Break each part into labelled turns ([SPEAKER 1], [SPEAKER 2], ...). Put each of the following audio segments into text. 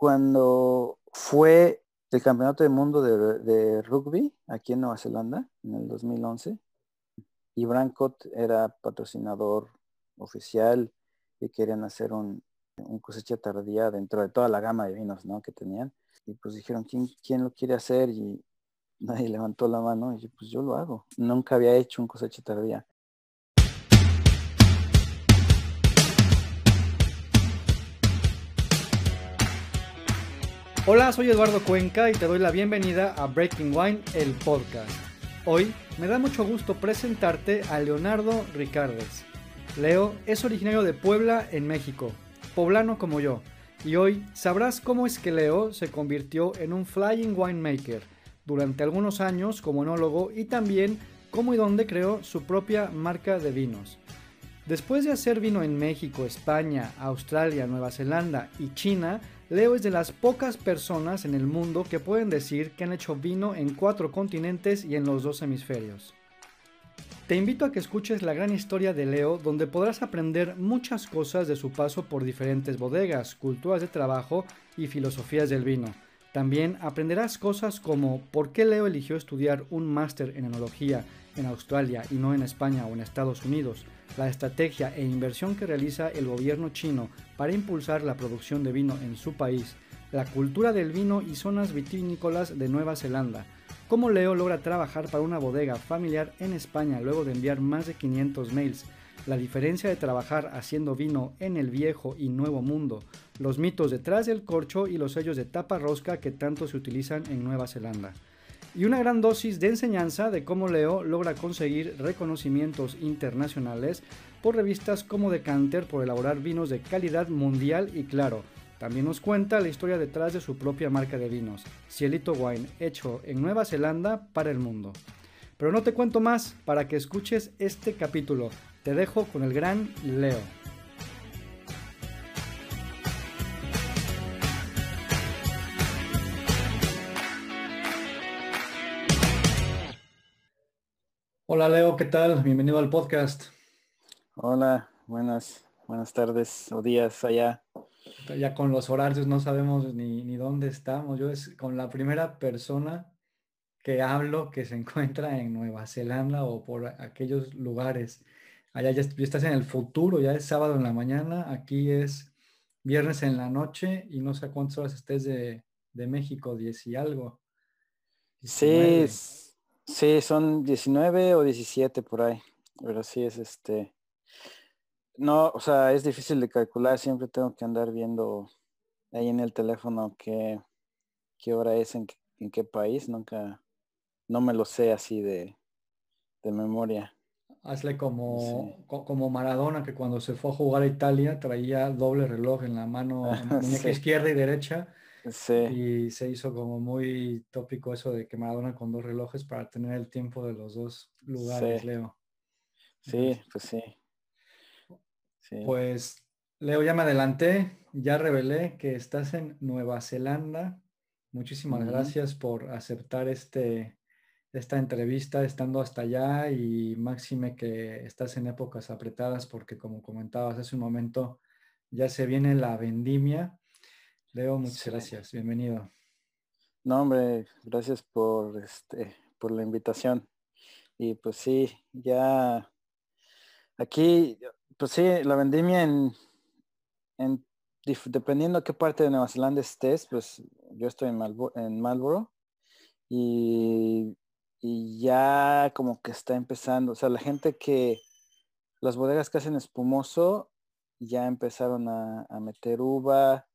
[SPEAKER 1] cuando fue el Campeonato del Mundo de, Rugby aquí en Nueva Zelanda en el 2011 y Brancott era patrocinador oficial y querían hacer un, cosecha tardía dentro de toda la gama de vinos ¿no? que tenían. Y pues dijeron, ¿quién, ¿quién lo quiere hacer? Y nadie levantó la mano y pues yo lo hago. Nunca había hecho un cosecha tardía.
[SPEAKER 2] Hola, soy Eduardo Cuenca y te doy la bienvenida a Breaking Wine, el podcast. Hoy me da mucho gusto presentarte a Leonardo Ricardes. Leo es originario de Puebla, en México, poblano como yo, y hoy sabrás cómo es que Leo se convirtió en un flying winemaker durante algunos años como enólogo y también cómo y dónde creó su propia marca de vinos. Después de hacer vino en México, España, Australia, Nueva Zelanda y China, Leo es de las pocas personas en el mundo que pueden decir que han hecho vino en cuatro continentes y en los dos hemisferios. Te invito a que escuches la gran historia de Leo donde podrás aprender muchas cosas de su paso por diferentes bodegas, culturas de trabajo y filosofías del vino. También aprenderás cosas como por qué Leo eligió estudiar un máster en enología en Australia y no en España o en Estados Unidos, la estrategia e inversión que realiza el gobierno chino para impulsar la producción de vino en su país, la cultura del vino y zonas vitivinícolas de Nueva Zelanda, cómo Leo logra trabajar para una bodega familiar en España luego de enviar más de 500 mails, la diferencia de trabajar haciendo vino en el viejo y nuevo mundo, los mitos detrás del corcho y los sellos de tapa rosca que tanto se utilizan en Nueva Zelanda y una gran dosis de enseñanza de cómo Leo logra conseguir reconocimientos internacionales por revistas como Decanter por elaborar vinos de calidad mundial y claro, también nos cuenta la historia detrás de su propia marca de vinos, Cielito Wine, hecho en Nueva Zelanda para el mundo. Pero no te cuento más para que escuches este capítulo. Te dejo con el gran Leo. Hola Leo, ¿qué tal? Bienvenido al podcast.
[SPEAKER 1] Hola, buenas, buenas tardes o días allá.
[SPEAKER 2] Ya con los horarios no sabemos ni, ni dónde estamos. Yo es con la primera persona que hablo que se encuentra en Nueva Zelanda o por aquellos lugares. Allá ya, estás en el futuro, ya es sábado en la mañana, aquí es viernes en la noche y no sé cuántas horas estés de, de México, 10 y algo.
[SPEAKER 1] Sí, Sí, son 19 o 17 por ahí. Pero sí es este. No, o sea, es difícil de calcular. Siempre tengo que andar viendo ahí en el teléfono qué, qué hora es, en, en qué país. Nunca, no me lo sé así de, de memoria.
[SPEAKER 2] Hazle como, como Maradona, que cuando se fue a jugar a Italia traía doble reloj en la mano, muñeca izquierda y derecha y se hizo como muy tópico eso de que Maradona con dos relojes para tener el tiempo de los dos lugares, Leo.
[SPEAKER 1] Sí, pues sí.
[SPEAKER 2] Pues Leo, ya me adelanté, ya revelé que estás en Nueva Zelanda. Muchísimas gracias por aceptar este, esta entrevista estando hasta allá y máxime que estás en épocas apretadas porque como comentabas hace un momento, ya se viene la vendimia Leo, muchas gracias. Bienvenido.
[SPEAKER 1] No, hombre, gracias por este por la invitación. Y pues sí, ya aquí, pues sí, la vendimia en, en dependiendo qué parte de Nueva Zelanda estés, pues yo estoy en, en Marlboro y, y, ya como que está empezando, o sea, la gente que, las bodegas que hacen espumoso ya empezaron a, a meter uva,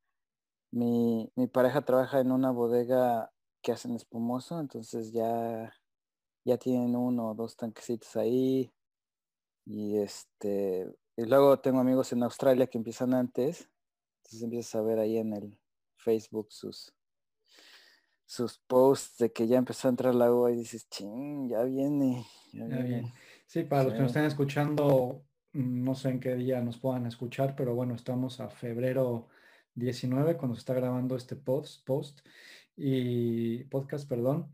[SPEAKER 1] mi, mi pareja trabaja en una bodega que hacen espumoso, entonces ya, ya tienen uno o dos tanquecitos ahí. Y este, y luego tengo amigos en Australia que empiezan antes. Entonces empiezas a ver ahí en el Facebook sus, sus posts de que ya empezó a entrar la agua y dices, ching, ya viene. Ya viene.
[SPEAKER 2] Sí, para los que nos estén escuchando, no sé en qué día nos puedan escuchar, pero bueno, estamos a febrero 19 cuando se está grabando este post, post y podcast, perdón.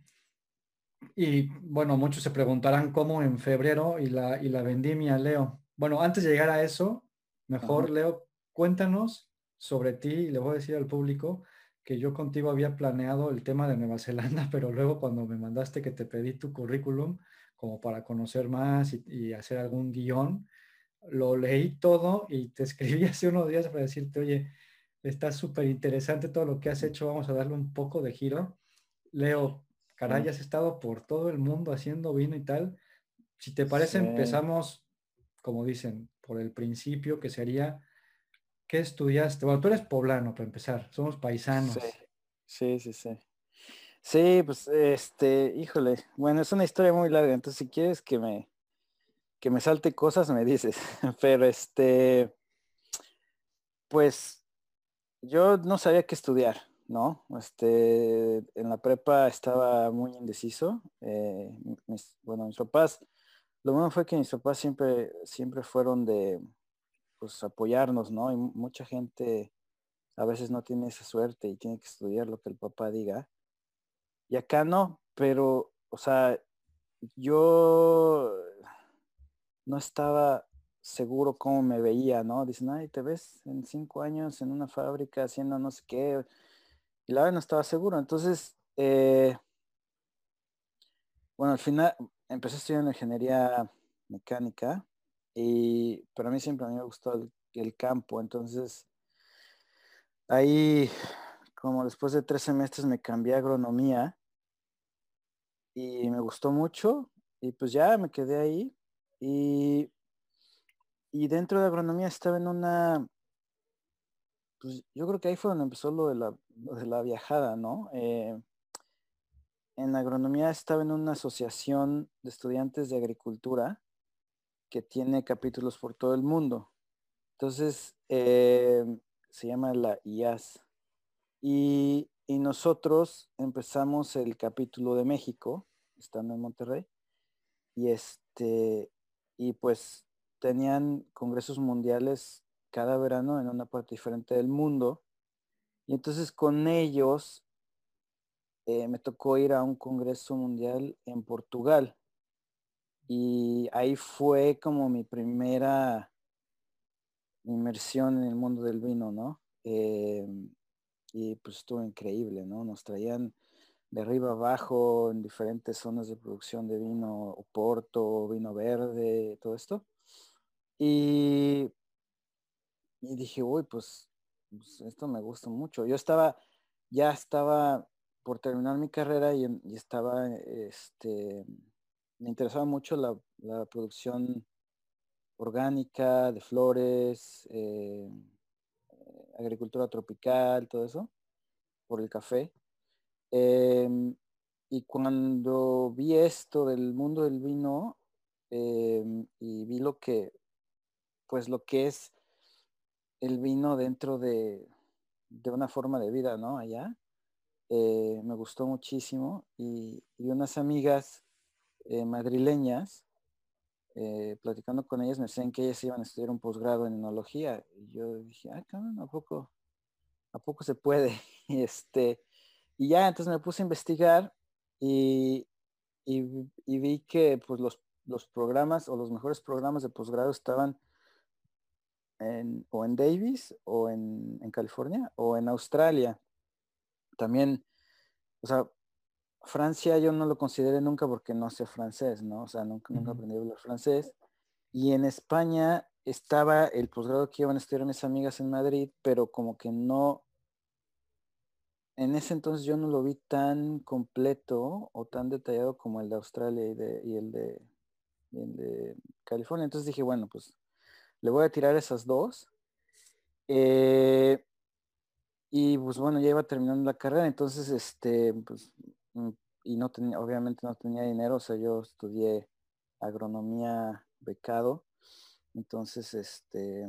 [SPEAKER 2] Y bueno, muchos se preguntarán cómo en febrero y la, y la vendimia, Leo. Bueno, antes de llegar a eso, mejor, Leo, cuéntanos sobre ti y le voy a decir al público que yo contigo había planeado el tema de Nueva Zelanda, pero luego cuando me mandaste que te pedí tu currículum como para conocer más y, hacer algún guion, lo leí todo y te escribí hace unos días para decirte, oye, está súper interesante todo lo que has hecho, vamos a darle un poco de giro. Leo, caray, has estado por todo el mundo haciendo vino y tal. Si te parece, empezamos, como dicen, por el principio, que sería ¿Qué estudiaste? Bueno, tú eres poblano para empezar, somos paisanos.
[SPEAKER 1] Sí, sí, sí, sí. pues este, híjole, bueno, es una historia muy larga, entonces si quieres que me que me salte cosas me dices, pero este pues yo no sabía qué estudiar, ¿no? Este, en la prepa estaba muy indeciso. Eh, bueno, mis papás, lo bueno fue que mis papás siempre, siempre fueron de, pues apoyarnos, ¿no? Y mucha gente a veces no tiene esa suerte y tiene que estudiar lo que el papá diga. Y acá no, pero, o sea, yo no estaba seguro cómo me veía, ¿no? Dicen, ay, te ves en cinco años en una fábrica haciendo no sé qué. Y la verdad no estaba seguro. Entonces, eh, bueno, al final empecé a estudiar ingeniería mecánica y para mí siempre me ha gustado el, campo, entonces ahí como después de tres semestres me cambié a agronomía y me gustó mucho y pues ya me quedé ahí y, y dentro de agronomía estaba en una, pues yo creo que ahí fue donde empezó lo de la, de la viajada, ¿no? Eh, en agronomía estaba en una asociación de estudiantes de agricultura que tiene capítulos por todo el mundo. Entonces, eh, se llama la IAS. Y, nosotros empezamos el capítulo de México, estando en Monterrey, y este, y pues tenían congresos mundiales cada verano en una parte diferente del mundo. Y entonces con ellos eh, me tocó ir a un congreso mundial en Portugal. Y ahí fue como mi primera inmersión en el mundo del vino, ¿no? Eh, y pues estuvo increíble, ¿no? Nos traían de arriba abajo en diferentes zonas de producción de vino, Oporto, vino verde, todo esto. Y, dije, uy, pues, pues, esto me gusta mucho. Yo estaba, ya estaba por terminar mi carrera y, y estaba, este, me interesaba mucho la, producción orgánica de flores, eh, agricultura tropical, todo eso, por el café. Em, y cuando vi esto del mundo del vino em, y vi lo que, pues lo que es el vino dentro de, una forma de vida, ¿no? Allá, eh, me gustó muchísimo y, y unas amigas eh, madrileñas, eh, platicando con ellas, me decían que ellas iban a estudiar un posgrado en enología. Y yo dije, ah, ¿a poco, a poco se puede? Y, este, y ya, entonces me puse a investigar y, vi que pues, los, los, programas o los mejores programas de posgrado estaban en, o en Davis o en, en California o en Australia. También, o sea, Francia yo no lo consideré nunca porque no sé francés, ¿no? O sea, nunca, nunca aprendí a hablar francés. Y en España estaba el posgrado que iban a estudiar mis amigas en Madrid, pero como que no, en ese entonces yo no lo vi tan completo o tan detallado como el de Australia y, de, y el, de, el de California. Entonces dije, bueno, pues le voy a tirar esas dos. Eh, y pues bueno, ya iba terminando la carrera, entonces este, pues Mm, y no tenía, obviamente no tenía dinero, o sea, yo estudié agronomía becado, entonces, este,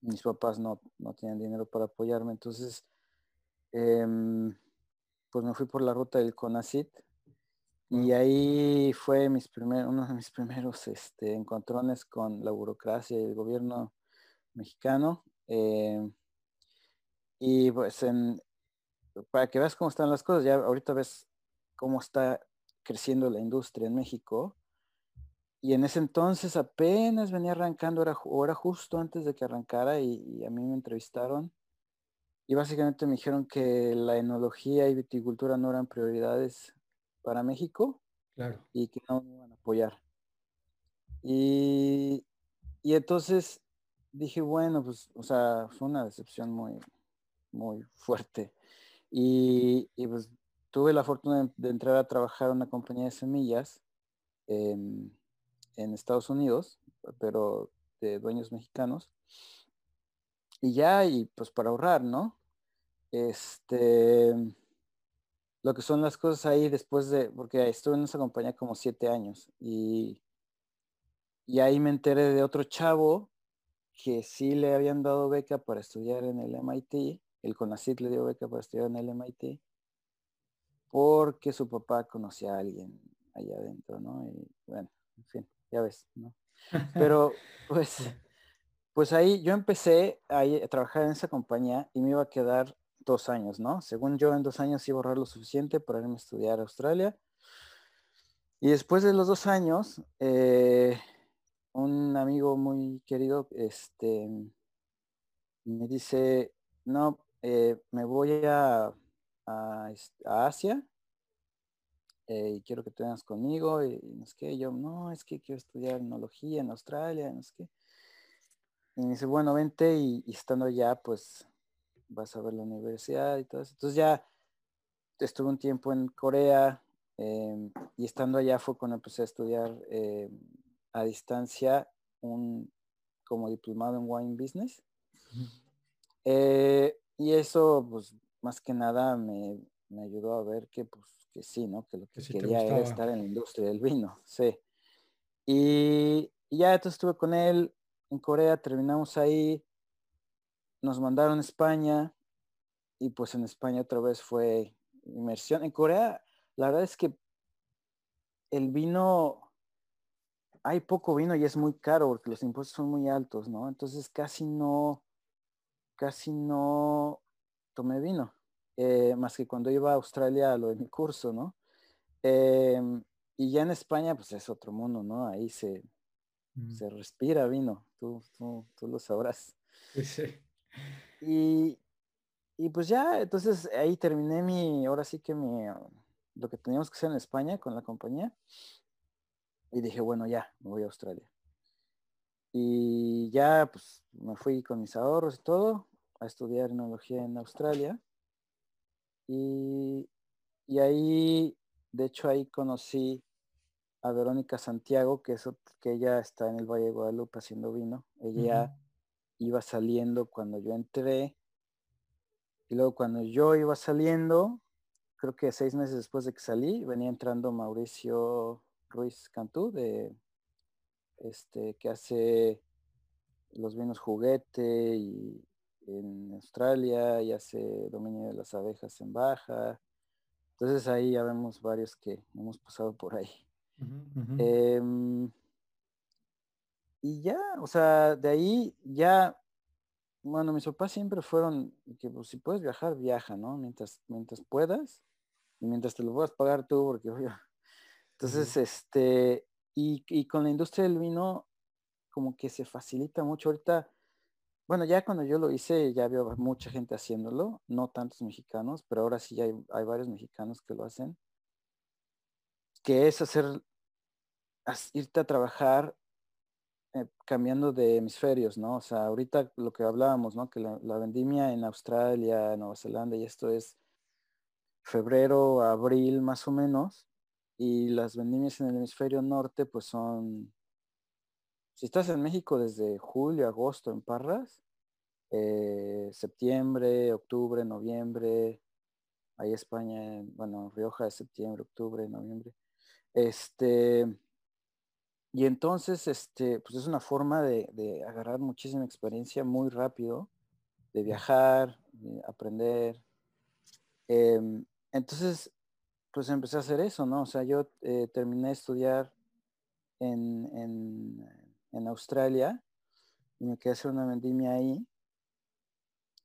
[SPEAKER 1] mis papás no, no tenían dinero para apoyarme, entonces, em, pues me fui por la ruta del CONACIT y ahí fue mis primer, uno de mis primeros este, encontrones con la burocracia y el gobierno mexicano. Em, y pues en, para que veas cómo están las cosas, ya ahorita ves cómo está creciendo la industria en México. Y en ese entonces apenas venía arrancando, era, o era justo antes de que arrancara y, a mí me entrevistaron. y básicamente me dijeron que la enología y viticultura no eran prioridades para México
[SPEAKER 2] claro.
[SPEAKER 1] y que no me iban a apoyar. Y, y entonces dije, bueno, pues, o sea, fue una decepción muy, muy fuerte. Y, pues tuve la fortuna de, entrar a trabajar en una compañía de semillas en Estados Unidos, pero de dueños mexicanos. Y ya, y pues para ahorrar, ¿no? Este, lo que son las cosas ahí después de, porque estuve en esa compañía como siete años y, y ahí me enteré de otro chavo que sí le habían dado beca para estudiar en el MIT, el CONACYT le dio beca para estudiar en el MIT, porque su papá conocía a alguien allá adentro, ¿no? Y bueno, en fin, ya ves, ¿no? Pero pues, pues ahí yo empecé a, a trabajar en esa compañía y me iba a quedar dos años, ¿no? Según yo, en dos años iba a ahorrar lo suficiente para irme a estudiar a Australia. Y después de los dos años, eh, un amigo muy querido este, me dice, no, eh, me voy a, a, Asia eh, y quiero que te vengas conmigo. Y, no es que yo, no, es que quiero estudiar enología en Australia, no es que. Y me dice, bueno, vente y, estando allá, pues vas a ver la universidad y todo eso. Entonces ya estuve un tiempo en Corea em, y estando allá fue cuando empecé a estudiar em, a distancia un como diplomado en wine business. Eh, y eso, pues, más que nada me, ayudó a ver que, pues, que sí, ¿no? Que lo que, quería era estar en la industria del vino, sí. Y, ya entonces estuve con él en Corea, terminamos ahí, nos mandaron a España y pues en España otra vez fue inmersión. En Corea, la verdad es que el vino hay poco vino y es muy caro porque los impuestos son muy altos, ¿no? Entonces casi no, casi no tomé vino, eh, más que cuando iba a Australia a lo de mi curso, ¿no? Em, y ya en España, pues es otro mundo, ¿no? Ahí se, mm. se respira vino, tú, tú, tú lo sabrás.
[SPEAKER 2] Sí.
[SPEAKER 1] Y, y pues ya, entonces ahí terminé mi, ahora sí que mi, lo que teníamos que hacer en España con la compañía. Y dije, bueno, ya, me voy a Australia. Y ya, pues, me fui con mis ahorros y todo a estudiar enología en Australia. Y, ahí, de hecho, ahí conocí a Verónica Santiago, que, es, que ella está en el Valle de Guadalupe haciendo vino. Ella iba saliendo cuando yo entré. Y luego cuando yo iba saliendo, creo que seis meses después de que salí, venía entrando Mauricio Ruiz Cantú, de este, que hace los vinos juguete y en Australia y hace dominio de las abejas en baja. Entonces ahí ya vemos varios que hemos pasado por ahí. Em, y ya, o sea, de ahí ya, bueno, mis papás siempre fueron que pues, si puedes viajar, viaja, ¿no? Mientras, mientras puedas y mientras te lo puedas pagar tú, porque obvio, entonces, este, y, con la industria del vino, como que se facilita mucho ahorita. Bueno, ya cuando yo lo hice, ya había mucha gente haciéndolo, no tantos mexicanos, pero ahora sí hay, hay varios mexicanos que lo hacen. Que es hacer, irte a trabajar eh, cambiando de hemisferios, ¿no? O sea, ahorita lo que hablábamos, ¿no? Que la, vendimia en Australia, Nueva Zelanda, y esto es febrero, abril más o menos y las vendimias en el hemisferio norte pues son, si estás en México desde julio, agosto en Parras, eh, septiembre, octubre, noviembre, ahí España, bueno, Rioja de septiembre, octubre, noviembre. Este, y entonces, este, pues es una forma de, agarrar muchísima experiencia muy rápido, de viajar, de aprender. Em, entonces, pues empecé a hacer eso, ¿no? O sea, yo eh, terminé de estudiar en, en, Australia y me quedé a hacer una vendimia ahí.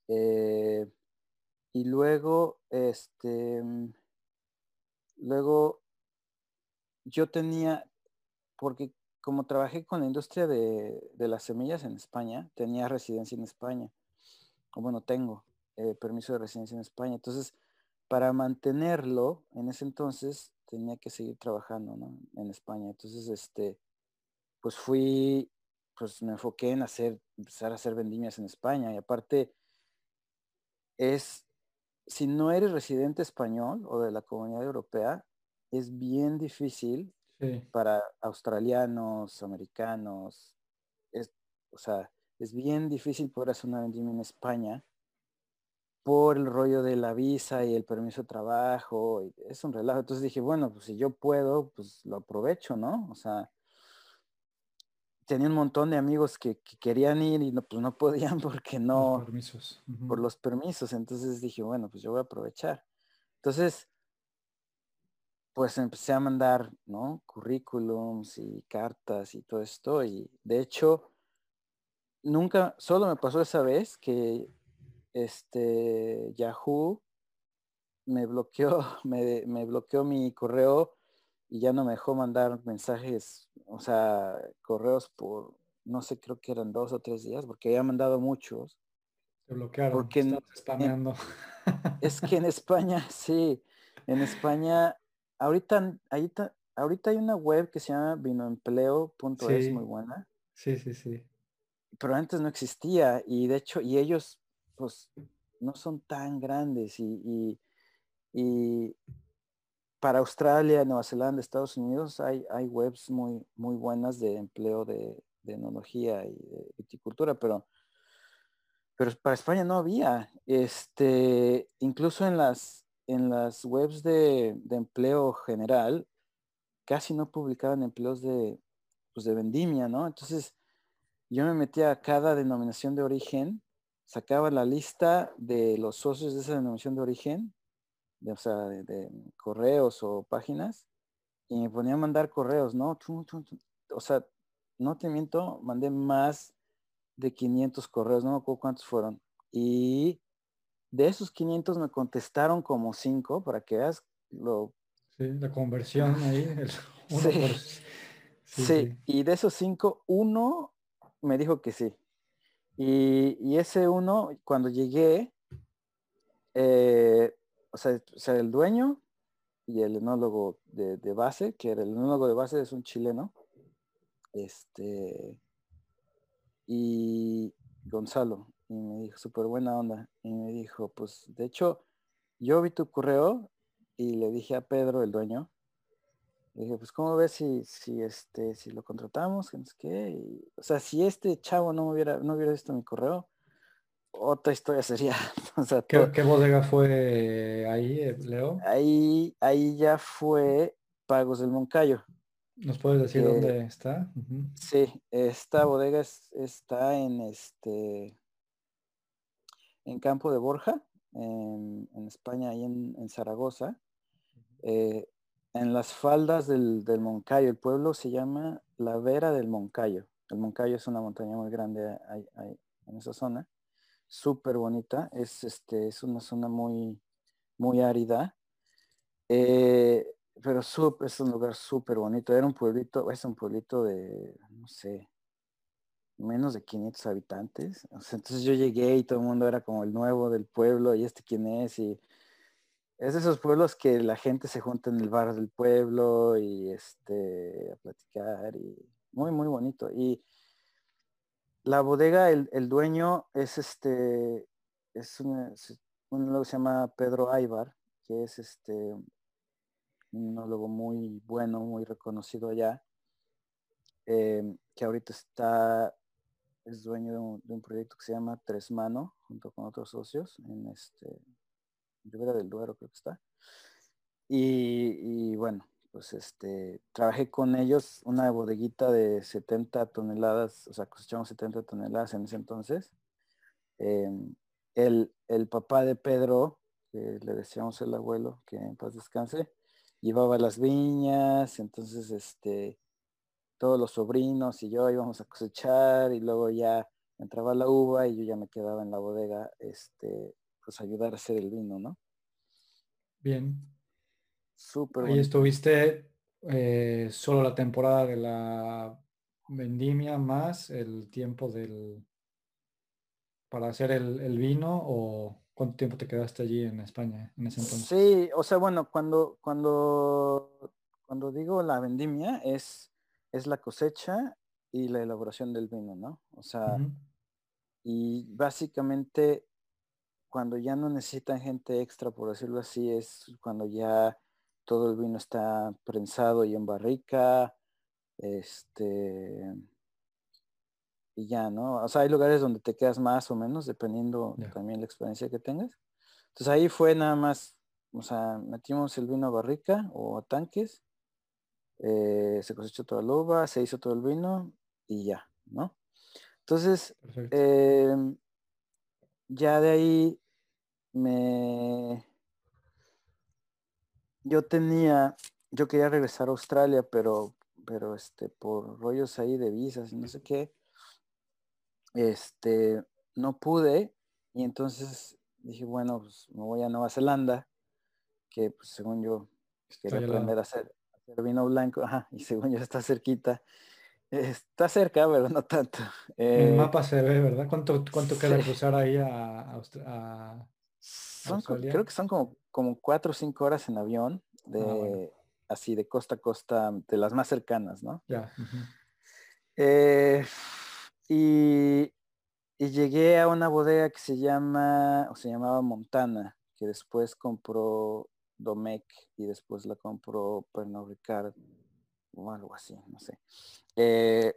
[SPEAKER 1] Eh, y luego, este, luego yo tenía, porque como trabajé con la industria de, las semillas en España, tenía residencia en España. O bueno, tengo. eh, permiso de residencia en España. Entonces, para mantenerlo, en ese entonces tenía que seguir trabajando en España. Entonces, este, pues fui, pues me enfoqué en hacer, empezar a hacer vendimias en España. Y aparte, es, si no eres residente español o de la comunidad europea, es bien difícil para australianos, americanos. Es, o sea, es bien difícil poder hacer una vendimia en España por el rollo de la visa y el permiso de trabajo. es un relajo. Entonces dije, bueno, pues si yo puedo, pues lo aprovecho, ¿no? O sea, tenía un montón de amigos que, querían ir y no, pues no podían porque no...
[SPEAKER 2] Los permisos.
[SPEAKER 1] Por los permisos. Entonces dije, bueno, pues yo voy a aprovechar. Entonces, pues empecé a mandar, ¿no? Currículums y cartas y todo esto. Y de hecho, nunca, solo me pasó esa vez que este Yahoo me bloqueó, me, me bloqueó mi correo y ya no me dejó mandar mensajes, o sea, correos por, no sé, creo que eran dos o tres días, porque había mandado muchos.
[SPEAKER 2] Te bloquearon, porque spameando.
[SPEAKER 1] es que en España, sí, en España, ahorita, ahorita, ahorita hay una web que se llama vinoempleo.es, muy buena.
[SPEAKER 2] Sí, sí, sí.
[SPEAKER 1] Pero antes no existía y de hecho, y ellos, pues, no son tan grandes y, y para Australia, Nueva Zelanda, Estados Unidos hay, hay webs muy, muy buenas de empleo de, de enología y de viticultura, pero, pero para España no había. Este, incluso en las, en las webs de, empleo general, casi no publicaban empleos de, pues de vendimia, ¿no? Entonces, yo me metía a cada denominación de origen, sacaba la lista de los socios de esa denominación de origen de, o sea, de, correos o páginas y me ponía a mandar correos, ¿no? O sea, no te miento, mandé más de 500 correos, no me acuerdo cuántos fueron. Y de esos 500 me contestaron como 5 para que veas lo...
[SPEAKER 2] Sí, la conversión ahí.
[SPEAKER 1] sí. y de esos 5, uno me dijo que sí. Y, y ese uno, cuando llegué, eh, o sea, el dueño y el enólogo de, base, que era el enólogo de base es un chileno, este, y Gonzalo, y me dijo, súper buena onda, y me dijo, pues, de hecho, yo vi tu correo y le dije a Pedro, el dueño, le dije, pues, ¿cómo ves si, si, este, si lo contratamos? ¿Qué? o sea, si este chavo no hubiera, no hubiera visto mi correo, otra historia sería.
[SPEAKER 2] ¿Qué, bodega fue ahí, eh, Leo?
[SPEAKER 1] Ahí, ahí ya fue Pagos del Moncayo.
[SPEAKER 2] ¿Nos puedes decir dónde está?
[SPEAKER 1] Sí, esta bodega está en este en Campo de Borja, en, España, ahí en, Zaragoza. Eh, en las faldas del, Moncayo, el pueblo se llama La Vera del Moncayo. El Moncayo es una montaña muy grande en esa zona súper bonita. Es, este, es una zona muy, muy árida. Eh, pero es un lugar súper bonito. Era un pueblito, es un pueblito de, no sé, menos de 500 habitantes. entonces yo llegué y todo el mundo era como el nuevo del pueblo y este quién es. Y es de esos pueblos que la gente se junta en el bar del pueblo y este, a platicar y muy, muy bonito. Y la bodega, el, dueño es este, es un, que se llama Pedro Aybar, que es este un enólogo muy bueno, muy reconocido allá, em, que ahorita está, es dueño de un, proyecto que se llama Tres Mano, junto con otros socios, en este, Rivera del Duero creo que está. y bueno, pues este, trabajé con ellos una bodeguita de 70 toneladas, o sea, cosechamos 70 toneladas en ese entonces. Em, el, papá de Pedro, que le decíamos el abuelo, que en paz descanse, llevaba las viñas, entonces este, todos los sobrinos y yo íbamos a cosechar y luego ya entraba la uva y yo ya me quedaba en la bodega, este, pues ayudar a hacer el vino, ¿no?
[SPEAKER 2] Bien, Ahí estuviste eh, solo la temporada de la vendimia más el tiempo del para hacer el, vino o cuánto tiempo te quedaste allí en España en ese entonces.
[SPEAKER 1] Sí, o sea, bueno, cuando, cuando, cuando digo la vendimia es, es la cosecha y la elaboración del vino, ¿no? O sea, y básicamente cuando ya no necesitan gente extra, por decirlo así, es cuando ya todo el vino está prensado y en barrica, este, y ya, ¿no? O sea, hay lugares donde te quedas más o menos, dependiendo también la experiencia que tengas. Entonces ahí fue nada más, o sea, metimos el vino a barrica o a tanques, eh, se cosechó toda la uva, se hizo todo el vino y ya, ¿no? Entonces, em, ya de ahí me... Yo tenía, yo quería regresar a Australia, pero, pero este, por rollos ahí de visas y no sé qué, este, no pude y entonces dije, bueno, pues me voy a Nueva Zelanda, que pues, según yo quería aprender a hacer, vino blanco, y según yo está cerquita. Está cerca, pero no tanto.
[SPEAKER 2] En el eh, mapa se ve, ¿verdad? ¿Cuánto, cuánto queda cruzar ahí a,
[SPEAKER 1] Australia? Creo que son como, como cuatro o cinco horas en avión, de, ah, así de costa a costa, de las más cercanas, ¿no?
[SPEAKER 2] Ya.
[SPEAKER 1] Eh, y, llegué a una bodega que se llama, o se llamaba Montana, que después compró Domecq y después la compró Pernod Ricard o algo así, no sé. Eh,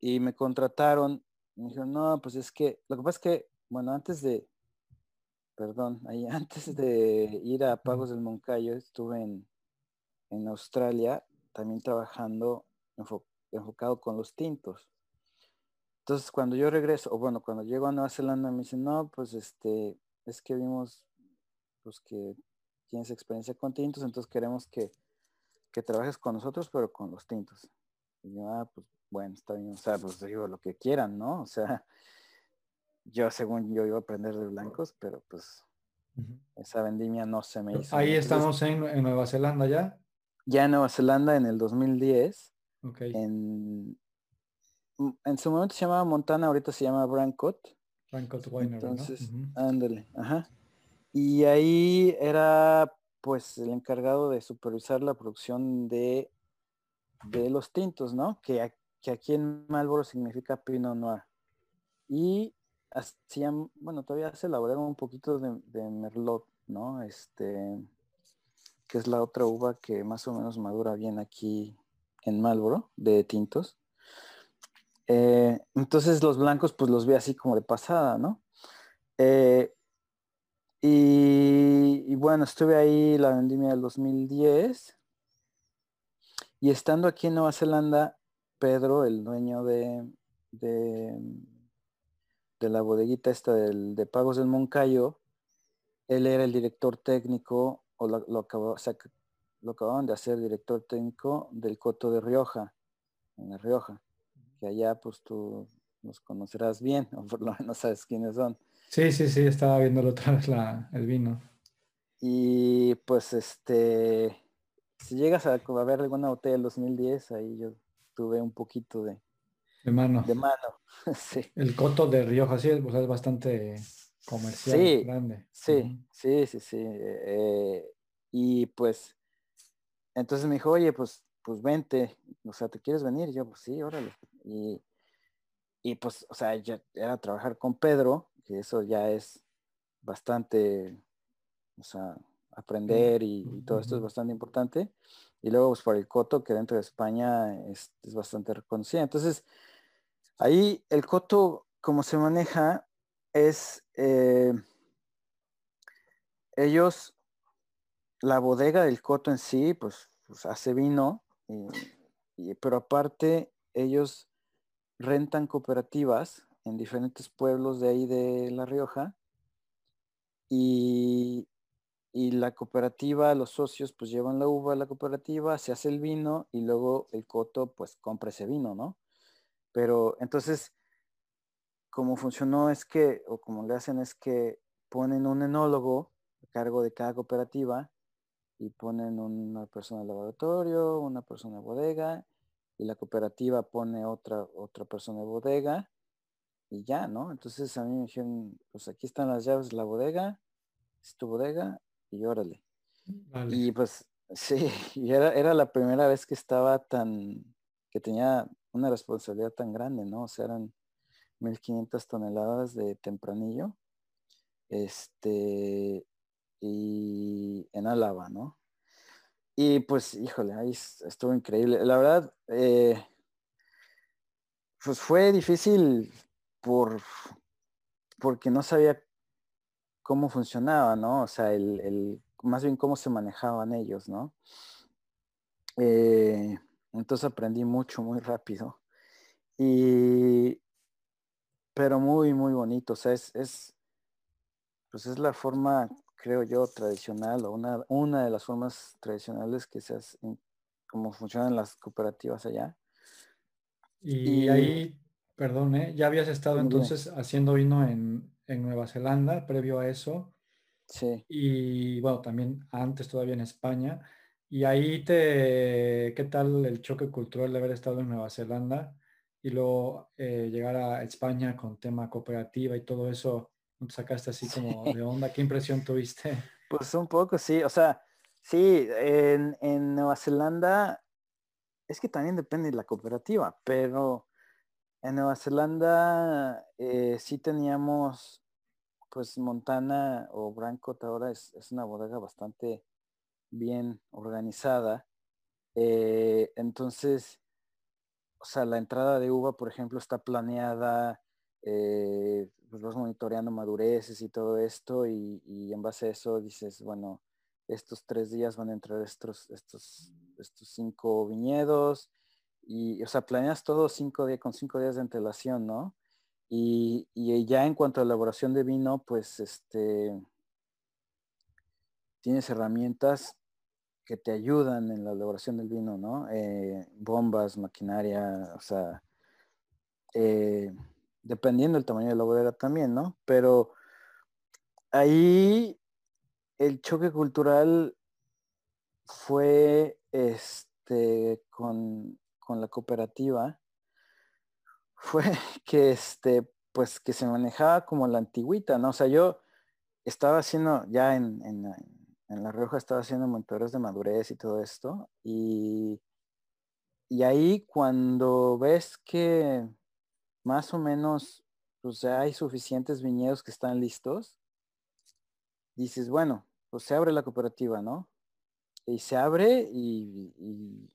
[SPEAKER 1] y me contrataron, me dijeron, no, pues es que, lo que pasa es que, bueno, antes de, perdón, ahí antes de ir a Pagos del Moncayo, estuve en, en Australia también trabajando enfocado con los tintos. Entonces, cuando yo regreso, o bueno, cuando llego a Nueva Zelanda, me dicen, no, pues este, es que vimos pues que tienes experiencia con tintos, entonces queremos que, que trabajes con nosotros, pero con los tintos. Y yo, ah, pues bueno, está bien, o sea, pues digo lo que quieran, ¿no? O sea, yo según yo iba a aprender de blancos, pero pues esa vendimia no se me hizo.
[SPEAKER 2] Ahí estamos en, en, Nueva Zelanda ya.
[SPEAKER 1] Ya en Nueva Zelanda en el 2010. Okay. En, Mm, en su momento se llamaba Montana, ahorita se llama Brancott.
[SPEAKER 2] Brancott Winery,
[SPEAKER 1] Entonces, ándale, ajá. Y ahí era pues el encargado de supervisar la producción de, de los tintos, ¿no? Que, que aquí en Marlboro significa Pinot Noir. Y hacían, bueno, todavía se elaboraron un poquito de, Merlot, ¿no? Este, que es la otra uva que más o menos madura bien aquí en Marlboro, de tintos. Eh, entonces los blancos pues los vi así como de pasada, ¿no? Eh, y, bueno, estuve ahí la vendimia del 2010 y estando aquí en Nueva Zelanda, Pedro, el dueño de, de, la bodeguita esta de Pagos del Moncayo, él era el director técnico, o lo, lo, lo acababan de hacer director técnico del Coto de Rioja, en la Rioja que allá pues tú nos conocerás bien, o por lo menos sabes quiénes son.
[SPEAKER 2] Sí, sí, sí, estaba viéndolo otra vez la, el vino.
[SPEAKER 1] Y pues este, si llegas a, a ver alguna botella del 2010, ahí yo tuve un poquito de,
[SPEAKER 2] de mano.
[SPEAKER 1] De mano, sí.
[SPEAKER 2] El coto de Rioja, sí, es bastante comercial, sí, grande.
[SPEAKER 1] Sí, sí, sí, sí. Eh, y pues, entonces me dijo, oye, pues, pues vente, o sea, ¿te quieres venir? Y yo, pues sí, órale. Y, y pues, o sea, ya era trabajar con Pedro, que eso ya es bastante, o sea, aprender y, todo esto es bastante importante. Y luego, pues por el Coto, que dentro de España es, bastante reconocido. Entonces, ahí el Coto, como se maneja, es, eh, ellos, la bodega del Coto en sí, pues, pues hace vino, y, pero aparte ellos rentan cooperativas en diferentes pueblos de ahí de La Rioja y, la cooperativa, los socios pues llevan la uva a la cooperativa, se hace el vino y luego el coto pues compra ese vino, ¿no? Pero entonces, como funcionó es que, o como le hacen es que ponen un enólogo a cargo de cada cooperativa y ponen una persona de laboratorio, una persona de bodega y la cooperativa pone otra, otra persona de bodega y ya, ¿no? Entonces a mí me dijeron, pues aquí están las llaves de la bodega, es tu bodega y órale. Y pues sí, y era, era la primera vez que estaba tan, que tenía una responsabilidad tan grande, ¿no? O sea, eran 1500 toneladas de tempranillo, este, y en Álava, ¿no? Y pues, híjole, ahí estuvo increíble. La verdad, eh, pues fue difícil por, porque no sabía cómo funcionaba, ¿no? O sea, el, más bien cómo se manejaban ellos, ¿no? Eh, entonces aprendí mucho, muy rápido. Y, pero muy, muy bonito. O sea, es, es, pues es la forma, creo yo, tradicional, o una, una de las formas tradicionales que se hace, como funcionan las cooperativas allá.
[SPEAKER 2] Y, ahí, perdón, ¿eh? ya habías estado entonces haciendo vino en, Nueva Zelanda, previo a eso.
[SPEAKER 1] Sí.
[SPEAKER 2] Y bueno, también antes todavía en España. Y ahí te, ¿qué tal el choque cultural de haber estado en Nueva Zelanda y luego eh, llegar a España con tema cooperativa y todo eso? ¿No te sacaste así como de onda? ¿Qué impresión tuviste?
[SPEAKER 1] Pues un poco, sí. O sea, sí, en, en Nueva Zelanda es que también depende de la cooperativa, pero en Nueva Zelanda eh, sí teníamos, pues Montana o Branco ahora es, una bodega bastante bien organizada. Eh, entonces, o sea, la entrada de uva, por ejemplo, está planeada, eh, pues vas monitoreando madureces y todo esto, y, y, en base a eso dices, bueno, estos tres días van a entrar estos, estos estos cinco viñedos y, o sea, planeas todo cinco días con cinco días de antelación, ¿no? Y, ya en cuanto a elaboración de vino, pues este, tienes herramientas que te ayudan en la elaboración del vino, ¿no? Eh, bombas, maquinaria, o sea, eh, dependiendo del tamaño de la bodega también, ¿no? Pero ahí el choque cultural fue este, con, la cooperativa fue que este, pues que se manejaba como la antigüita, ¿no? O sea, yo estaba haciendo, ya en, La Rioja estaba haciendo monitores de madurez y todo esto, y, y ahí cuando ves que más o menos, pues ya hay suficientes viñedos que están listos, dices, bueno, pues se abre la cooperativa, ¿no? y se abre y,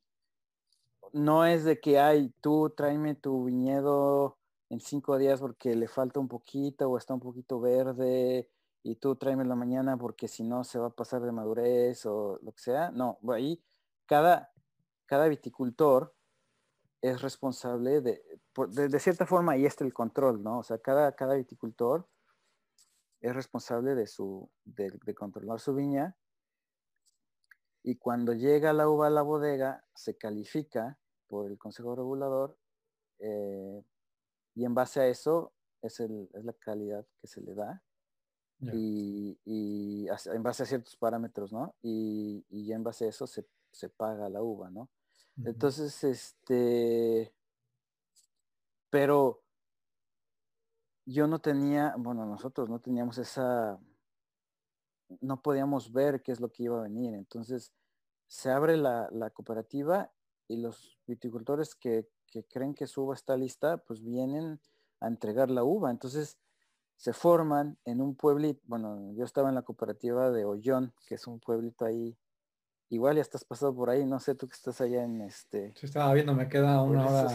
[SPEAKER 1] no es de que hay, tú tráeme tu viñedo en cinco días porque le falta un poquito o está un poquito verde y tú tráeme la mañana porque si no se va a pasar de madurez o lo que sea. No, ahí cada, cada viticultor es responsable de, de, cierta forma, ahí está el control, ¿no? O sea, cada, cada viticultor es responsable de, su, de, de controlar su viña y cuando llega la uva a la bodega se califica por el Consejo Regulador eh, y en base a eso es, la calidad que se le da y, en base a ciertos parámetros, ¿no? Y, y en base a eso se, paga la uva, ¿no? Entonces, este, pero yo no tenía, bueno, nosotros no teníamos esa no podíamos ver qué es lo que iba a venir. Entonces se abre la, cooperativa y los viticultores que, creen que su uva está lista, pues vienen a entregar la uva. Entonces se forman en un pueblito, bueno, yo estaba en la cooperativa de Ollón, que es un pueblito ahí. Igual ya estás pasado por ahí, no sé tú que estás allá en este.
[SPEAKER 2] Sí, estaba viendo, me queda una hora.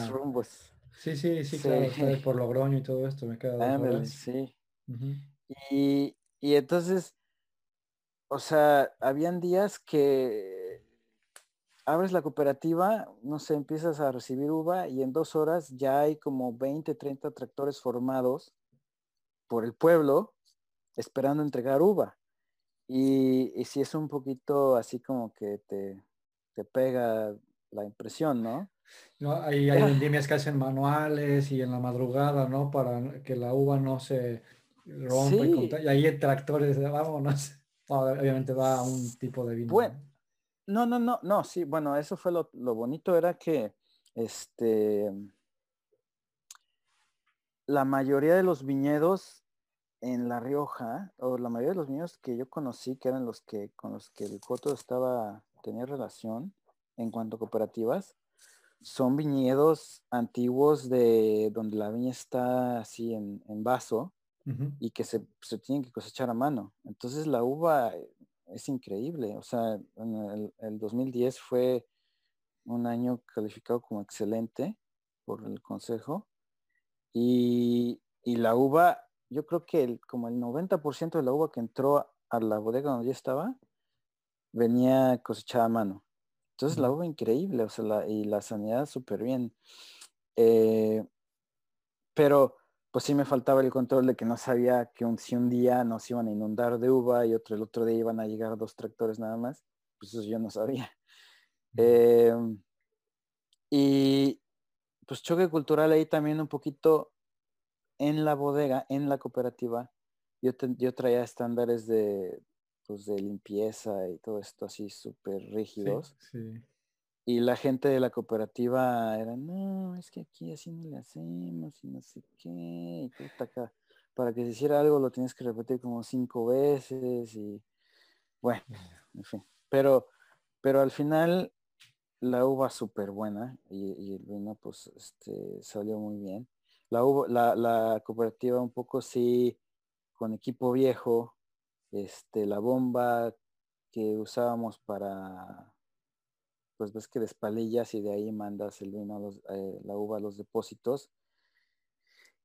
[SPEAKER 2] Sí, sí, sí, claro, por Logroño y todo esto, me queda
[SPEAKER 1] Sí. y, y entonces o sea, habían días que abres la cooperativa, no sé, empiezas a recibir uva y en dos horas ya hay como 20, 30 tractores formados por el pueblo esperando entregar uva. Y, si es un poquito así como que te, pega la impresión, ¿no?
[SPEAKER 2] No, ahí hay vendimias que hacen manuales y en la madrugada, ¿no? Para que la uva no se rompa. Y, ahí hay tractores, vámonos obviamente va a un tipo de vino.
[SPEAKER 1] Bueno, no, no, no, no, sí, bueno, eso fue lo, bonito, era que este la mayoría de los viñedos en La Rioja, o la mayoría de los viñedos que yo conocí, que eran los que con los que el Coto estaba, tenía relación en cuanto a cooperativas, son viñedos antiguos de donde la viña está así en, vaso y que se, se, tienen que cosechar a mano. Entonces la uva es increíble. O sea, en el, 2010 fue un año calificado como excelente por el consejo. Y, la uva, yo creo que el, como el 90% de la uva que entró a la bodega donde yo estaba, venía cosechada a mano. Entonces la uva increíble, o sea, y la sanidad súper bien. Eh, pero pues sí me faltaba el control de que no sabía que un, si un día nos iban a inundar de uva y otro el otro día iban a llegar dos tractores nada más, pues eso yo no sabía. Em, y pues choque cultural ahí también un poquito en la bodega, en la cooperativa. Yo, yo traía estándares de, pues, de limpieza y todo esto así súper rígidos. Y la gente de la cooperativa era, no, es que aquí así no le hacemos y no sé qué. Y acá. Para que se hiciera algo lo tienes que repetir como cinco veces y bueno, en fin. Pero, pero al final la uva súper buena y, el vino pues este, salió muy bien. La, uva, la, la cooperativa un poco sí, con equipo viejo, este, la bomba que usábamos para, pues ves que despalillas y de ahí mandas el vino, eh, la uva a los depósitos.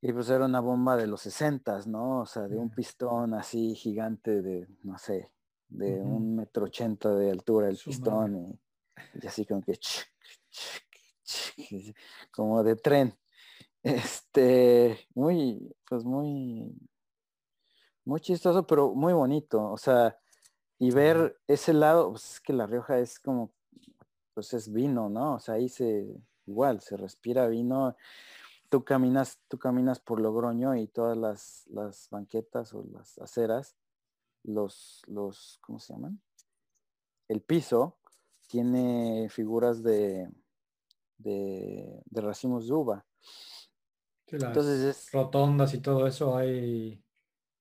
[SPEAKER 1] Y pues era una bomba de los 60, ¿no? O sea, de un pistón así gigante de, no sé, de un metro ochenta de altura el pistón y, así como que como de tren. Este, muy, pues muy, muy chistoso, pero muy bonito. O sea, y ver ese lado, pues es que La Rioja es como, pues es vino, ¿no? O sea, ahí se, igual, se respira vino. Tú caminas, tú caminas por Logroño y todas las, las banquetas o las aceras, los, los, ¿cómo se llaman? El piso tiene figuras de, de, racimos de uva.
[SPEAKER 2] Entonces es... rotondas y todo eso hay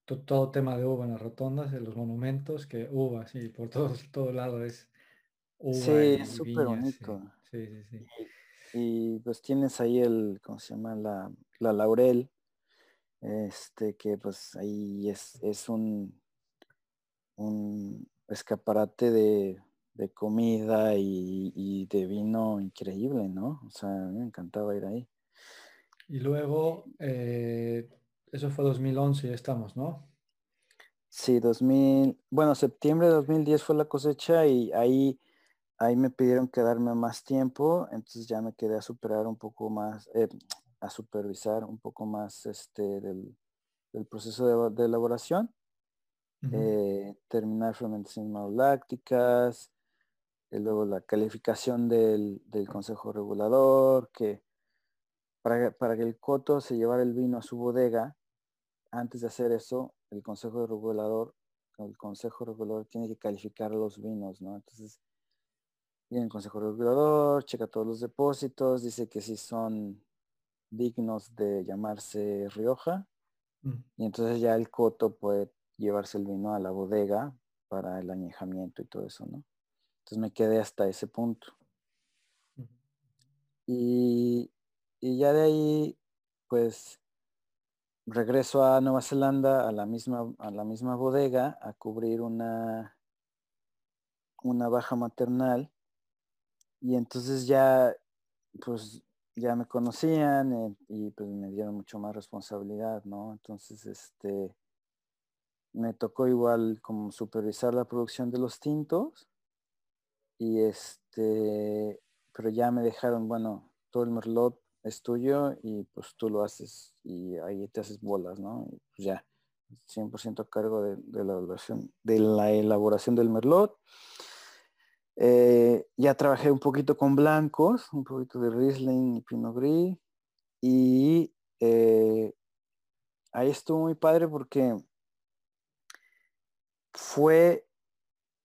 [SPEAKER 2] todo, tema de uva en las rotondas, en los monumentos, que uva, sí, por todo, todo lado es uva.
[SPEAKER 1] Sí, es súper bonito. Sí, sí, sí. Y, pues tienes ahí el, ¿cómo se llama? La, la laurel, este, que pues ahí es, es un, un escaparate de, comida y, de vino increíble, ¿no? O sea, me encantaba ir ahí.
[SPEAKER 2] Y luego, eh, eso fue 2011, ya estamos, ¿no?
[SPEAKER 1] Sí, 2000, bueno, septiembre de 2010 fue la cosecha y ahí, ahí me pidieron quedarme más tiempo, entonces ya me quedé a superar un poco más, eh, a supervisar un poco más este del, proceso de, elaboración, eh, terminar fermentaciones malolácticas, y luego la calificación del, del consejo regulador, que para, para que el coto se llevara el vino a su bodega, antes de hacer eso, el consejo regulador, el consejo regulador tiene que calificar los vinos, ¿no? Entonces, viene el consejo regulador, checa todos los depósitos, dice que si son dignos de llamarse Rioja, mm. y entonces ya el coto puede llevarse el vino a la bodega para el añejamiento y todo eso, ¿no? Entonces me quedé hasta ese punto. Y, y ya de ahí, pues regreso a Nueva Zelanda a la misma, a la misma bodega a cubrir una, una baja maternal y entonces ya pues ya me conocían eh, y pues me dieron mucho más responsabilidad, ¿no? Entonces este me tocó igual como supervisar la producción de los tintos y este pero ya me dejaron bueno todo el merlot es tuyo y pues tú lo haces y ahí te haces bolas, ¿no? pues ya, 100% a cargo de, la elaboración, de la elaboración del merlot. Eh, ya trabajé un poquito con blancos, un poquito de Riesling y Pinot Gris y eh, ahí estuvo muy padre porque fue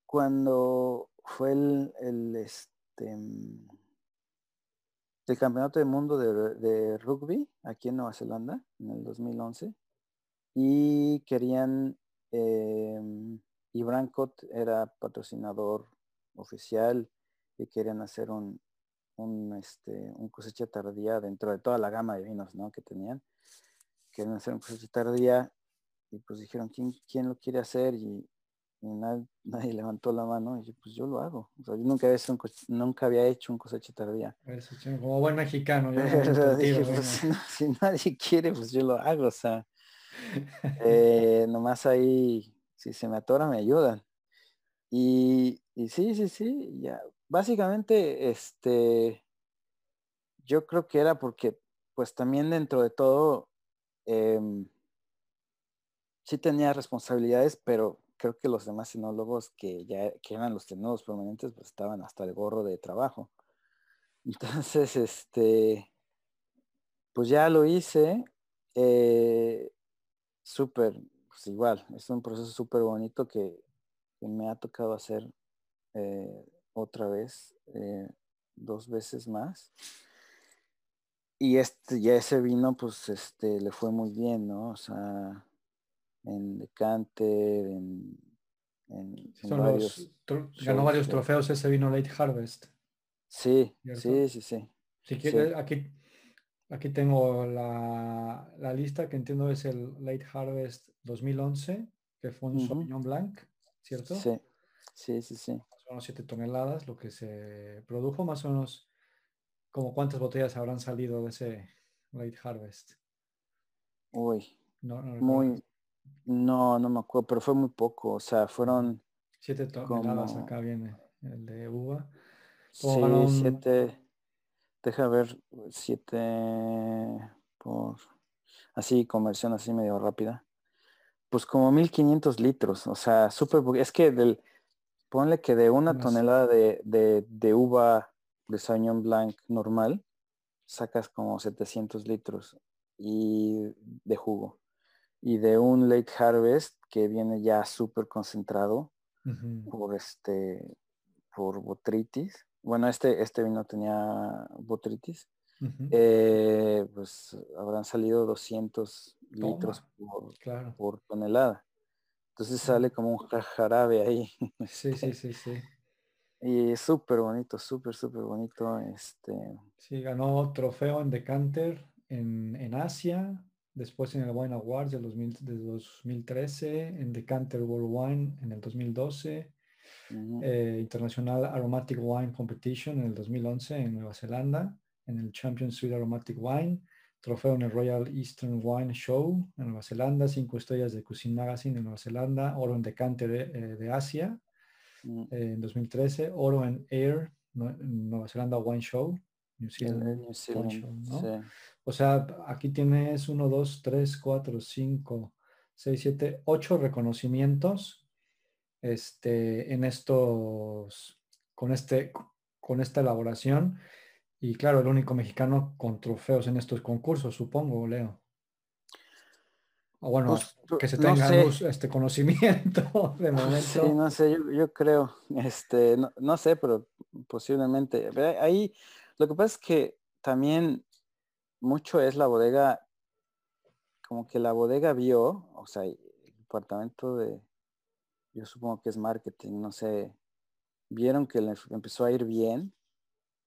[SPEAKER 1] cuando fue el, el este el campeonato del mundo de, rugby aquí en Nueva Zelanda en el 2011 y querían, eh, y Brancott era patrocinador oficial y querían hacer un, un, este, un cosecha tardía dentro de toda la gama de vinos ¿no? que tenían. Querían hacer un cosecha tardía y pues dijeron, ¿quién, quién lo quiere hacer? Y, nadie, levantó la mano y yo, pues yo lo hago. yo nunca había, hecho un, nunca había hecho un cosecha tardía.
[SPEAKER 2] como buen mexicano.
[SPEAKER 1] Pues, si, nadie quiere, pues yo lo hago. O sea, eh, nomás ahí, si se me atora, me ayudan. Y, sí, sí, sí, ya. Básicamente, este, yo creo que era porque, pues también dentro de todo, em, sí tenía responsabilidades, pero creo que los demás sinólogos que ya que eran los tenores permanentes pues estaban hasta el gorro de trabajo. Entonces, este, pues ya lo hice. Eh, súper, pues igual, es un proceso súper bonito que, me ha tocado hacer eh, otra vez, eh, dos veces más. Y este, ya ese vino, pues este, le fue muy bien, ¿no? O sea, en Decanter, en,
[SPEAKER 2] varios ganó varios trofeos ese vino Late Harvest.
[SPEAKER 1] Sí, sí, sí, sí.
[SPEAKER 2] Si quieres, aquí, aquí tengo la, lista que entiendo es el Late Harvest 2011, que fue un Sauvignon Blanc, ¿cierto?
[SPEAKER 1] Sí, sí, sí, sí.
[SPEAKER 2] Más o menos 7 toneladas, lo que se produjo, más o menos, como cuántas botellas habrán salido de ese Late Harvest.
[SPEAKER 1] Uy, muy, no, no me acuerdo, pero fue muy poco. O sea, fueron...
[SPEAKER 2] Siete toneladas acá viene el de uva.
[SPEAKER 1] Sí, siete... Deja ver, siete por... Así, conversión así medio rápida. Pues como 1500 litros. O sea, súper... Es que del... Ponle que de una tonelada de, de, uva de Sauvignon Blanc normal, sacas como 700 litros y de jugo y de un late harvest que viene ya súper concentrado por este por botritis. Bueno, este, este vino tenía botritis. Eh, pues habrán salido 200 litros por, tonelada. Entonces sale como un jarabe ahí.
[SPEAKER 2] Sí, sí, sí, sí.
[SPEAKER 1] Y es súper bonito, súper, súper bonito. Este...
[SPEAKER 2] Sí, ganó trofeo en Decanter en, en Asia, después en el Wine Awards del 2013, en Decanter World Wine en el 2012, eh, International Aromatic Wine Competition en el 2011 en Nueva Zelanda, en el Champion Sweet Aromatic Wine, trofeo en el Royal Eastern Wine Show en Nueva Zelanda, cinco estrellas de Cuisine Magazine en Nueva Zelanda, oro en Decanter de, eh, Asia eh, en 2013, oro en Air, Nueva Zelanda Wine Show, New Zealand, o sea, aquí tienes 1, 2, 3, 4, 5, 6, 7, 8 reconocimientos este, en estos, con, este, con esta elaboración. Y claro, el único mexicano con trofeos en estos concursos, supongo, Leo. O bueno, pues, que se tenga este conocimiento de momento.
[SPEAKER 1] Sí, no sé, yo, yo creo, este, no, no, sé, pero posiblemente. Ahí, lo que pasa es que también mucho es la bodega, como que la bodega vio, o sea, el departamento de, yo supongo que es marketing, no sé, vieron que le empezó a ir bien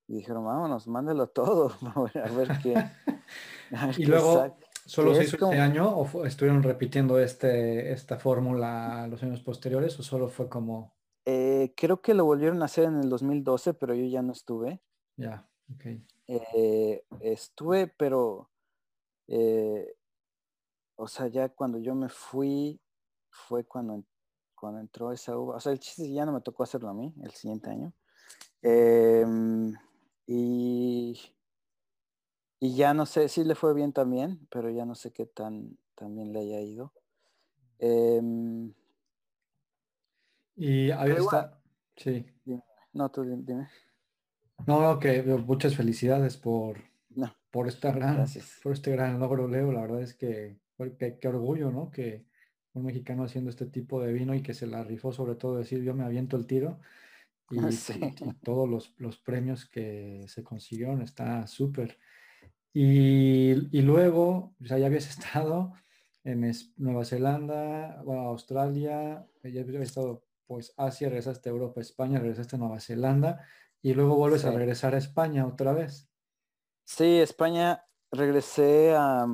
[SPEAKER 1] y dijeron, vámonos, mándelo todo, a ver qué.
[SPEAKER 2] y luego, ¿solo se hizo este año o estuvieron repitiendo este, esta fórmula los años posteriores o solo fue como...
[SPEAKER 1] Eh, creo que lo volvieron a hacer en el 2012, pero yo ya no estuve.
[SPEAKER 2] Ya, ok.
[SPEAKER 1] Eh, estuve, pero, eh, o sea, ya cuando yo me fui, fue cuando, cuando entró esa uva. O sea, el chiste ya no me tocó hacerlo a mí el siguiente año. Y, y ya no sé, si le fue bien también, pero ya no sé qué tan también le haya ido. Em,
[SPEAKER 2] y ahí está. Sí.
[SPEAKER 1] No, tú dime.
[SPEAKER 2] No, que muchas felicidades por, por, esta gran, por este gran logro, Leo. La verdad es que qué orgullo, ¿no? Que un mexicano haciendo este tipo de vino y que se la rifó sobre todo decir yo me aviento el tiro. Y, todos los, los, premios que se consiguieron, está súper. Y, y, luego, o sea, ya habías estado en Nueva Zelanda, bueno, Australia, ya habías estado pues Asia, regresaste a Europa, España, regresaste a Nueva Zelanda y luego vuelves a regresar a España otra vez.
[SPEAKER 1] Sí, España, regresé a,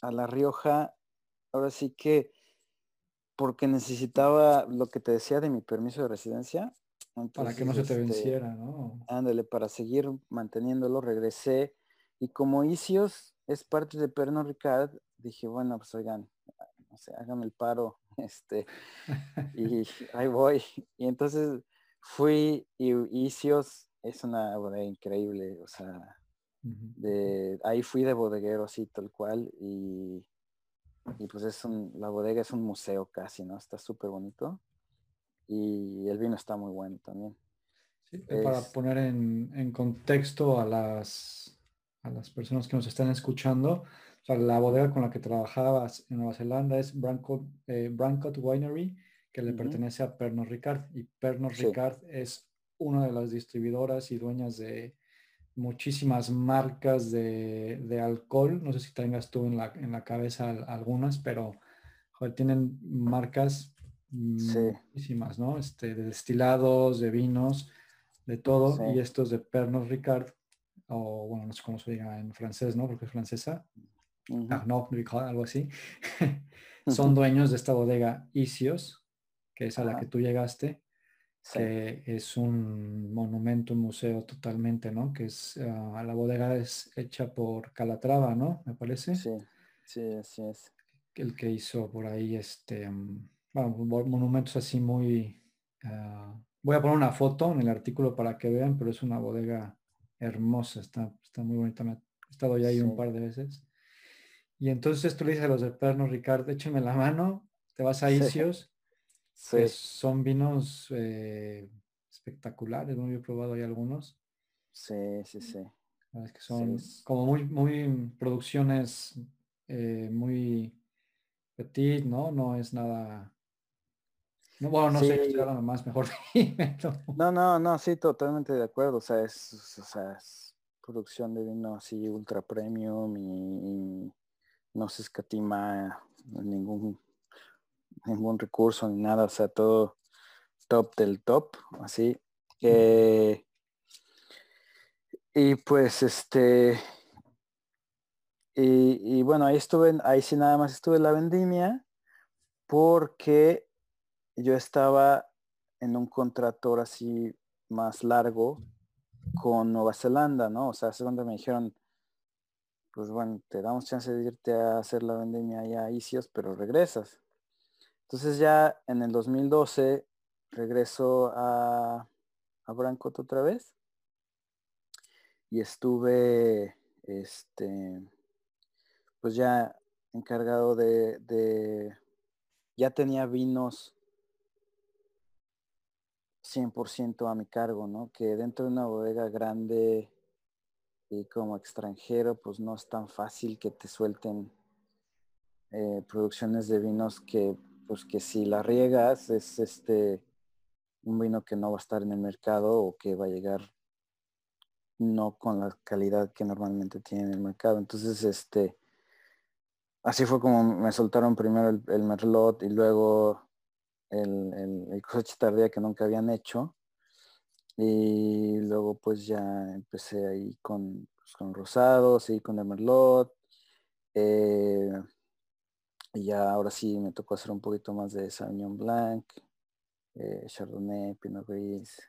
[SPEAKER 1] a La Rioja, ahora sí que porque necesitaba lo que te decía de mi permiso de residencia.
[SPEAKER 2] Para que no se te este, venciera, ¿no?
[SPEAKER 1] Ándale, para seguir manteniéndolo, regresé. Y como Isios es parte de Pernod Ricard, dije, bueno, pues oigan, no sé, hágame el paro, este, y ahí voy. Y entonces fui y Isios es una bodega increíble, o sea, de, ahí fui de bodeguero así tal cual y y pues es un, la bodega es un museo casi, ¿no? Está súper bonito y el vino está muy bueno también.
[SPEAKER 2] Sí, para poner en, contexto a las, a las personas que nos están escuchando, o sea, la bodega con la que trabajabas en Nueva Zelanda es Brancott, eh, Winery, que le pertenece a Pernod Ricard. Y Pernod Ricard es una de las distribuidoras y dueñas de muchísimas marcas de, alcohol. No sé si tengas tú en la, en la cabeza algunas, pero tienen marcas muchísimas, ¿no? Este, de destilados, de vinos, de todo. Y estos de Pernod Ricard, o bueno, no sé cómo se diga en francés, ¿no? Porque es francesa. Ah, no, algo así. Son dueños de esta bodega Isios, que es a la que tú llegaste que es un monumento, un museo totalmente, ¿no? Que es, ah, la bodega es hecha por Calatrava, ¿no? Me parece.
[SPEAKER 1] Sí, sí, así es.
[SPEAKER 2] El que hizo por ahí, este, mm, bueno, monumentos así muy... Ah, voy a poner una foto en el artículo para que vean, pero es una bodega hermosa, está, está muy bonita. he estado ya ahí un par de veces. Y entonces tú le dices a los de Perno, Ricardo, échame la mano, te vas a Isios son vinos eh, espectaculares, ¿no? Yo he probado ahí algunos.
[SPEAKER 1] Sí, sí, sí.
[SPEAKER 2] Es que son como muy, muy producciones eh, muy petit, ¿no? No es nada. No, bueno, no sé, estoy hablando más mejor.
[SPEAKER 1] no, no, no, sí, totalmente de acuerdo. O sea, es, o sea, es producción de vino así ultra premium y no se escatima ningún ningún recurso ni nada, o sea, todo top del top, así. Eh, y pues este, y, bueno, ahí estuve, ahí sí nada más estuve en la vendimia porque yo estaba en un contrato así más largo con Nueva Zelanda, ¿no? O sea, hace donde me dijeron, pues bueno, te damos chance de irte a hacer la vendimia allá a Isios, pero regresas. Entonces ya en el 2012 regreso a, a Brancott otra vez y estuve, este, pues ya encargado de ya tenía vinos 100% a mi cargo, ¿no? Que dentro de una bodega grande y como extranjero, pues no es tan fácil que te suelten eh, producciones de vinos que pues que si la riegas es este un vino que no va a estar en el mercado o que va a llegar no con la calidad que normalmente tiene en el mercado. Entonces, este, así fue como me soltaron primero el, merlot y luego el, el, cosecha tardía que nunca habían hecho. Y luego pues ya empecé ahí con, pues, con rosados y con el merlot. Eh, y ya ahora sí me tocó hacer un poquito más de Sauvignon Blanc, eh, Chardonnay, Pinot Gris,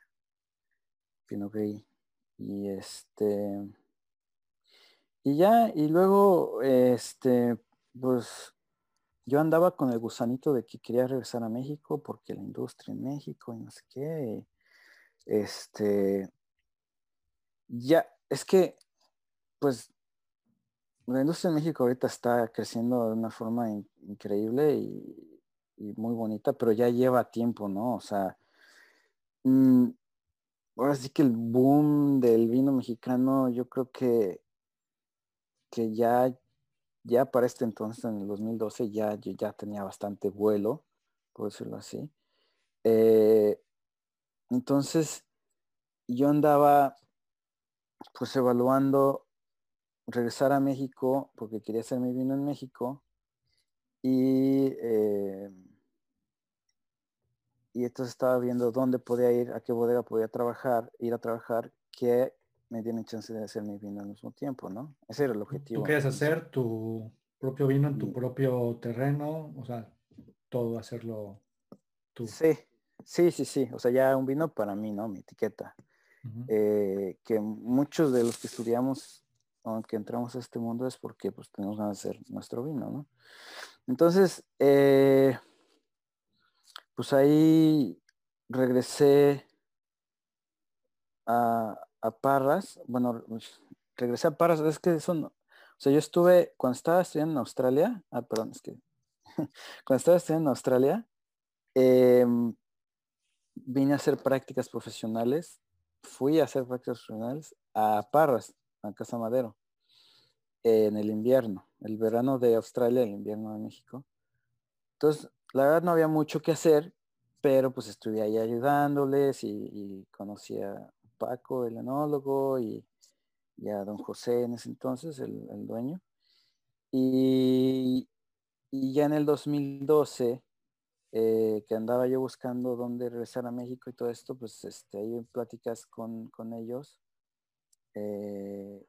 [SPEAKER 1] Pinot Gris. Y este. Y ya, y luego, este, pues yo andaba con el gusanito de que quería regresar a México porque la industria en México y no sé qué. Este, ya, es que, pues la industria en México ahorita está creciendo de una forma increíble y, muy bonita, pero ya lleva tiempo, ¿no? O sea, mm, ahora sí que el boom del vino mexicano, yo creo que, que ya, ya para este entonces, en el 2012, ya, ya tenía bastante vuelo, por decirlo así. Eh, entonces yo andaba pues evaluando regresar a México porque quería hacer mi vino en México y, eh, y entonces estaba viendo dónde podía ir, a qué bodega podía trabajar, ir a trabajar, que me dieron chance de hacer mi vino al mismo tiempo, ¿no? Ese era el objetivo.
[SPEAKER 2] ¿Tú querías hacer tu propio vino en tu propio terreno? O sea, todo hacerlo tú.
[SPEAKER 1] Sí, sí, sí, sí. O sea, ya un vino para mí, ¿no? Mi etiqueta. Eh, que muchos de los que estudiamos, aunque entramos a este mundo, es porque pues tenemos de hacer nuestro vino, ¿no? Entonces, eh, pues ahí regresé a, Parras. Bueno, regresé a Parras. Es que eso no, o sea, yo estuve, cuando estaba estudiando en Australia, ah, perdón, es que cuando estaba estudiando en Australia, em, vine a hacer prácticas profesionales, fui a hacer prácticas profesionales a Parras, a Casa Madero en el invierno, el verano de Australia, el invierno de México. Entonces, la verdad no había mucho que hacer, pero pues estuve ahí ayudándoles y, conocí a Paco, el enólogo, y, a don José en ese entonces, el, dueño. Y, ya en el 2012, eh, que andaba yo buscando dónde regresar a México y todo esto, pues este, ahí pláticas con, con ellos. Eh,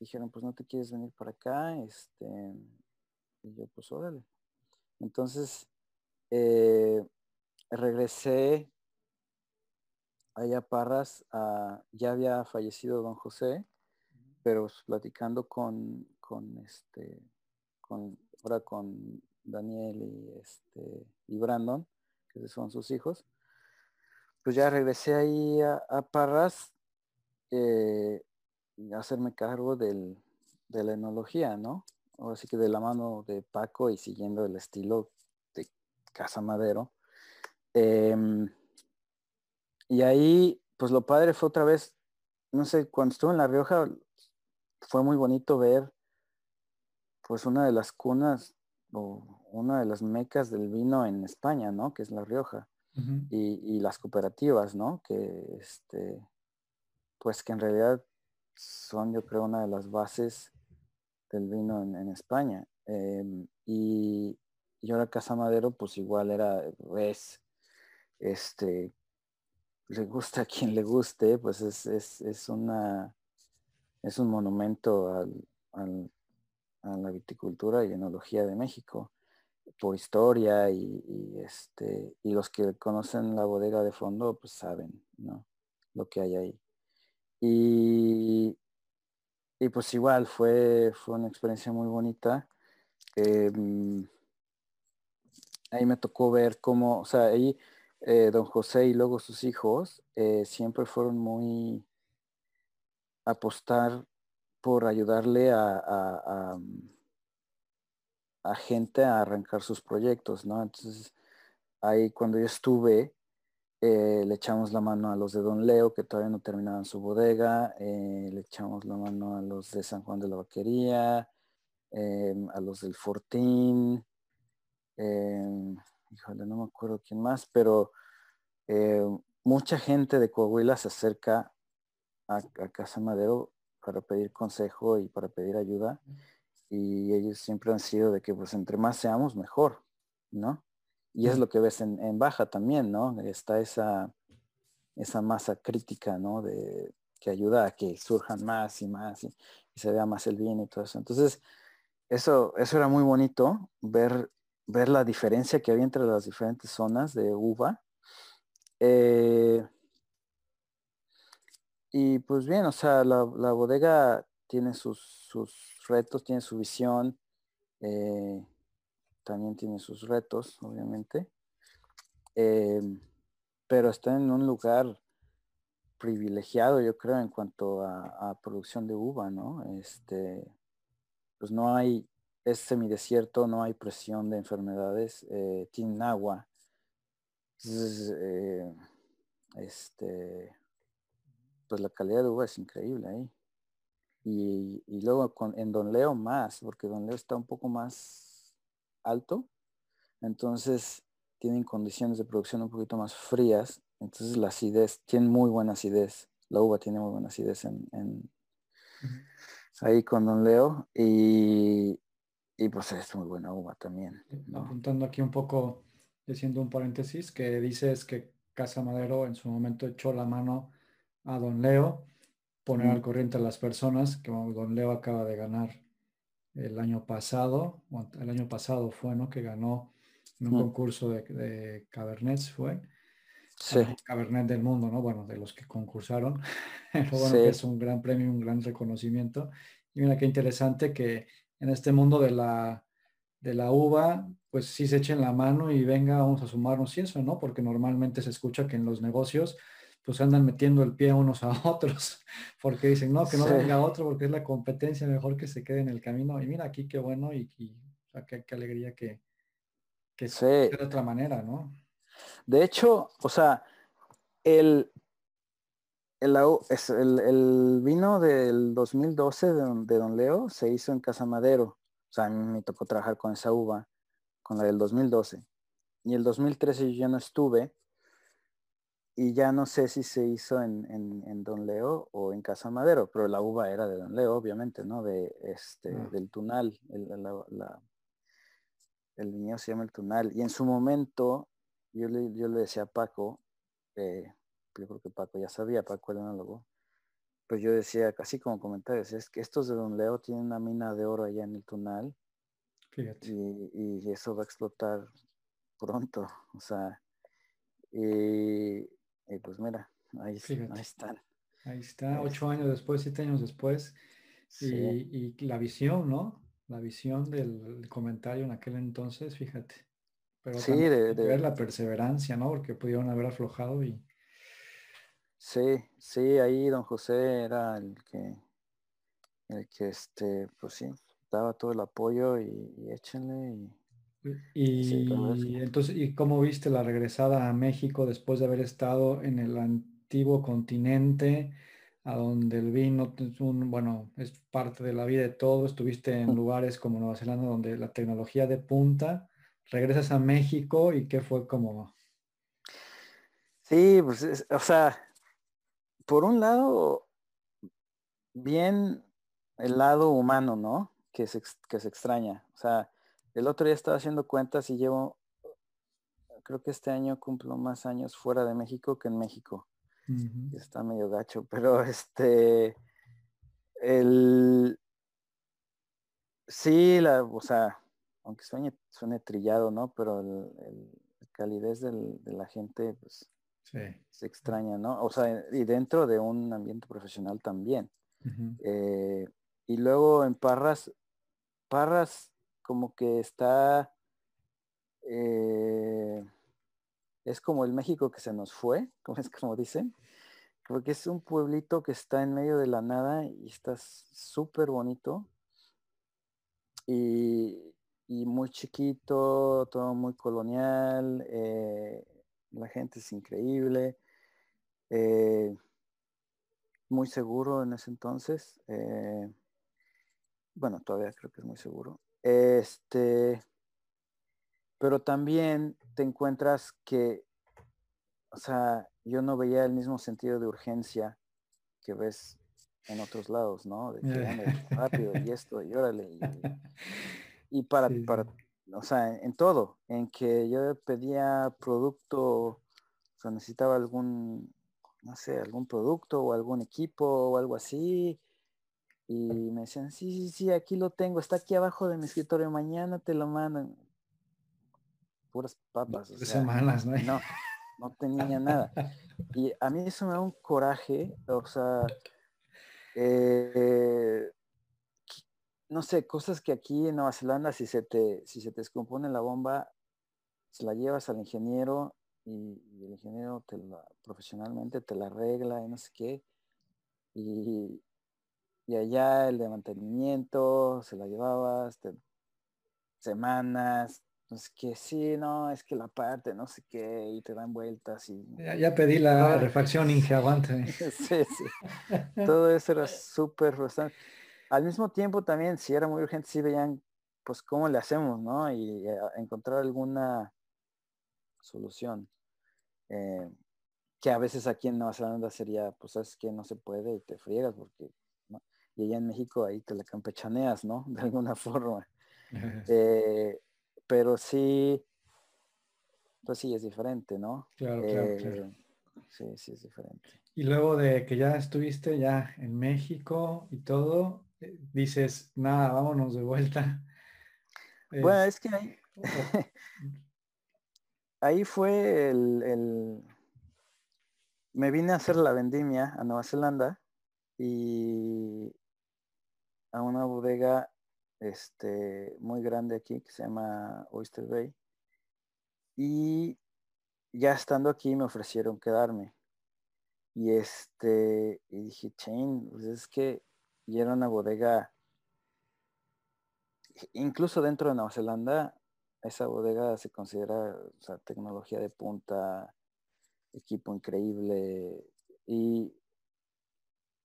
[SPEAKER 1] dijeron, pues no te quieres venir para acá, este, y yo pues órale. Entonces, eh, regresé allá a Parras, ya había fallecido don José, pero platicando con, con este, con, ahora con Daniel y este, y Brandon, que son sus hijos, pues ya regresé ahí a, Parras, eh, hacerme cargo del, de la enología, ¿no? Ahora sí que de la mano de Paco y siguiendo el estilo de Casa Madero. Em, y ahí, pues lo padre fue otra vez, no sé, cuando estuve en La Rioja, fue muy bonito ver, pues una de las cunas o una de las mecas del vino en España, ¿no? Que es La Rioja. y, y, las cooperativas, ¿no? Que, este, pues que en realidad son yo creo una de las bases del vino en, España. Em, y, y, ahora Casa Madero pues igual era, es, este, le gusta a quien le guste, pues es, es, una, es un monumento al, a la viticultura y enología de México por historia y, y, este y los que conocen la bodega de fondo pues saben no lo que hay ahí y, y pues igual fue, fue una experiencia muy bonita. Em, ahí me tocó ver cómo, o sea, ahí eh, don José y luego sus hijos eh, siempre fueron muy apostar por ayudarle a, a, gente a arrancar sus proyectos, ¿no? Entonces, ahí cuando yo estuve, eh, le echamos la mano a los de Don Leo, que todavía no terminaban su bodega. Le echamos la mano a los de San Juan de la Vaquería, a los del Fortín. Híjole, no me acuerdo quién más, pero eh, mucha gente de Coahuila se acerca a, Casa Madero para pedir consejo y para pedir ayuda. Y ellos siempre han sido de que pues entre más seamos, mejor, ¿no? Y es lo que ves en, baja también, ¿no? Está esa, esa masa crítica, ¿no? De, que ayuda a que surjan más y más y, se vea más el bien y todo eso. Entonces, eso, eso era muy bonito, ver, ver la diferencia que había entre las diferentes zonas de uva. Eh, y pues bien, o sea, la, bodega tiene sus, sus, retos, tiene su visión. Eh, también tiene sus retos, obviamente. Eh, pero está en un lugar privilegiado, yo creo, en cuanto a, producción de uva, ¿no? Este, pues no hay, es semidesierto, no hay presión de enfermedades, eh, tiene agua. Eh, este, pues la calidad de uva es increíble ahí. Y, y luego con, en Don Leo más, porque Don Leo está un poco más alto, entonces tienen condiciones de producción un poquito más frías Entonces la acidez, tiene muy buena acidez. La uva tiene muy buena acidez en, ahí con Don Leo. Y, y, pues es muy buena uva también.
[SPEAKER 2] Apuntando aquí un poco, diciendo un paréntesis, que dices que Casa Madero en su momento echó la mano a Don Leo, poner al corriente a las personas, que Don Leo acaba de ganar el año pasado, el año pasado fue, ¿no? Que ganó en un concurso de, de fue.
[SPEAKER 1] Sí.
[SPEAKER 2] Cabernet del mundo, ¿no? Bueno, de los que concursaron. Lo bueno que es un gran premio, un gran reconocimiento. Y mira qué interesante que en este mundo de la, de la uva, pues sí se echen la mano y venga, vamos a sumarnos y eso, ¿no? Porque normalmente se escucha que en los negocios pues andan metiendo el pie unos a otros, porque dicen, no, que no venga otro, porque es la competencia, mejor que se quede en el camino. Y mira aquí qué bueno y, qué, alegría que, que sea de otra manera, ¿no?
[SPEAKER 1] De hecho, o sea, el, el, el, vino del 2012 de, de, Don Leo se hizo en Casa Madero. O sea, a mí me tocó trabajar con esa uva, con la del 2012. Y el 2013 yo ya no estuve, y ya no sé si se hizo en, Don Leo o en Casa Madero, pero la uva era de Don Leo, obviamente, ¿no? De este, ah. del Tunal, el, la, el se llama el Tunal. Y en su momento, yo le, yo le decía a Paco, eh, yo creo que Paco ya sabía, Paco el enólogo, pues yo decía, casi como comentarios, es que estos de Don Leo tienen una mina de oro allá en el Tunal. Y, y, eso va a explotar pronto, o sea, y, y pues mira, ahí, están.
[SPEAKER 2] Ahí está, ocho años después, siete años después. Y, la visión, ¿no? La visión del comentario en aquel entonces, fíjate. Pero sí, de, ver la perseverancia, ¿no? Porque pudieron haber aflojado y...
[SPEAKER 1] Sí, sí, ahí don José era el que, el que este, pues sí, daba todo el apoyo y, y échenle y
[SPEAKER 2] y, entonces, ¿y cómo viste la regresada a México después de haber estado en el antiguo continente, a donde el vino es un, bueno, es parte de la vida de todo? Estuviste en lugares como Nueva Zelanda donde la tecnología de punta. Regresas a México y qué fue como.
[SPEAKER 1] Sí, pues, o sea, por un lado, bien el lado humano, ¿no? Que se, que se extraña. O sea, el otro día estaba haciendo cuentas y llevo, creo que este año cumplo más años fuera de México que en México. Está medio gacho, pero este, el, sí, la, o sea, aunque suene, suene trillado, ¿no? Pero el, calidez de la gente, pues, se extraña, ¿no? O sea, y dentro de un ambiente profesional también. Eh, y luego en Parras, Parras como que está, eh, es como el México que se nos fue, como es como dicen, porque es un pueblito que está en medio de la nada y está súper bonito y, muy chiquito, todo muy colonial, eh, la gente es increíble, eh, muy seguro en ese entonces, bueno, todavía creo que es muy seguro. Este, pero también te encuentras que, o sea, yo no veía el mismo sentido de urgencia que ves en otros lados, ¿no? De que rápido y esto, y órale. Y, para, para, o sea, en, todo, en que yo pedía producto, o sea, necesitaba algún, no sé, algún producto o algún equipo o algo así, y me decían, sí, sí, sí, aquí lo tengo, está aquí abajo de mi escritorio, mañana te lo mandan. Puras papas.
[SPEAKER 2] O semanas, ¿no?
[SPEAKER 1] No, no tenía nada. Y a mí eso me da un coraje, o sea, eh, no sé, cosas que aquí en Nueva Zelanda, si se te, si se te descompone la bomba, se la llevas al ingeniero y, el ingeniero te la, profesionalmente te la arregla y no sé qué. Y, y allá el de mantenimiento, se la llevabas semanas, no sé qué, sí, no, es que la parte, no sé qué, y te dan vueltas y...
[SPEAKER 2] Ya, pedí la refacción, Inge, aguante.
[SPEAKER 1] sí, sí. Todo eso era súper frustrante. Al mismo tiempo también, si era muy urgente, sí veían, pues, cómo le hacemos, ¿no? Y eh, encontrar alguna solución. Eh, que a veces aquí en Nueva Zelanda sería, pues es que no se puede y te friegas porque, ¿no? Y allá en México ahí te la campechaneas, ¿no? De alguna forma. Eh, pero sí, pues sí, es diferente, ¿no?
[SPEAKER 2] Claro, claro, claro.
[SPEAKER 1] Sí, sí, es diferente.
[SPEAKER 2] Y luego de que ya estuviste ya en México y todo, dices, nada, vámonos de vuelta.
[SPEAKER 1] Bueno, es que ahí, ahí fue el, Me vine a hacer la vendimia a Nueva Zelanda y a una bodega este, muy grande aquí que se llama Oyster Bay. Y ya estando aquí me ofrecieron quedarme. Y este, y dije, chain, pues es que y era una bodega, incluso dentro de Nueva Zelanda, esa bodega se considera tecnología de punta, equipo increíble y,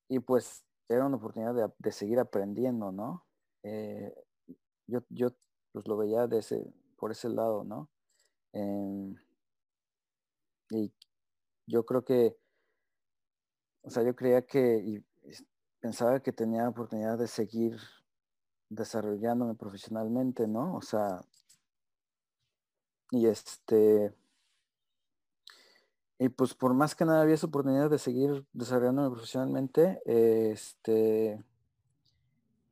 [SPEAKER 1] y pues era una oportunidad de, seguir aprendiendo, ¿no? Eh, yo, yo pues lo veía de ese, por ese lado, ¿no? Em, y yo creo que, o sea, yo creía que pensaba que tenía oportunidad de seguir desarrollándome profesionalmente, ¿no? O sea, y este, y pues por más que nada había esa oportunidad de seguir desarrollándome profesionalmente, este,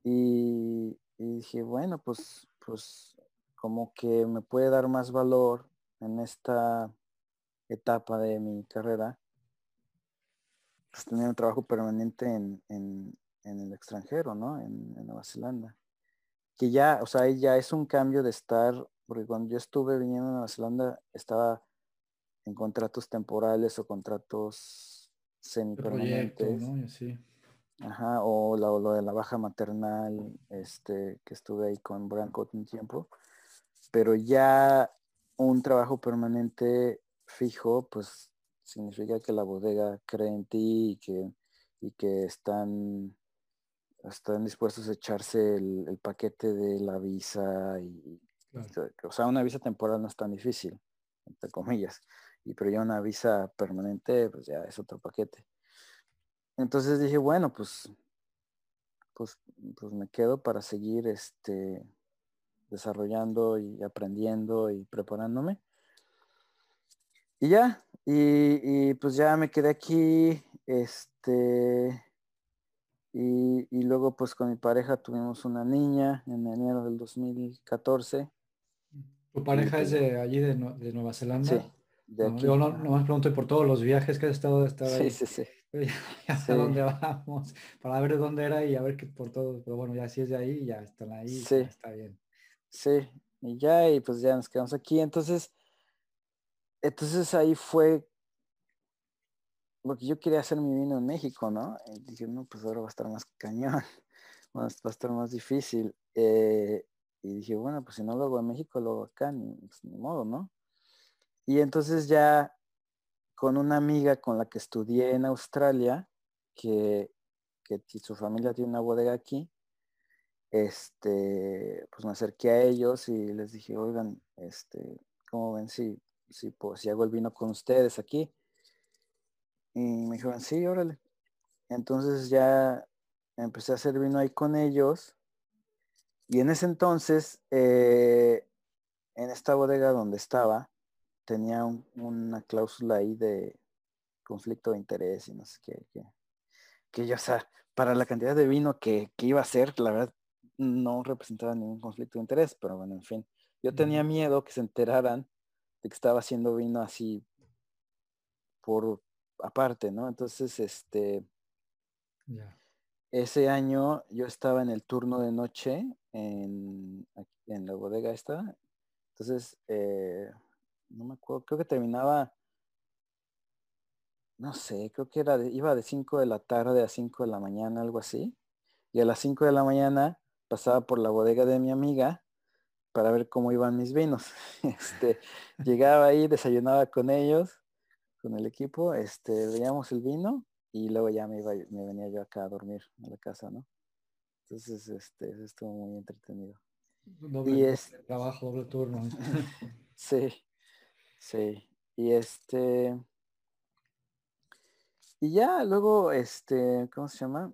[SPEAKER 1] y, y dije, bueno, pues, pues como que me puede dar más valor en esta etapa de mi carrera, pues tener un trabajo permanente en, el extranjero, ¿no? En, Nueva Zelanda. Que ya, o sea, ya es un cambio de estar, porque cuando yo estuve viniendo a Nueva Zelanda estaba en contratos temporales o contratos semipermanentes. ¿no? Sí. Ajá, o lo, de la baja maternal, este, que estuve ahí con Branco un tiempo. Pero ya un trabajo permanente fijo, pues significa que la bodega cree en ti y que, y que están, están dispuestos a echarse el, paquete de la visa y, o sea, una visa temporal no es tan difícil, entre comillas, y pero ya una visa permanente, pues ya es otro paquete. Entonces dije, bueno, pues, pues, pues me quedo para seguir este, desarrollando y aprendiendo y preparándome. Y ya, y, pues ya me quedé aquí, este, y, luego pues con mi pareja tuvimos una niña en enero del 2014.
[SPEAKER 2] ¿Tu pareja es de allí, de, Nueva Zelanda? Sí, de aquí. yo no, más pregunto por todos los viajes que has estado, estar ahí. Sí, sí, sí. Dónde vamos, para ver dónde era y a ver qué por todo. Pero bueno, ya si es de ahí, ya están ahí, sí. está bien.
[SPEAKER 1] Sí, y ya, y pues ya nos quedamos aquí. Entonces, entonces ahí fue lo que yo quería hacer mi vino en México, ¿no? Y dije, no, pues ahora va a estar más cañón, va a estar más difícil. Eh, y dije, bueno, pues si no lo hago en México, lo hago acá, ni, pues, ni modo, ¿no? Y entonces ya con una amiga con la que estudié en Australia, que, que su familia tiene una bodega aquí, este, pues me acerqué a ellos y les dije, oigan, este, ¿cómo ven si si, pues, si hago el vino con ustedes aquí. Y me dijeron, sí, órale. Entonces ya empecé a hacer vino ahí con ellos. Y en ese entonces, eh, en esta bodega donde estaba, tenía una cláusula ahí de conflicto de interés y no sé qué. Que, que yo, o sea, para la cantidad de vino que, que iba a ser, la verdad, no representaba ningún conflicto de interés, pero bueno, en fin. Yo tenía miedo que se enteraran de que estaba haciendo vino así por aparte, ¿no? Entonces, este, ese año yo estaba en el turno de noche en, en la bodega esta. Entonces, eh, no me acuerdo, creo que terminaba, no sé, creo que era iba de 5 de la tarde a 5 de la mañana, algo así. Y a las 5 de la mañana pasaba por la bodega de mi amiga para ver cómo iban mis vinos. Este, llegaba ahí, desayunaba con ellos, con el equipo, este, veíamos el vino y luego ya me, iba, me venía yo acá a dormir a la casa, ¿no? Entonces, este, eso estuvo muy entretenido.
[SPEAKER 2] y es... trabajo, doble turno.
[SPEAKER 1] sí, sí. Y este, y ya luego, este, ¿cómo se llama?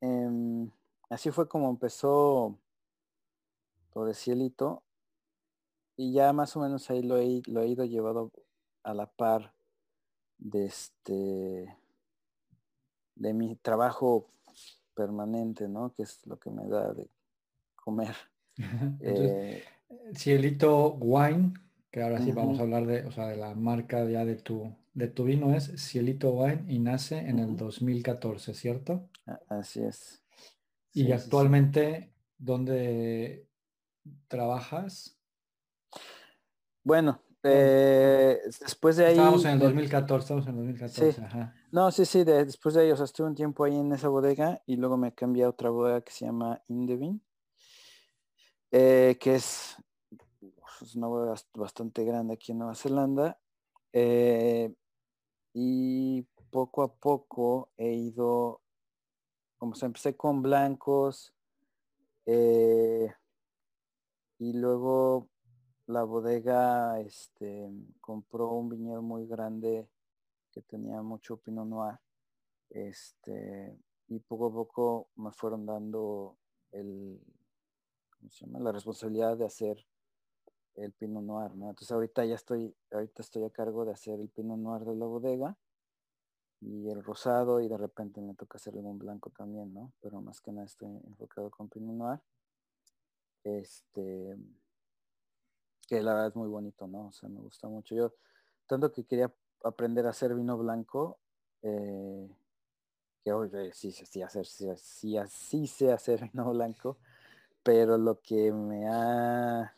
[SPEAKER 1] Em, así fue como empezó lo de Cielito. Y ya más o menos ahí lo he, lo he ido llevado a la par de este de mi trabajo permanente, ¿no? Que es lo que me da de comer.
[SPEAKER 2] Eh, Cielito Wine, que ahora sí vamos a hablar de, o sea, de la marca ya de tu, de tu vino, es Cielito Wine y nace en el 2014, ¿cierto?
[SPEAKER 1] Así es.
[SPEAKER 2] y actualmente, ¿dónde trabajas?
[SPEAKER 1] Bueno, eh, después de ahí...
[SPEAKER 2] Estamos en el 2014, estamos en el 2014, ajá.
[SPEAKER 1] No, sí, sí, después de ahí, o sea, estuve un tiempo ahí en esa bodega y luego me cambié a otra bodega que se llama Indevin, eh, que es, una bodega bastante grande aquí en Nueva Zelanda. Eh, y poco a poco he ido, como se empecé con blancos, y luego la bodega este, compró un viñedo muy grande que tenía mucho Pinot Noir. Este, y poco a poco me fueron dando el, la responsabilidad de hacer el Pinot Noir, ¿no? Entonces ahorita ya estoy, ahorita estoy a cargo de hacer el Pinot Noir de la bodega y el rosado y de repente me toca hacer un blanco también, ¿no? Pero más que nada estoy enfocado con Pinot Noir. Este, que la verdad es muy bonito, ¿no? O sea, me gusta mucho. Yo, tanto que quería aprender a hacer vino blanco, eh, que oye, sí, sí, hacer, sí, sí, así sé hacer vino blanco, pero lo que me ha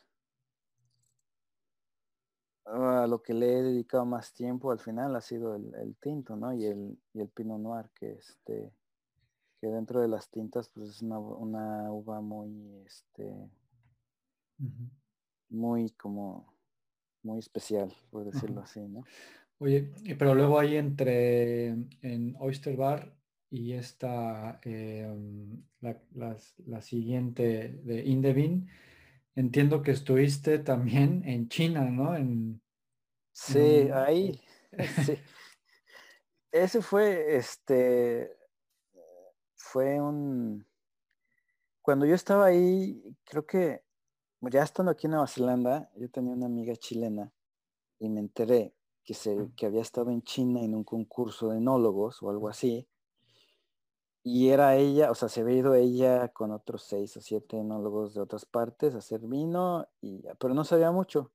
[SPEAKER 1] a lo que le he dedicado más tiempo al final ha sido el, tinto, ¿no? Y el, y el Pinot Noir, que este, que dentro de las tintas, pues es una, una uva muy, este, muy como muy especial, por decirlo así, ¿no?
[SPEAKER 2] Oye, pero luego ahí entre en Oyster Bar y esta, em, la, siguiente de Indevin, entiendo que estuviste también en China, ¿no? En,
[SPEAKER 1] sí, ahí, sí. Ese fue, este, fue un, cuando yo estaba ahí, creo que ya estando aquí en Nueva Zelanda, yo tenía una amiga chilena y me enteré que, se, que había estado en China en un concurso de enólogos o algo así. Y era ella, o sea, se había ido ella con otros seis o siete enólogos de otras partes a hacer vino, y, pero no sabía mucho.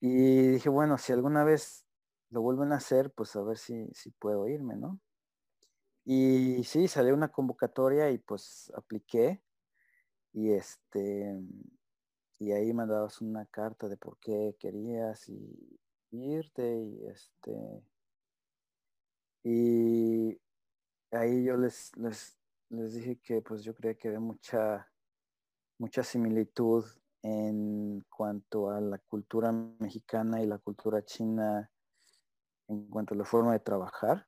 [SPEAKER 1] Y dije, bueno, si alguna vez lo vuelven a hacer, pues a ver si, si puedo irme, ¿no? Y sí, salió una convocatoria y pues apliqué. Y este, y ahí mandabas una carta de por qué querías irte y este y ahí yo les, les, dije que pues yo creía que había mucha mucha similitud en cuanto a la cultura mexicana y la cultura china en cuanto a la forma de trabajar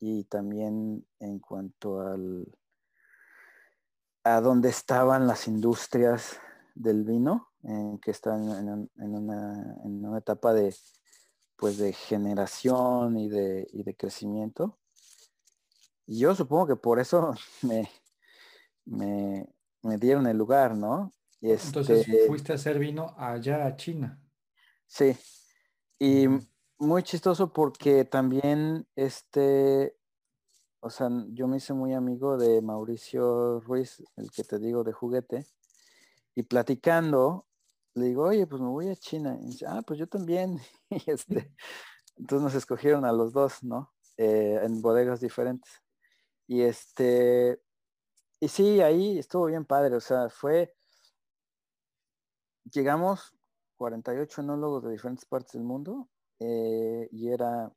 [SPEAKER 1] y también en cuanto al a dónde estaban las industrias del vino, en que está en, una, etapa de, pues, de generación y de, de crecimiento. Y yo supongo que por eso me, me, dieron el lugar, ¿no?
[SPEAKER 2] Entonces fuiste a hacer vino allá a China.
[SPEAKER 1] Sí. Y muy chistoso porque también este, o sea, yo me hice muy amigo de Mauricio Ruiz, el que te digo de juguete, y platicando, le digo, oye, pues me voy a China. Y dice, ah, pues yo también. y este, entonces nos escogieron a los dos, ¿no? Eh, en bodegas diferentes. Y este, y sí, ahí estuvo bien padre, o sea, fue, llegamos 48 enólogos de diferentes partes del mundo eh, y era,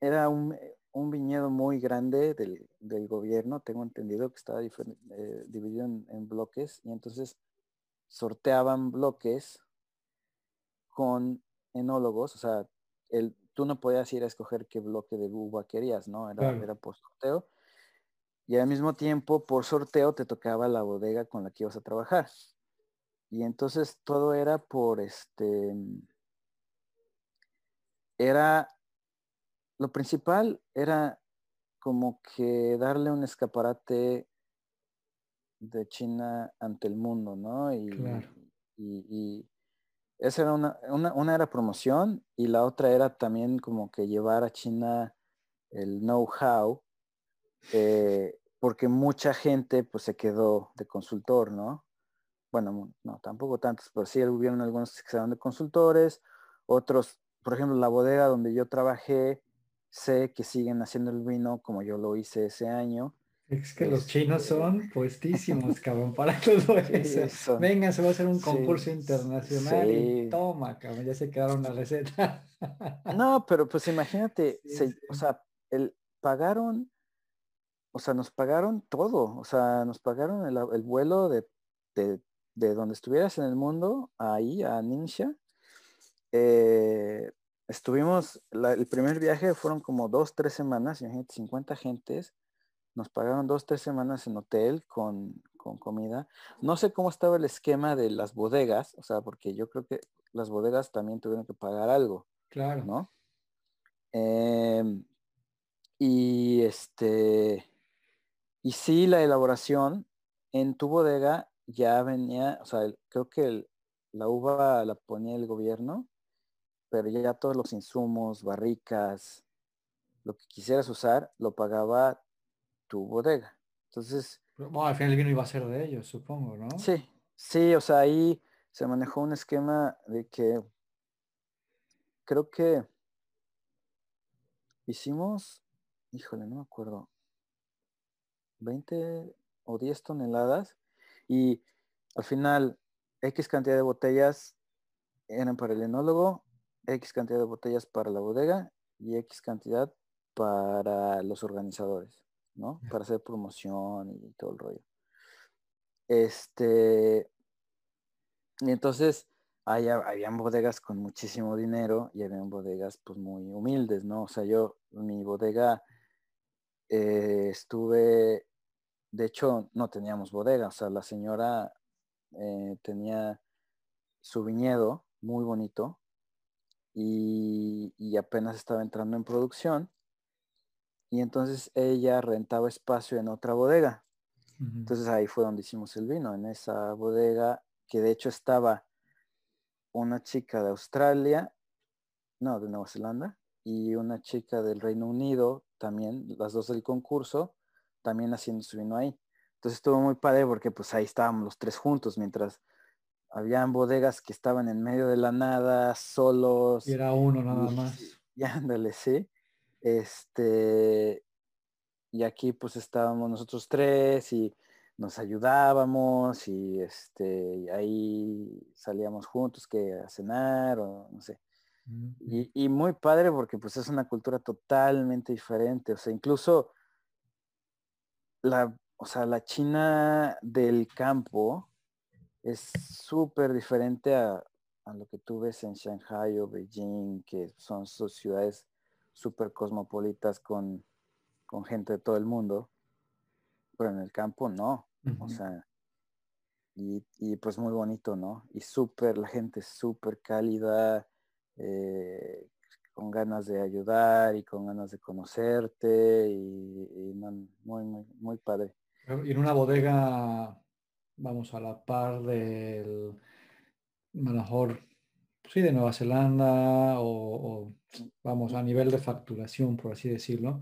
[SPEAKER 1] era un, un viñedo muy grande del, gobierno, tengo entendido que estaba eh, dividido en, bloques y entonces sorteaban bloques con enólogos, o sea, el, tú no podías ir a escoger qué bloque de uva querías, ¿no? Era, era por sorteo. Y al mismo tiempo, por sorteo, te tocaba la bodega con la que ibas a trabajar. Y entonces todo era por este... Era lo principal era como que darle un escaparate de China ante el mundo, ¿no? Y, y, esa era una, una, era promoción y la otra era también como que llevar a China el know-how, eh, porque mucha gente pues se quedó de consultor, ¿no? Bueno, no, tampoco tantos, pero sí hubieron algunos que se quedaron de consultores, otros, por ejemplo, la bodega donde yo trabajé, sé que siguen haciendo el vino como yo lo hice ese año.
[SPEAKER 2] Es que los chinos este, son puestísimos, cabrón, para todo eso. Venga, se va a hacer un concurso internacional y toma, cabrón, ya se quedaron la receta.
[SPEAKER 1] No, pero pues imagínate, o sea, el, pagaron, o sea, nos pagaron todo, o sea, nos pagaron el, vuelo de, de, donde estuvieras en el mundo, ahí, a Ninja. Eh, estuvimos, el primer viaje fueron como dos, tres semanas, imagínate, 50 gentes nos pagaron dos, tres semanas en hotel con, comida. No sé cómo estaba el esquema de las bodegas, o sea, porque yo creo que las bodegas también tuvieron que pagar algo.
[SPEAKER 2] Claro.
[SPEAKER 1] ¿No? Em, y este, y sí, la elaboración en tu bodega ya venía, o sea, creo que la uva la ponía el gobierno, pero ya todos los insumos, barricas, lo que quisieras usar, lo pagaba tu bodega. Entonces...
[SPEAKER 2] Bueno, al final el vino iba a ser de ellos, supongo, ¿no?
[SPEAKER 1] Sí, sí, o sea, ahí se manejó un esquema de que creo que hicimos, híjole, no me acuerdo, 20 o 10 toneladas y al final X cantidad de botellas eran para el enólogo, X cantidad de botellas para la bodega y X cantidad para los organizadores. ¿no? Para hacer promoción y todo el rollo. Este, y entonces había, habían bodegas con muchísimo dinero y habían bodegas pues muy humildes, ¿no? O sea, yo, mi bodega, eh, estuve, de hecho, no teníamos bodega, o sea, la señora eh, tenía su viñedo muy bonito y, y apenas estaba entrando en producción y entonces ella rentaba espacio en otra bodega. Entonces ahí fue donde hicimos el vino, en esa bodega que de hecho estaba una chica de Australia, no, de Nueva Zelanda, y una chica del Reino Unido, también, las dos del concurso, también haciendo su vino ahí. Entonces estuvo muy padre porque pues ahí estábamos los tres juntos, mientras habían bodegas que estaban en medio de la nada, solos.
[SPEAKER 2] Y era uno nada más.
[SPEAKER 1] Y ándale, sí. Este, y aquí pues estábamos nosotros tres y nos ayudábamos y este, ahí salíamos juntos que a cenar o no sé. y, y, muy padre porque pues es una cultura totalmente diferente. O sea, incluso la, o sea, la China del campo es súper diferente a, a, lo que tú ves en Shanghai o Beijing, que son sus ciudades súper cosmopolitas con, gente de todo el mundo, pero en el campo no, o sea, y, pues muy bonito, ¿no? Y súper, la gente súper cálida, eh, con ganas de ayudar y con ganas de conocerte y, muy, muy, muy padre.
[SPEAKER 2] Y en una bodega, vamos, a la par del, a mejor sí, de Nueva Zelanda o, vamos, a nivel de facturación, por así decirlo,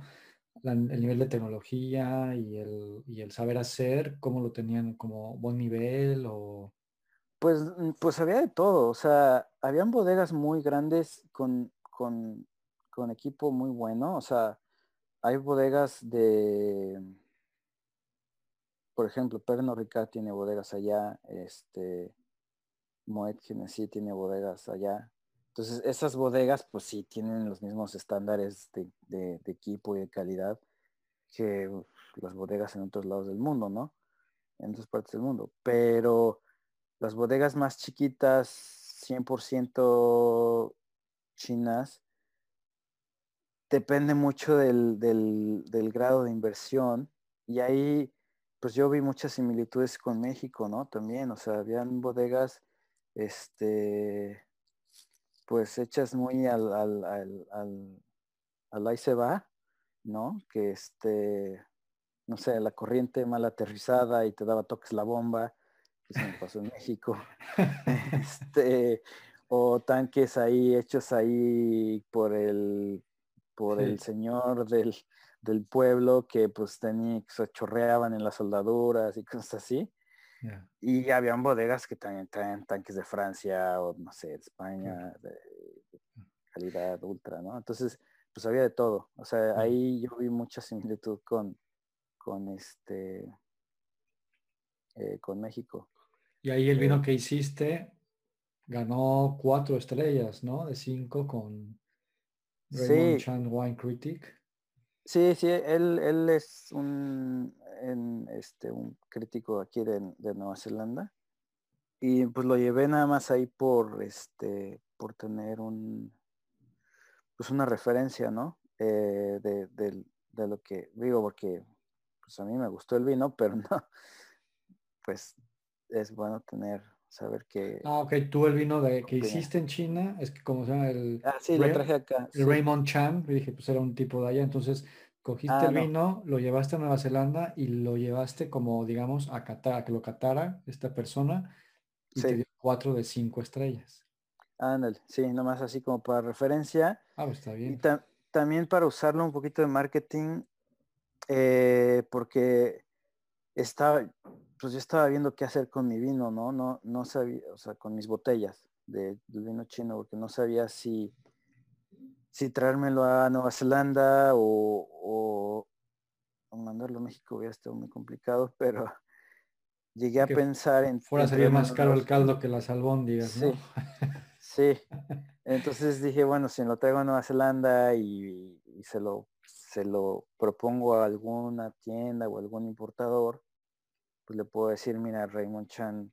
[SPEAKER 2] el nivel de tecnología y el, saber hacer, ¿cómo lo tenían como buen nivel o...?
[SPEAKER 1] Pues, mm, pues había de todo, o sea, habían bodegas muy grandes con, con, con equipo muy bueno, o sea, hay bodegas de, por ejemplo, Pernod Ricard tiene bodegas allá, este, Moet sí tiene bodegas allá. Entonces, esas bodegas, pues sí, tienen los mismos estándares de, equipo y de calidad que las bodegas en otros lados del mundo, ¿no? En otras partes del mundo. Pero las bodegas más chiquitas, 100% chinas, depende mucho del, del, grado de inversión. Y ahí, pues yo vi muchas similitudes con México, ¿no? También, o sea, habían bodegas este, pues hechas muy al, al ahí se va, ¿no? Que este, no sé, la corriente mal aterrizada y te daba toques la bomba, que se me pasó en México. este, o tanques ahí hechos ahí por el por el señor del, del, pueblo que pues tenía, se chorreaban en las soldaduras y cosas así. Y habían bodegas que también traen tanques de Francia o no sé, de España, de, calidad ultra, ¿no? Entonces, pues había de todo. O sea, ahí yo vi mucha similitud con, con este, eh, con México.
[SPEAKER 2] Y ahí el vino eh, que hiciste ganó cuatro estrellas, ¿no? De cinco con Raymond Chan Wine Critic.
[SPEAKER 1] Sí, sí, él, él es un, este, un crítico aquí de, Nueva Zelanda. Y pues lo llevé nada más ahí por este por tener un pues una referencia, ¿no? Eh, de, de, lo que digo, porque pues a mí me gustó el vino, pero no, pues es bueno tener, saber que...
[SPEAKER 2] Ah, ok, tú el vino de, que hiciste en China, es que como se llama el...
[SPEAKER 1] Ah, sí, lo traje acá.
[SPEAKER 2] El Raymond Chan, dije, pues era un tipo de allá, entonces cogiste ah, el vino, lo llevaste a Nueva Zelanda y lo llevaste como, digamos, a Qatar, a que lo catara esta persona y te dio cuatro de cinco estrellas.
[SPEAKER 1] Ándale, sí, nomás así como para referencia.
[SPEAKER 2] Ah, pues está bien.
[SPEAKER 1] Y también para usarlo un poquito de marketing, eh, porque estaba, pues yo estaba viendo qué hacer con mi vino, ¿no? No, no sabía, o sea, con mis botellas de, vino chino, porque no sabía si, si traérmelo a Nueva Zelanda o, mandarlo a México hubiera estado muy complicado, pero llegué a pensar en...
[SPEAKER 2] Fuera sería más caro el caldo que las albóndigas, ¿no?
[SPEAKER 1] Sí, sí. Entonces dije, bueno, si lo traigo a Nueva Zelanda y, se, lo, se lo propongo a alguna tienda o algún importador, pues le puedo decir, mira, Raymond Chan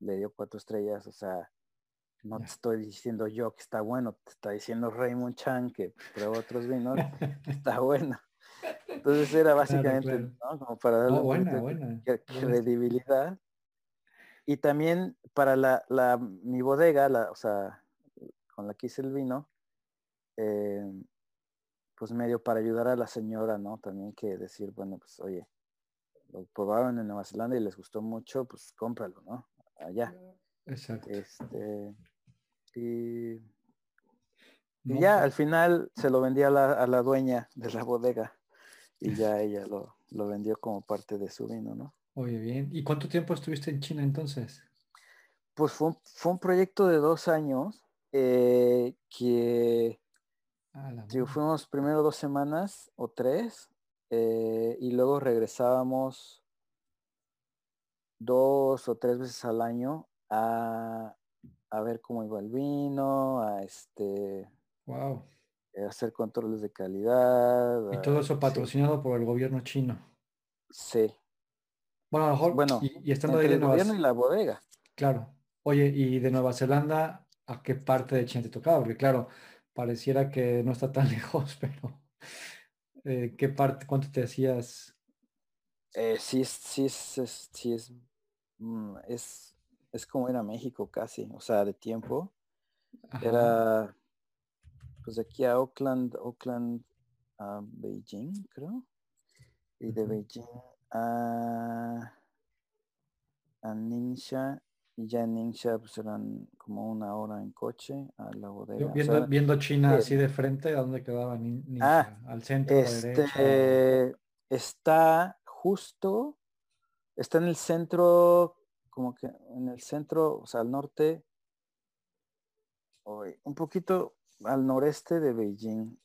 [SPEAKER 1] le dio cuatro estrellas, o sea, no te estoy diciendo yo que está bueno, te está diciendo Raymond Chan que prueba otros vinos, que está bueno. Entonces era básicamente, ¿no? Como para darle
[SPEAKER 2] buena,
[SPEAKER 1] credibilidad. Y también para la, la, mi bodega, la, o sea, con la que hice el vino, eh, pues medio para ayudar a la señora, ¿no? También que decir, bueno, pues oye, lo probaron en Nueva Zelanda y les gustó mucho, pues cómpralo, ¿no? Allá.
[SPEAKER 2] Exacto.
[SPEAKER 1] Este, y, ya pues al final se lo vendí a la, a la, dueña de la bodega y ya ella lo, lo vendió como parte de su vino, ¿no?
[SPEAKER 2] Oye, bien. ¿Y cuánto tiempo estuviste en China entonces?
[SPEAKER 1] Pues fue un, fue un proyecto de dos años eh, que fuimos primero dos semanas o tres eh, y luego regresábamos dos o tres veces al año a, ver cómo iba el vino, a este
[SPEAKER 2] wow.
[SPEAKER 1] Eh, hacer controles de calidad.
[SPEAKER 2] Y todo eso patrocinado por el gobierno chino.
[SPEAKER 1] Sí.
[SPEAKER 2] Bueno, a lo mejor,
[SPEAKER 1] bueno, y, estando ahí de el gobierno y la bodega.
[SPEAKER 2] Claro. Oye, y de Nueva Zelanda, ¿a qué parte de China te tocaba? Porque claro, pareciera que no está tan lejos, pero eh, ¿qué parte, cuánto te hacías?
[SPEAKER 1] Eh, sí, sí, es, sí es, mm, es, es como ir a México casi, o sea, de tiempo. Era, pues de aquí a Oakland, Oakland a Beijing, creo. Y de Beijing a, a Ningxia y ya en Ningxia pues eran como una hora en coche a la bodega.
[SPEAKER 2] Viendo, China así de frente, ¿a dónde quedaba Ningxia?
[SPEAKER 1] Ah,
[SPEAKER 2] ¿Al centro?
[SPEAKER 1] Este, está justo, está en el centro, como que en el centro, o sea, al norte, un poquito al noreste de Beijing.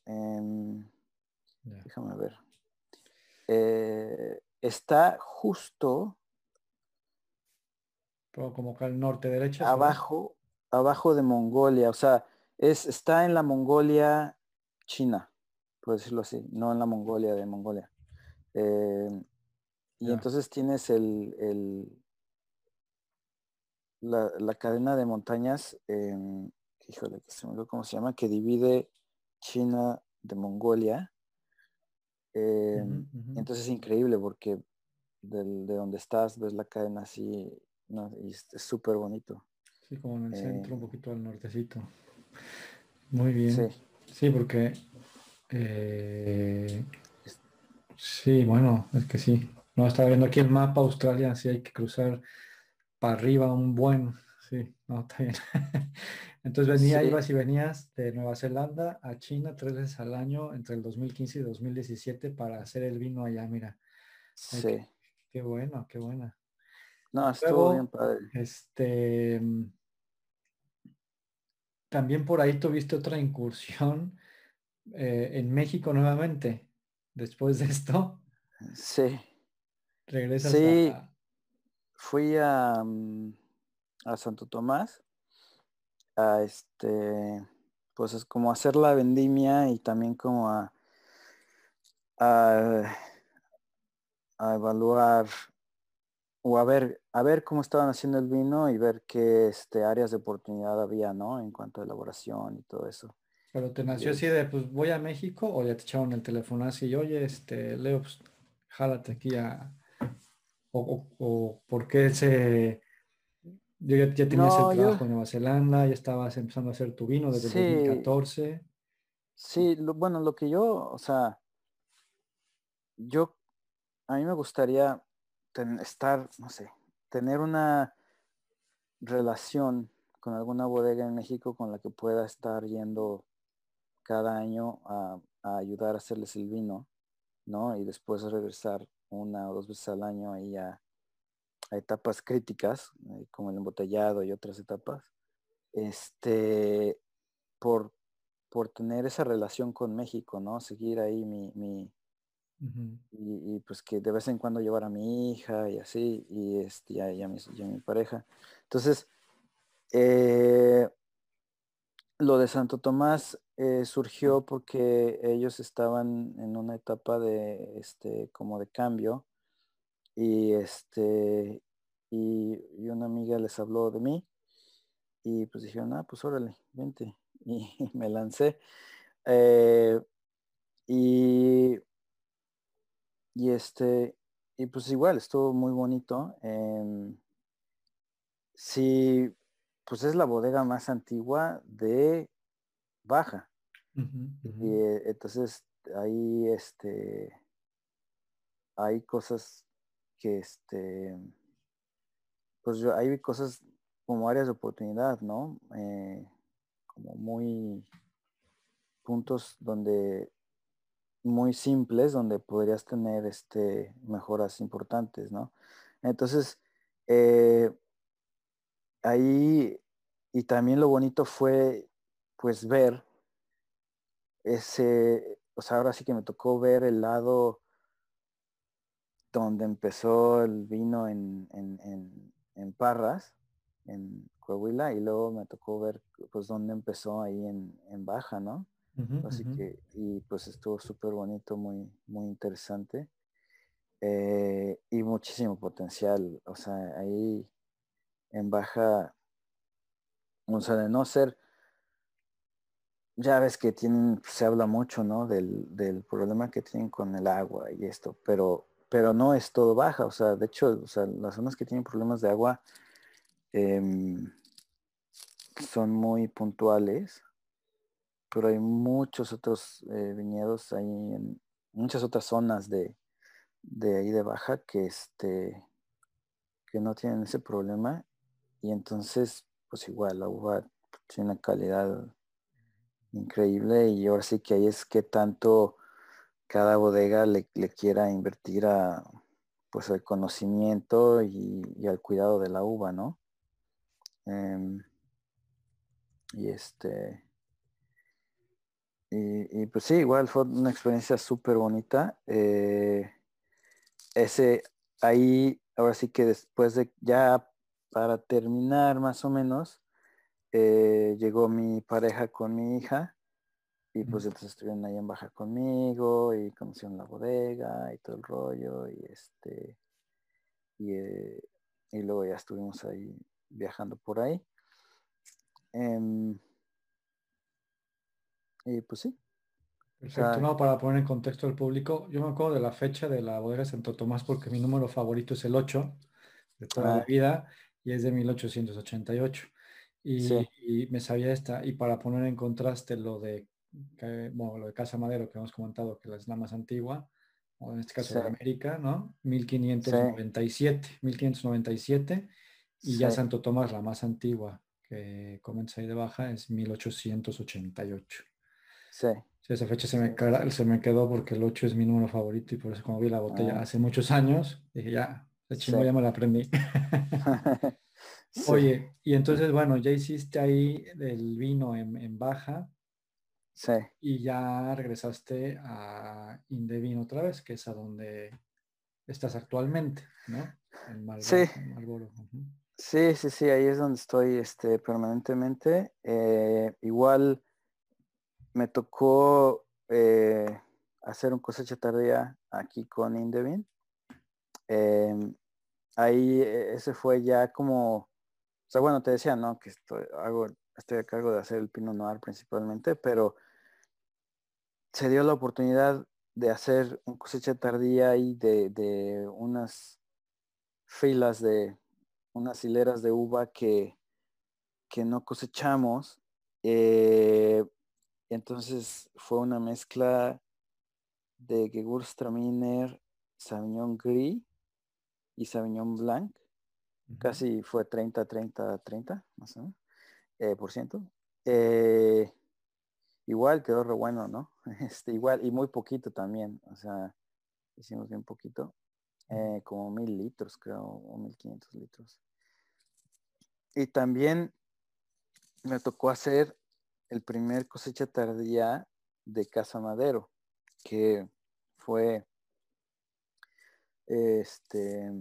[SPEAKER 1] Déjame ver. Eh, está justo
[SPEAKER 2] como que al norte derecha.
[SPEAKER 1] Abajo, abajo de Mongolia, o sea, es, está en la Mongolia china, por decirlo así, no en la Mongolia de Mongolia. Eh, y entonces tienes el, el la, cadena de montañas, eh, híjole, que se me olvidó cómo se llama, que divide China de Mongolia. Em, entonces es increíble porque de donde estás ves la cadena así no, y es súper bonito.
[SPEAKER 2] Sí, como en el centro, un eh, poquito al nortecito. Muy bien. Sí. porque Eh, sí, bueno, es que sí. No, estaba viendo aquí el mapa Australia, sí hay que cruzar para arriba un buen. Sí, no, está bien. Entonces venía, ibas y venías de Nueva Zelanda a China tres veces al año entre el 2015 y 2017 para hacer el vino allá, mira.
[SPEAKER 1] Sí.
[SPEAKER 2] Qué, bueno, qué buena.
[SPEAKER 1] No, estuvo bien padre.
[SPEAKER 2] Este, también por ahí tuviste otra incursión eh, en México nuevamente, después de esto.
[SPEAKER 1] Sí.
[SPEAKER 2] Regresas
[SPEAKER 1] sí. Fui a, mm, a Santo Tomás a este, pues es como hacer la vendimia y también como a, a, evaluar o a ver, a ver cómo estaban haciendo el vino y ver qué este, áreas de oportunidad había, ¿no? En cuanto a elaboración y todo eso.
[SPEAKER 2] Pero te nació así de, pues voy a México o ya te echaron el teléfono así, oye, este, Leo, pues jálate aquí a... O, o, por qué se ya, ya tenías el trabajo en Nueva Zelanda, ya estabas empezando a hacer tu vino desde 2014.
[SPEAKER 1] Sí, bueno, lo que yo, o sea, yo, a mí me gustaría estar, no sé, tener una relación con alguna bodega en México con la que pueda estar yendo cada año a, ayudar a hacerles el vino, ¿no? Y después regresar una o dos veces al año ahí a, a etapas críticas, eh, como el embotellado y otras etapas, este, por, por tener esa relación con México, ¿no? Seguir ahí mi, mi y, pues que de vez en cuando llevar a mi hija y así, y, este, y, a, mi, mi, pareja. Entonces, eh, lo de Santo Tomás eh, surgió porque ellos estaban en una etapa de, este, como de cambio y este y, una amiga les habló de mí y pues dijeron, ah, pues órale, vente. Y, me lancé. Eh, y, y este, y pues igual, estuvo muy bonito. Eh, sí, pues es la bodega más antigua de Baja. Y eh, entonces ahí este hay cosas que este, pues yo, hay cosas como áreas de oportunidad, ¿no? Eh, como muy puntos donde muy simples donde podrías tener este mejoras importantes, ¿no? Entonces, eh, ahí, y también lo bonito fue pues ver ese, o sea, ahora sí que me tocó ver el lado donde empezó el vino en, en, Parras, en Coahuila, y luego me tocó ver pues dónde empezó ahí en, Baja, ¿no? Así que, y pues estuvo súper bonito, muy, muy interesante. Eh, y muchísimo potencial. O sea, ahí en Baja, o sea, de no ser, ya ves que tienen, se habla mucho, ¿no? Del, del problema que tienen con el agua y esto, pero pero no es todo baja, o sea, de hecho, o sea, las zonas que tienen problemas de agua em, son muy puntuales, pero hay muchos otros eh, viñedos ahí en muchas otras zonas de, ahí de baja que este que no tienen ese problema y entonces pues igual la uva tiene una calidad increíble y ahora sí que ahí es que tanto cada bodega le, quiera invertir a pues el conocimiento y, al cuidado de la uva, ¿no? Em, y este y, pues sí, igual fue una experiencia súper bonita. Eh, ese ahí, ahora sí que después de ya para terminar más o menos, eh, llegó mi pareja con mi hija y pues entonces estuvieron ahí en baja conmigo y conocieron la bodega y todo el rollo y este y, eh, luego ya estuvimos ahí viajando por ahí. Em, y pues sí.
[SPEAKER 2] Perfecto, no, para poner en contexto al público, yo me acuerdo de la fecha de la bodega Santo Tomás porque mi número favorito es el 8 de toda la ah. vida y es de 1888. Y, y me sabía esta, y para poner en contraste lo de bueno, lo de Casa Madero que hemos comentado que es la más antigua, o en este caso de América, ¿no? 1597, 1597, y ya Santo Tomás, la más antigua, que comienza ahí de baja, es 1888. Sí. esa fecha se me, se me quedó porque el 8 es mi número favorito y por eso como vi la botella ah. hace muchos años, dije ya, ese chingo ya me la aprendí. Oye, y entonces, bueno, ya hiciste ahí el vino en, baja. Sí. Y ya regresaste a Indevino otra vez, que es a donde estás actualmente, ¿no?
[SPEAKER 1] En sí. Sí, sí, sí, ahí es donde estoy este, permanentemente. Eh, igual me tocó eh, hacer un cosecha tardía aquí con Indevin. Em, ahí e, ese fue ya como o sea, bueno, te decía, ¿no? Que estoy, hago, estoy a cargo de hacer el Pinot Noir principalmente, pero se dio la oportunidad de hacer un cosecha tardía y de, unas filas de unas hileras de uva que, que no cosechamos. Eh, entonces fue una mezcla de Gewürztraminer, Sauvignon Gris y Sauvignon Blanc Casi fue 30, 30, 30, más o menos, eh, por ciento. Eh, igual quedó re bueno, ¿no? Este, igual, y muy poquito también, o sea, hicimos bien poquito, eh, como mil litros creo, o mil quinientos litros. Y también me tocó hacer el primer cosecha tardía de Casa Madero, que fue este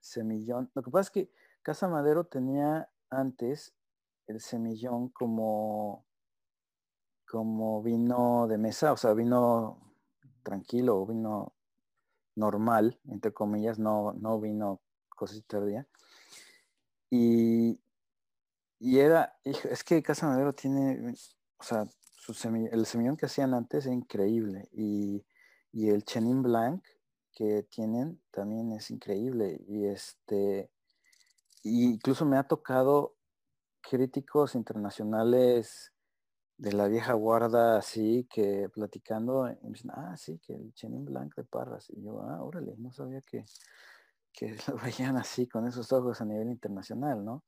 [SPEAKER 1] semillón. Lo que pasa es que Casa Madero tenía antes el semillón como, como vino de mesa, o sea, vino tranquilo vino normal, entre comillas, no, no vino cosita día. Y, y era, es que Casa Madero tiene, o sea, el semillón que hacían antes es increíble. Y, y el Chenin Blanc que tienen también es increíble y este incluso me ha tocado críticos internacionales de la vieja guarda así que platicando y me dicen ah sí que el Chenin Blanc de Parras y yo ah órale no sabía que que lo veían así con esos ojos a nivel internacional no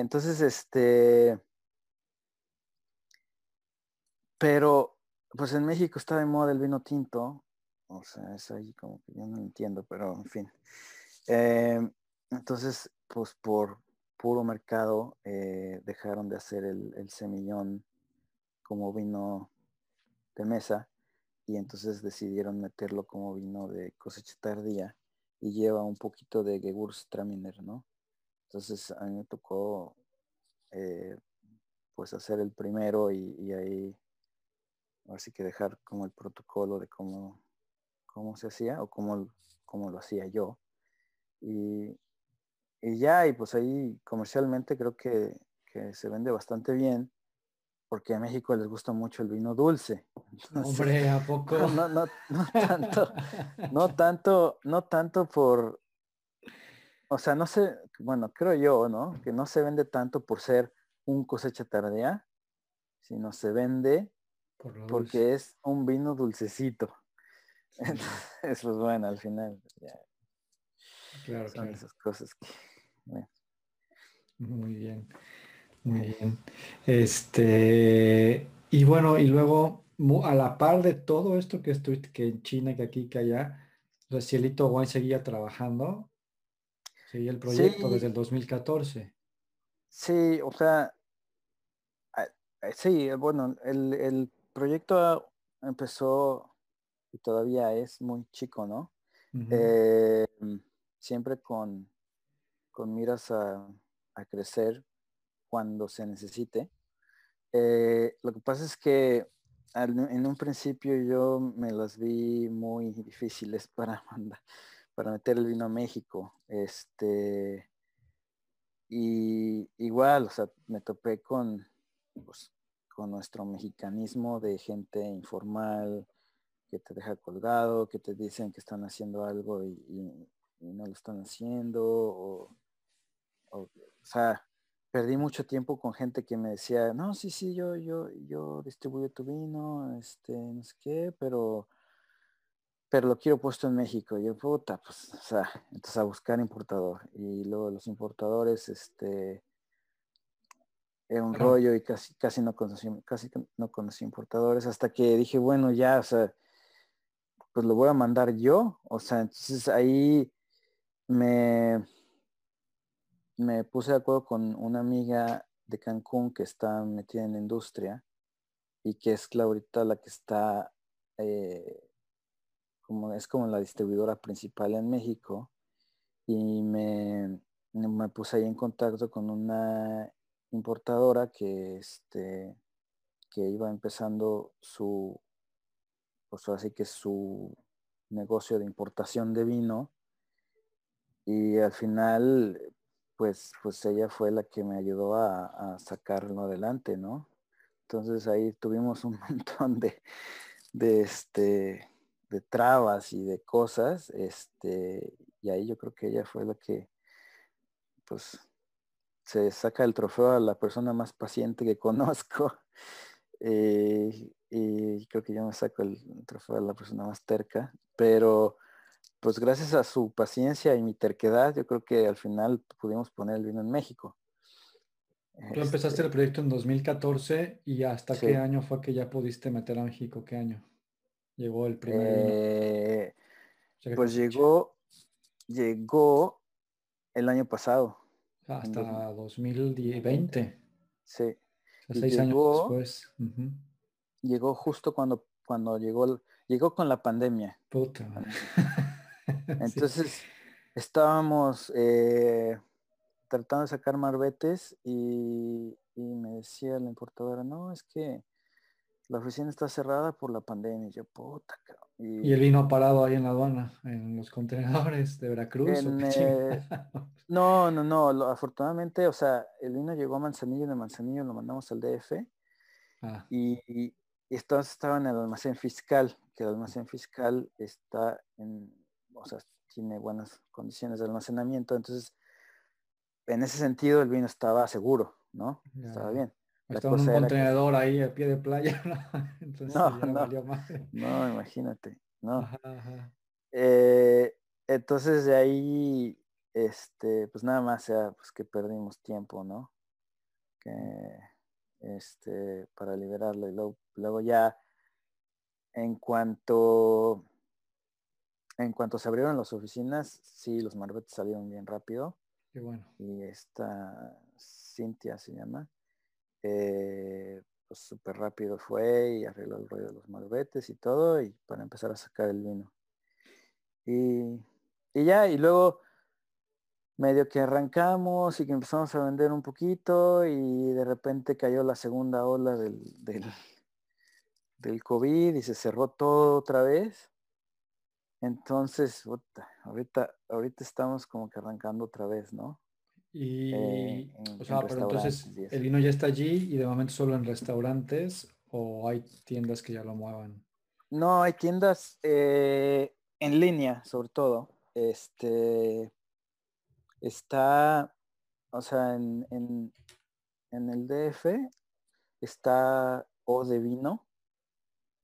[SPEAKER 1] entonces este pero pues en México está de moda el vino tinto o sea, es ahí como que yo no entiendo, pero en fin. Em, entonces, pues por puro mercado eh, dejaron de hacer el, semillón como vino de mesa y entonces decidieron meterlo como vino de cosecha tardía y lleva un poquito de Gewürztraminer, ¿no? Entonces a mí me tocó eh, pues hacer el primero y, y ahí así que dejar como el protocolo de cómo cómo se hacía o cómo, cómo lo hacía yo. Y, ya, y pues ahí comercialmente creo que, se vende bastante bien porque a México les gusta mucho el vino dulce.
[SPEAKER 2] Hombre, ¿a poco?
[SPEAKER 1] No, no, no, tanto, no tanto, no tanto por, o sea, no sé, bueno, creo yo, ¿no? Que no se vende tanto por ser un cosecha tardía, sino se vende porque es un vino dulcecito. Eso es bueno al final.
[SPEAKER 2] Claro,
[SPEAKER 1] Son esas cosas que.
[SPEAKER 2] Muy bien. Muy bien. Este, y bueno, y luego, a la par de todo esto que estuviste, que en China, que aquí, que allá, Cielito Wine seguía trabajando, seguía el proyecto desde el 2014.
[SPEAKER 1] Sí, o sea, sí, bueno, el, el proyecto empezó y todavía es muy chico, ¿no? Eh, siempre con, con miras a, crecer cuando se necesite. Eh, lo que pasa es que en un principio yo me las vi muy difíciles para mandar, para meter el vino a México. Este, y igual, o sea, me topé con, pues, con nuestro mexicanismo de gente informal, que te deja colgado, que te dicen que están haciendo algo y, no lo están haciendo, o, o, sea, perdí mucho tiempo con gente que me decía, no, sí, sí, yo, yo, yo distribuyo tu vino, este, no sé qué, pero, pero lo quiero puesto en México. Y yo, puta, pues, o sea, entonces a buscar importador. Y luego los importadores, este, era un rollo y casi, casi no conocí, casi no conocí importadores hasta que dije, bueno, ya, o sea, pues lo voy a mandar yo. O sea, entonces ahí me, me puse de acuerdo con una amiga de Cancún que está metida en la industria y que es la ahorita la que está eh, como es como la distribuidora principal en México y me, me puse ahí en contacto con una importadora que este que iba empezando su pues así que su negocio de importación de vino y al final pues pues ella fue la que me ayudó a, sacarlo adelante no entonces ahí tuvimos un montón de de este de trabas y de cosas este y ahí yo creo que ella fue la que pues se saca el trofeo a la persona más paciente que conozco. Eh, y creo que yo me saco el trofeo a la persona más terca. Pero pues gracias a su paciencia y mi terquedad, yo creo que al final pudimos poner el vino en México.
[SPEAKER 2] Tú empezaste este el proyecto en 2014 y hasta qué año fue que ya pudiste meter a México, ¿qué año? Llegó el primer
[SPEAKER 1] eh, Pues llegó, llegó el año pasado.
[SPEAKER 2] Hasta 2020.
[SPEAKER 1] Sí.
[SPEAKER 2] seis años después.
[SPEAKER 1] Llegó justo cuando, cuando llegó, llegó con la pandemia.
[SPEAKER 2] Puta.
[SPEAKER 1] Entonces estábamos eh, tratando de sacar marbetes y, y, me decía la importadora, no, es que la oficina está cerrada por la pandemia. Y yo, puta,
[SPEAKER 2] Y, el vino parado ahí en la aduana, en los contenedores de Veracruz.
[SPEAKER 1] Eh, no, no, no. afortunadamente, o sea, el vino llegó a Manzanillo, de Manzanillo lo mandamos al DF. Ah. Y, y, entonces estaba en el almacén fiscal, que el almacén fiscal está en, o sea, tiene buenas condiciones de almacenamiento. Entonces, en ese sentido, el vino estaba seguro, ¿no? Estaba bien.
[SPEAKER 2] Estaba en un contenedor ahí a pie de playa,
[SPEAKER 1] ¿no? no, no, imagínate, no. Eh, entonces de ahí, este, pues nada más sea, pues que perdimos tiempo, ¿no? Que, este, para liberarlo y luego, luego ya, en cuanto, en cuanto se abrieron las oficinas, sí, los marbetes salieron bien rápido.
[SPEAKER 2] Qué bueno.
[SPEAKER 1] Y esta Cintia se llama eh, pues súper rápido fue y arregló el rollo de los malbetes y todo y para empezar a sacar el vino. Y, ya, y luego medio que arrancamos y que empezamos a vender un poquito y de repente cayó la segunda ola del, del, del COVID y se cerró todo otra vez. Entonces, ahorita, ahorita estamos como que arrancando otra vez, ¿no?
[SPEAKER 2] Y, eh, o sea, pero entonces el vino ya está allí y de momento solo en restaurantes o hay tiendas que ya lo muevan.
[SPEAKER 1] No, hay tiendas eh, en línea, sobre todo. Este está, o sea, en, en, en el DF está O de vino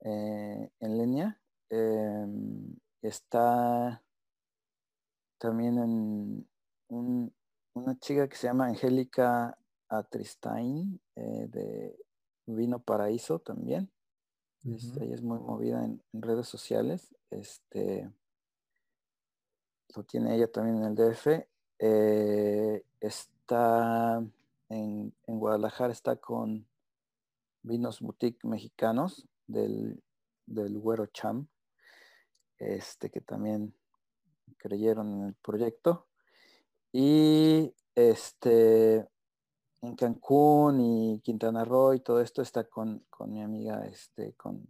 [SPEAKER 1] eh, en línea. Em, está también en un, una chica que se llama Angélica Atristain eh, de Vino Paraíso también. Este, ella es muy movida en, redes sociales. Este, lo tiene ella también en el DF. Eh, está en, Guadalajara, está con vinos boutique mexicanos del, del Güero Cham, este, que también creyeron en el proyecto. Y este, en Cancún y Quintana Roo y todo esto está con, mi amiga, este, con,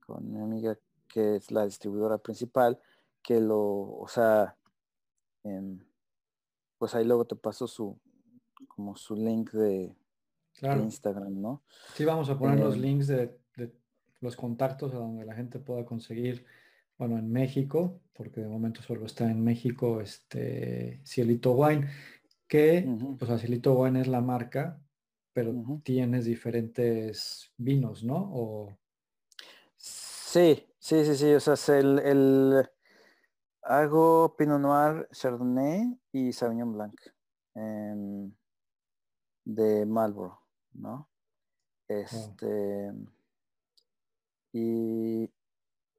[SPEAKER 1] con mi amiga que es la distribuidora principal, que lo, o sea, em, pues ahí luego te paso su, como su link de, Instagram, ¿no?
[SPEAKER 2] Sí, vamos a poner los em, links de, de, los contactos a donde la gente pueda conseguir bueno, en México, porque de momento solo está en México, este Cielito Wine. que pues Facilito Wine es la marca, pero tienes diferentes vinos, ¿no? O...
[SPEAKER 1] Sí, sí, sí, sí. O sea, es el, el, hago Pinot Noir, Chardonnay y Sauvignon Blanc de Marlboro, ¿no? Este y,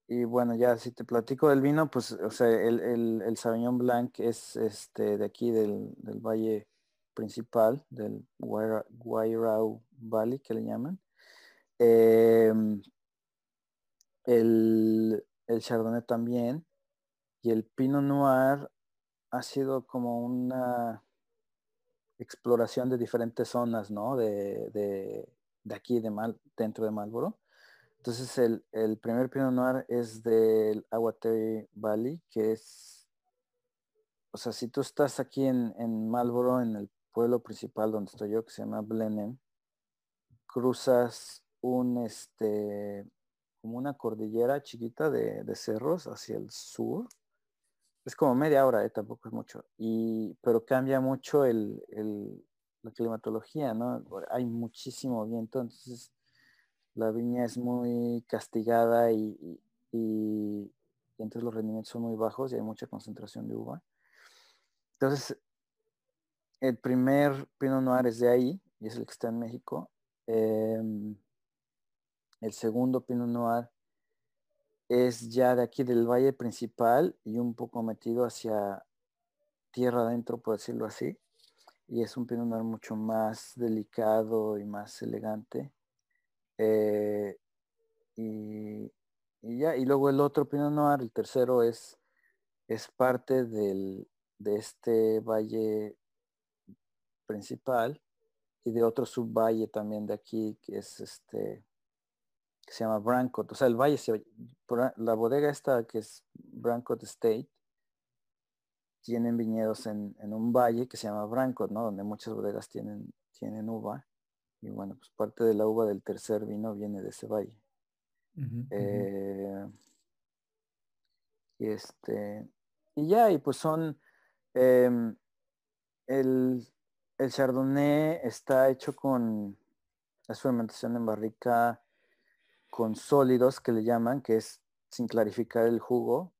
[SPEAKER 1] y, bueno, ya si te platico del vino, pues, o sea, el, el, el Sauvignon Blanc es este de aquí del, del valle principal, del Guairau Valley que le llaman. Em, el, el Chardonnay también. Y el Pinot Noir ha sido como una exploración de diferentes zonas, ¿no? De, de, de aquí, de Mal, dentro de Marlboro. Entonces el, el, primer Pinot Noir es del Aguatay Valley, que es, o sea, si tú estás aquí en, en Marlboro, en el pueblo principal donde estoy yo, que se llama Blenheim, cruzas un, este, como una cordillera chiquita de, de cerros hacia el sur, es como media hora, eh, tampoco es mucho. Y, pero cambia mucho el, la climatología, ¿no? Hay muchísimo viento, entonces la viña es muy castigada y, y, entonces los rendimientos son muy bajos y hay mucha concentración de uva. Entonces, el primer Pinot Noir es de ahí, y es el que está en México. Em, el segundo Pinot Noir es ya de aquí del valle principal y un poco metido hacia tierra adentro, por decirlo así. Y es un Pinot Noir mucho más delicado y más elegante. Eh, y, ya, y luego el otro Pinot Noir, el tercero, es, es parte del, de este valle principal y de otro subvalle también de aquí, que es este, que se llama Brancott. O sea, el valle, se, la bodega esta que es Brancott State, tienen viñedos en, un valle que se llama Brancott, ¿no? Donde muchas bodegas tienen, tienen uva. Y bueno, pues parte de la uva del tercer vino viene de ese valle. Eh, y este, y ya, y pues son, em, el, el Chardonnay está hecho con la fermentación en barrica con sólidos que le llaman, que es sin clarificar el jugo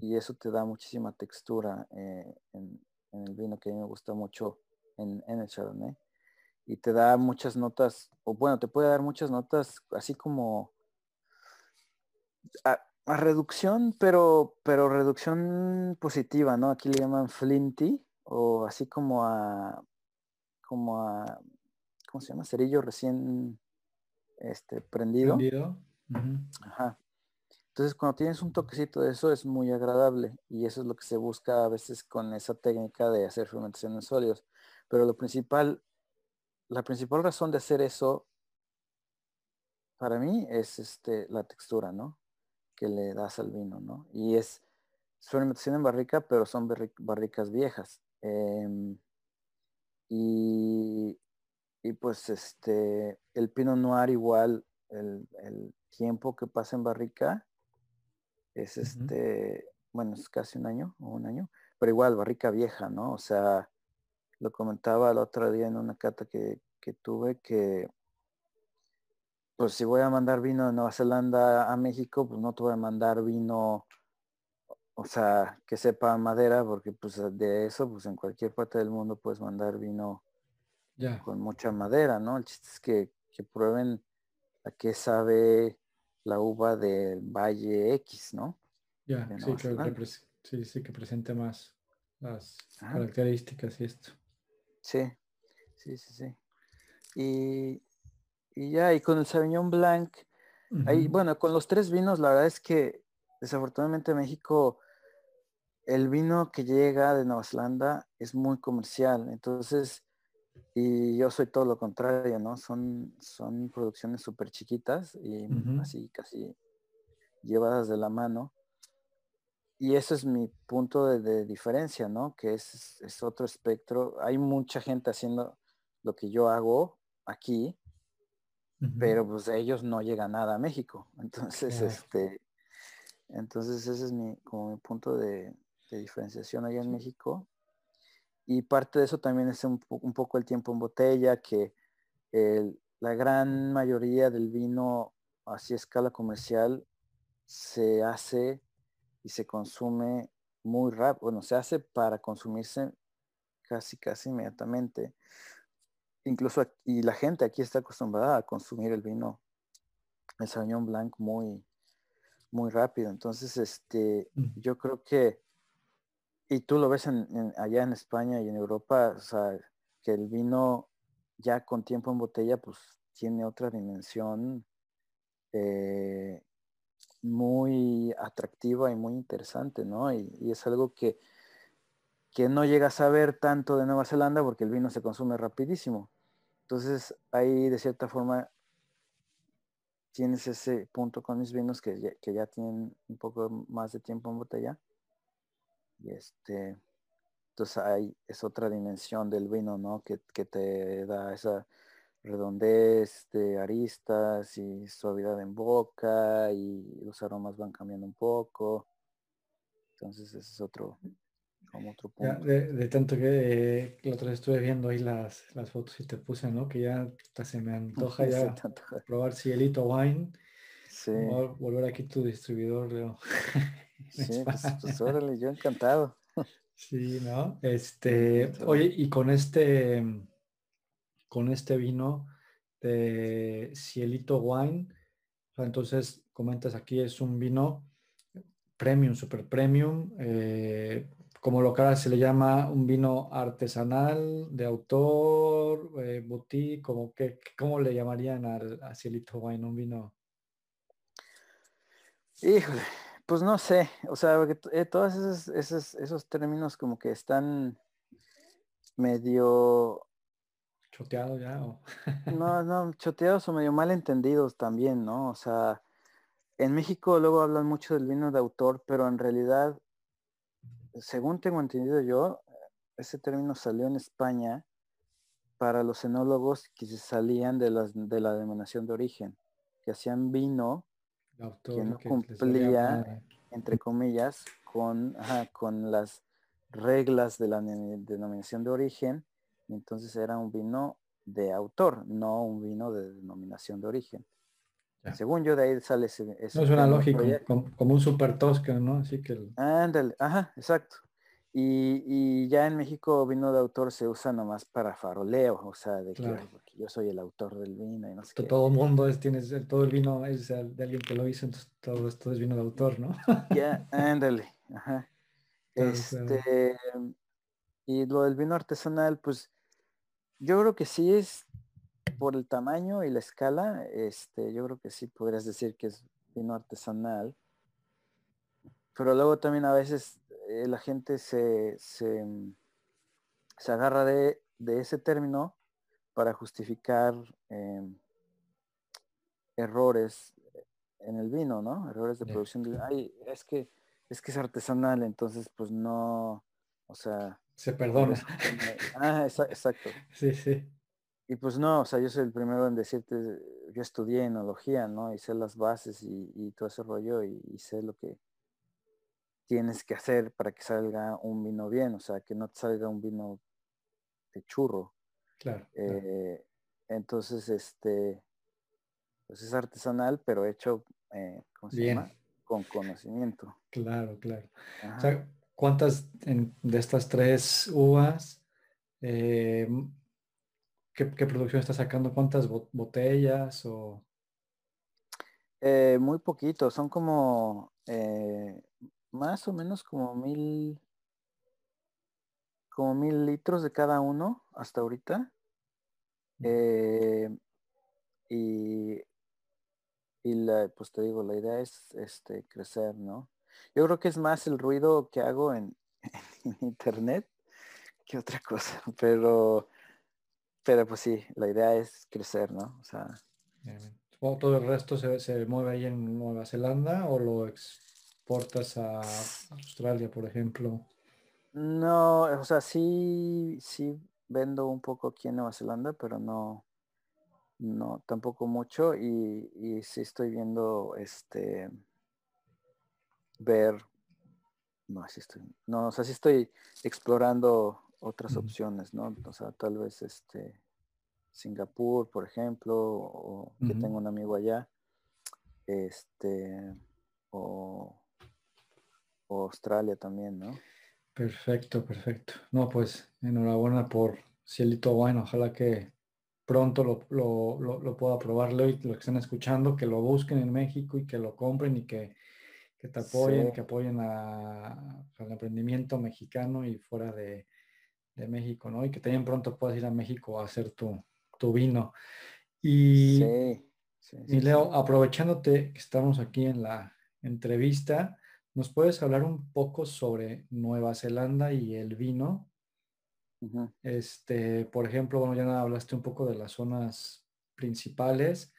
[SPEAKER 1] y eso te da muchísima textura eh, en, el vino que a mí me gusta mucho en, el Chardonnay y te da muchas notas, o bueno, te puede dar muchas notas así como a, reducción, pero, pero reducción positiva, ¿no? Aquí le llaman flinty o así como a, como a, ¿cómo se llama? Cerillo recién este, prendido. Ajá. Entonces, cuando tienes un toquecito de eso, es muy agradable y eso es lo que se busca a veces con esa técnica de hacer fermentación en sólidos. Pero lo principal, la principal razón de hacer eso para mí es este, la textura, ¿no? Que le das al vino, ¿no? Y es fermentación en barrica, pero son barricas viejas. Em, y y pues este, el Pinot Noir igual, el, tiempo que pasa en barrica es este, bueno, es casi un año o un año, pero igual barrica vieja, ¿no? O sea, lo comentaba el otro día en una cata que, que tuve que pues si voy a mandar vino de Nueva Zelanda a México, pues no te voy a mandar vino, o sea, que sepa madera, porque pues de eso, pues en cualquier parte del mundo puedes mandar vino con mucha madera, ¿no? El chiste es que, prueben a qué sabe la uva del Valle X, ¿no?
[SPEAKER 2] Ya, sí, que, sí, sí, que presente más las características y esto.
[SPEAKER 1] Sí, sí, sí, sí. Y, ya, y con el Sauvignon Blanc, ahí, bueno, con los tres vinos, la verdad es que desafortunadamente México, el vino que llega de Nueva Zelanda es muy comercial, entonces y yo soy todo lo contrario, ¿no? Son, son producciones súper chiquitas y así casi llevadas de la mano. Y eso es mi punto de, diferencia, ¿no? Que es, es, otro espectro. Hay mucha gente haciendo lo que yo hago aquí, pero pues ellos no llegan nada a México. Entonces, este, entonces ese es mi, como mi punto de, de diferenciación allá en México y parte de eso también es un, poco el tiempo en botella, que la gran mayoría del vino así a escala comercial se hace y se consume muy rápido, bueno, se hace para consumirse casi, casi inmediatamente. Incluso, y la gente aquí está acostumbrada a consumir el vino, el Sauvignon Blanc muy, muy rápido. Entonces, este, yo creo que, y tú lo ves allá en España y en Europa, o sea, que el vino ya con tiempo en botella, pues tiene otra dimensión eh, muy atractiva y muy interesante, ¿no? Y, es algo que, que no llegas a ver tanto de Nueva Zelanda porque el vino se consume rapidísimo. Entonces ahí de cierta forma tienes ese punto con mis vinos que ya, que ya tienen un poco más de tiempo en botella. Y este, entonces ahí es otra dimensión del vino, ¿no? Que, que te da esa redondez de aristas y suavidad en boca y los aromas van cambiando un poco. Entonces ese es otro, como otro
[SPEAKER 2] punto. de, tanto que la otra vez estuve viendo ahí las, las fotos y te puse, ¿no? Que ya se me antoja ya probar Cielito Wine. Sí. Volver aquí tu distribuidor, Leo.
[SPEAKER 1] sí, pues, pues, órale, yo encantado.
[SPEAKER 2] Sí, ¿no? Este, oye, y con este con este vino de Cielito Wine. entonces, comentas aquí, es un vino premium, super premium. Eh, como local se le llama un vino artesanal, de autor, eh, boutique, como que, ¿cómo le llamarían al, a Cielito Wine un vino?
[SPEAKER 1] Híjole, pues no sé, o sea, eh, todos esos, esos, esos términos como que están medio
[SPEAKER 2] choteado ya
[SPEAKER 1] no, no, choteados o medio mal entendidos también, ¿no? O sea, en México luego hablan mucho del vino de autor, pero en realidad, según tengo entendido yo, ese término salió en España para los enólogos que se salían de, las, de la denominación de origen, que hacían vino que no cumplía, entre comillas, con, con las reglas de la denominación de origen entonces era un vino de autor, no un vino de denominación de origen. Según yo, de ahí sale ese...
[SPEAKER 2] no suena lógico, como, un super tosca, ¿no? Así que...
[SPEAKER 1] Ándale, ajá, exacto. Y, ya en México vino de autor se usa nomás para faroleo, o sea, de que yo soy el autor del vino y no sé
[SPEAKER 2] Todo el mundo es, tienes, todo el vino es de alguien que lo hizo, entonces todo esto es vino de autor, ¿no?
[SPEAKER 1] Ya, ándale, ajá. este, y lo del vino artesanal, pues yo creo que sí es por el tamaño y la escala, este, yo creo que sí podrías decir que es vino artesanal. Pero luego también a veces eh, la gente se, se, agarra de, ese término para justificar em, errores en el vino, ¿no? Errores de producción. De, ay, es que es que es artesanal, entonces pues no, o sea,
[SPEAKER 2] se perdona.
[SPEAKER 1] Ah, exacto.
[SPEAKER 2] Sí, sí.
[SPEAKER 1] Y pues no, o sea, yo soy el primero en decirte, yo estudié enología, ¿no? Y sé las bases y, todo ese rollo y, sé lo que tienes que hacer para que salga un vino bien, o sea, que no te salga un vino de churro.
[SPEAKER 2] Claro.
[SPEAKER 1] Eh, entonces, este, pues es artesanal, pero hecho, eh, ¿cómo se llama? Con conocimiento.
[SPEAKER 2] Claro, claro. O sea, ¿Cuántas de estas tres uvas, eh, ¿qué, producción está sacando? ¿Cuántas botellas? O...
[SPEAKER 1] Eh, muy poquito, son como eh, más o menos como mil, como mil litros de cada uno hasta ahorita. y, y la, pues te digo, la idea es este crecer, ¿no? Yo creo que es más el ruido que hago en, internet que otra cosa, pero, pero pues sí, la idea es crecer, ¿no? O sea.
[SPEAKER 2] ¿Todo el resto se, mueve ahí en Nueva Zelanda o lo exportas a Australia, por ejemplo?
[SPEAKER 1] No, o sea, sí, sí vendo un poco aquí en Nueva Zelanda, pero no, no, tampoco mucho y, y sí estoy viendo este ver, no, así estoy, no, o sea, sí estoy explorando otras opciones, ¿no? O sea, tal vez este Singapur, por ejemplo, o que tengo un amigo allá, este, o, Australia también, ¿no?
[SPEAKER 2] Perfecto, perfecto. No, pues enhorabuena por Cielito Bueno, ojalá que pronto lo, lo, pueda probarlo y lo que estén escuchando, que lo busquen en México y que lo compren y que, te apoyen, que apoyen al emprendimiento mexicano y fuera de, de, México, ¿no? Y que también pronto puedas ir a México a hacer tu, tu vino. Y, y Leo, aprovechándote que estamos aquí en la entrevista, ¿nos puedes hablar un poco sobre Nueva Zelanda y el vino? Este, por ejemplo, bueno, ya hablaste un poco de las zonas principales.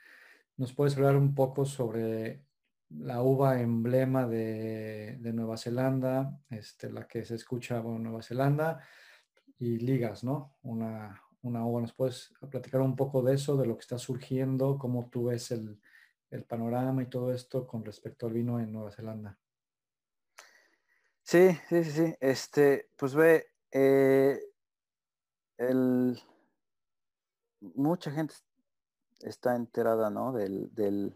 [SPEAKER 2] ¿Nos puedes hablar un poco sobre la uva emblema de, de Nueva Zelanda, este, la que se escucha en Nueva Zelanda y ligas, ¿no? Una, una uva. ¿Nos puedes platicar un poco de eso, de lo que está surgiendo, cómo tú ves el, panorama y todo esto con respecto al vino en Nueva Zelanda?
[SPEAKER 1] Sí, sí, sí, sí. Este, pues ve, eh, el, mucha gente está enterada, ¿no? Del, del,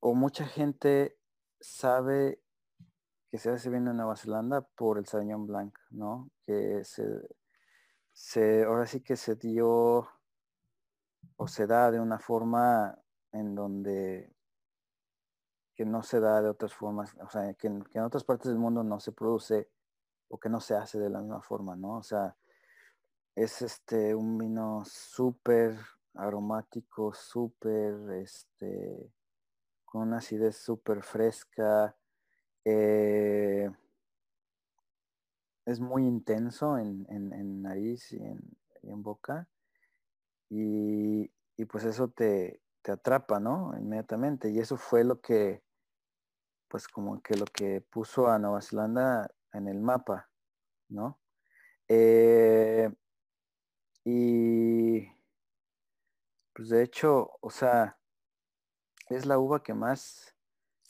[SPEAKER 1] o mucha gente sabe que se hace vino en Nueva Zelanda por el Sauvignon Blanc, ¿no? Que se, se, ahora sí que se dio o se da de una forma en donde que no se da de otras formas, o sea, que, en otras partes del mundo no se produce o que no se hace de la misma forma, ¿no? O sea, es este un vino súper aromático, súper, este, con una acidez súper fresca. Eh, es muy intenso en, nariz y en, boca. Y, pues eso te, atrapa, ¿no? Inmediatamente. Y eso fue lo que, pues como que lo que puso a Nueva Zelanda en el mapa, ¿no? Eh, y pues de hecho, o sea, es la uva que más,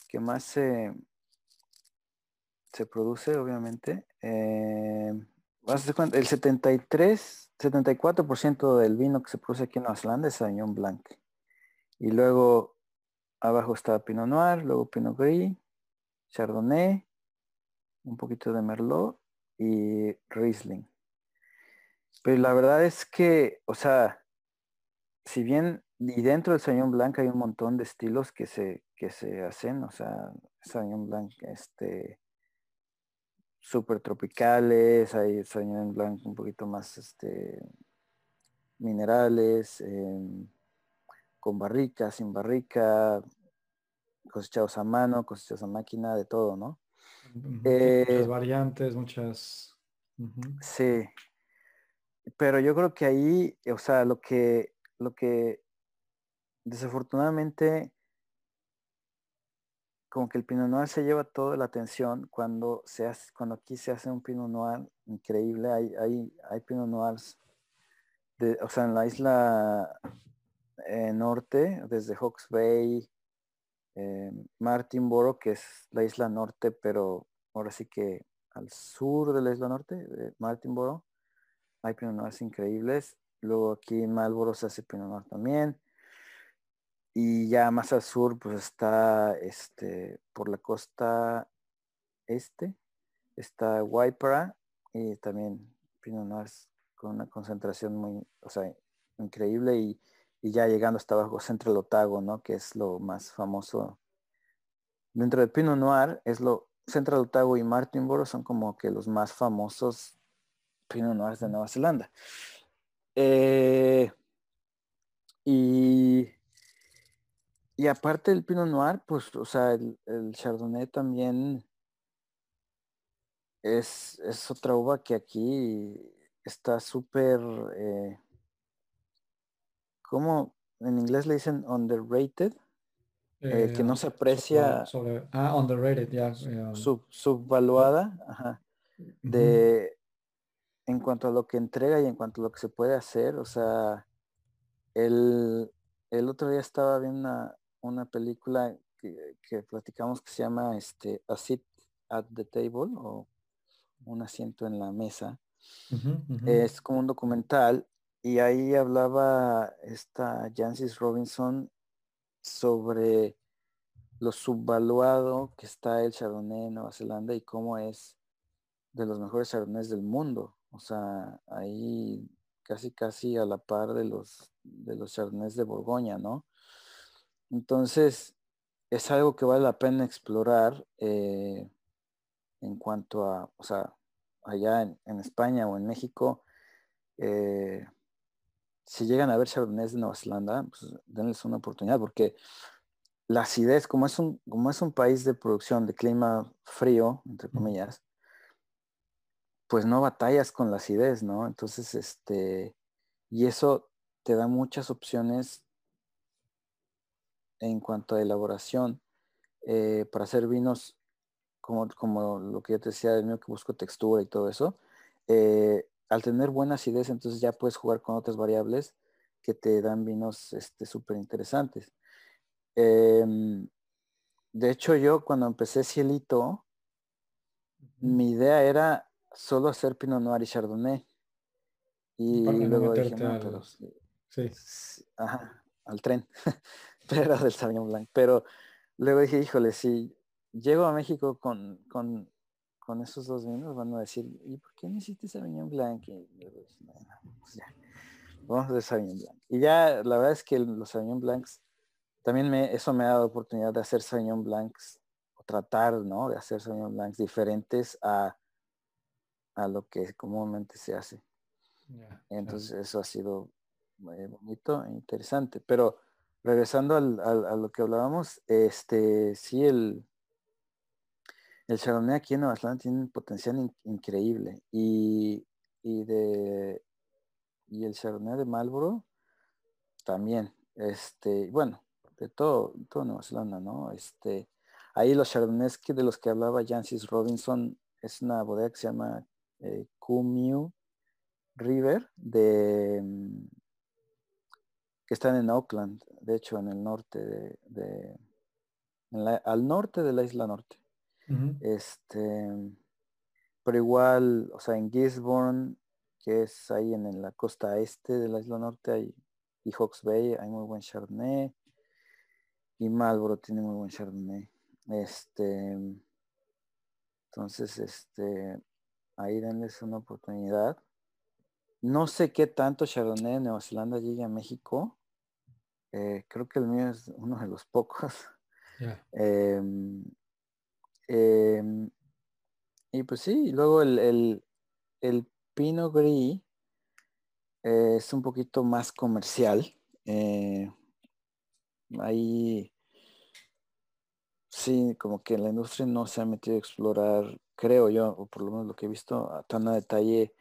[SPEAKER 1] que más se, se produce, obviamente. Eh, el 73, 74% del vino que se produce aquí en Nueva Zelanda es Sauvignon Blanc. Y luego abajo está Pinot Noir, luego Pinot Gris, Chardonnay, un poquito de Merlot y Riesling. Pero la verdad es que, o sea, si bien y dentro del Sauvignon Blanc hay un montón de estilos que se, que se hacen, o sea, Sauvignon Blanc, este, súper tropicales, hay Sauvignon Blanc un poquito más este, minerales, em, con barrica, sin barrica, cosechados a mano, cosechados a máquina, de todo, ¿no?
[SPEAKER 2] muchas eh, variantes, muchas...
[SPEAKER 1] Sí, pero yo creo que ahí, o sea, lo que, lo que desafortunadamente como que el Pinot Noir se lleva toda la atención cuando se hace, cuando aquí se hace un Pinot Noir increíble. Hay, hay, hay Pinot Noirs, o sea, en la isla eh, norte, desde Hawks Bay, eh, Martinboro, que es la isla norte, pero ahora sí que al sur de la isla norte, de Martinboro, hay Pinot Noirs increíbles. Luego aquí en se hace Pinot Noir también. Y ya más al sur, pues está este, por la costa este, está Waipara y también Pinot Noir con una concentración muy, o sea, increíble y, ya llegando hasta abajo Central Otago, ¿no? Que es lo más famoso. Dentro de Pinot Noir es lo, Central Otago y Martinborough son como que los más famosos Pinot Noirs de Nueva Zelanda. Eh, y y aparte del Pinot Noir, pues, o sea, el, Chardonnay también es, otra uva que aquí está súper, eh, ¿cómo en inglés le dicen underrated? Eh, que no se aprecia.
[SPEAKER 2] ah, underrated, ya.
[SPEAKER 1] subvaluada, ajá, de, en cuanto a lo que entrega y en cuanto a lo que se puede hacer, o sea, el, el otro día estaba viendo una, una película que, platicamos que se llama este, A Seat at the Table o Un asiento en la mesa. Es como un documental y ahí hablaba esta Jancis Robinson sobre lo subvaluado que está el Chardonnay en Nueva Zelanda y cómo es de los mejores Chardonnays del mundo. O sea, ahí casi casi a la par de los de los Chardonnays de Borgoña, ¿no? Entonces, es algo que vale la pena explorar eh, en cuanto a, o sea, allá en, España o en México, eh, si llegan a ver Chardonnays de Nueva Zelanda, pues denles una oportunidad, porque la acidez, como es un, como es un país de producción de clima frío, entre comillas, pues no batallas con la acidez, ¿no? Entonces, este, y eso te da muchas opciones en cuanto a elaboración eh, para hacer vinos como, como lo que yo te decía del mío que busco textura y todo eso. Eh, al tener buena acidez, entonces ya puedes jugar con otras variables que te dan vinos súper este, interesantes. Em, de hecho, yo cuando empecé Cielito, mi idea era solo hacer Pinot Noir y Chardonnay. Y luego dije, pero, sí. Ajá, al tren, pero del Sauvignon Blanc. Pero luego dije, híjole, si llego a México con, con, con esos dos vinos, van a decir, ¿y por qué no hiciste Sauvignon Blanc? Y pues ya, vamos a hacer Sauvignon Blanc. Y ya, la verdad es que los Sauvignon Blancs, también me, eso me ha dado oportunidad de hacer Sauvignon Blancs, o tratar, ¿no? De hacer Sauvignon Blancs diferentes a, a lo que comúnmente se hace. Entonces eso ha sido muy bonito e interesante. Pero regresando al, a lo que hablábamos, este sí el el Chardonnay aquí en Nueva Zelanda tiene un potencial increíble y, de y el Chardonnay de Marlboro también. Este, bueno, de todo, todo Nueva Zelanda, ¿no? Este, ahí los Chardonnays que de los que hablaba Jancis Robinson es una bodega que se llama eh, River de que están en Auckland, de hecho en el norte de, al norte de la isla norte. Este, pero igual, o sea, en Gisborne, que es ahí en, la costa este de la isla norte, hay, y Hawks Bay, hay muy buen Chardonnay. Y Marlboro tiene muy buen Chardonnay. Este, entonces, este, ahí denles una oportunidad. No sé qué tanto Chardonnay de Nueva Zelanda llegue a México. Eh, creo que el mío es uno de los pocos. Em, Em, y pues sí, luego el, el, el Pinot Gris es un poquito más comercial. Eh, ahí sí, como que la industria no se ha metido a explorar, creo yo, o por lo menos lo que he visto, a tan a detalle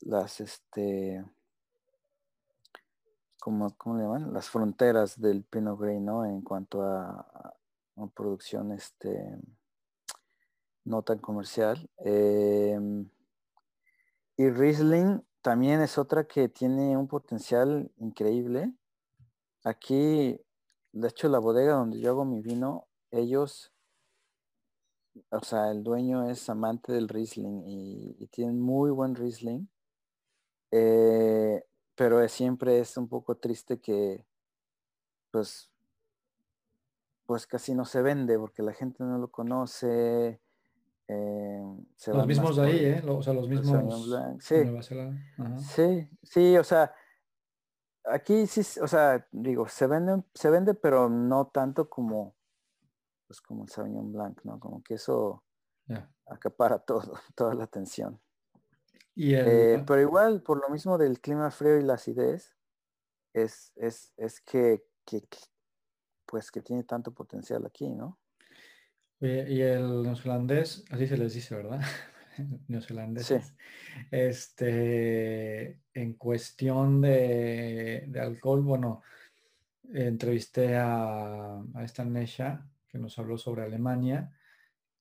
[SPEAKER 1] las este como, ¿cómo le llaman? Las fronteras del Pinot Gris, ¿no? En cuanto a, producción este no tan comercial. Em, y Riesling también es otra que tiene un potencial increíble. Aquí, de hecho, la bodega donde yo hago mi vino, ellos, o sea, el dueño es amante del Riesling y, tienen muy buen Riesling. Eh, pero siempre es un poco triste que, pues, pues casi no se vende porque la gente no lo conoce,
[SPEAKER 2] eh, los mismos de ahí, ¿eh? O sea, los mismos
[SPEAKER 1] sí. sí, sí, o sea, aquí sí, o sea, digo, se vende, se vende, pero no tanto como, pues como el Sauvignon Blanc, ¿no? Como que eso acapara todo, toda la atención. Y eh, pero igual, por lo mismo del clima frío y la acidez, es, es, es que, que, pues que tiene tanto potencial aquí, ¿no?
[SPEAKER 2] y el neozelandés, así se les dice, ¿verdad? neozelandés. Sí. Este, en cuestión de, alcohol, bueno, entrevisté a, a esta Nesha que nos habló sobre Alemania,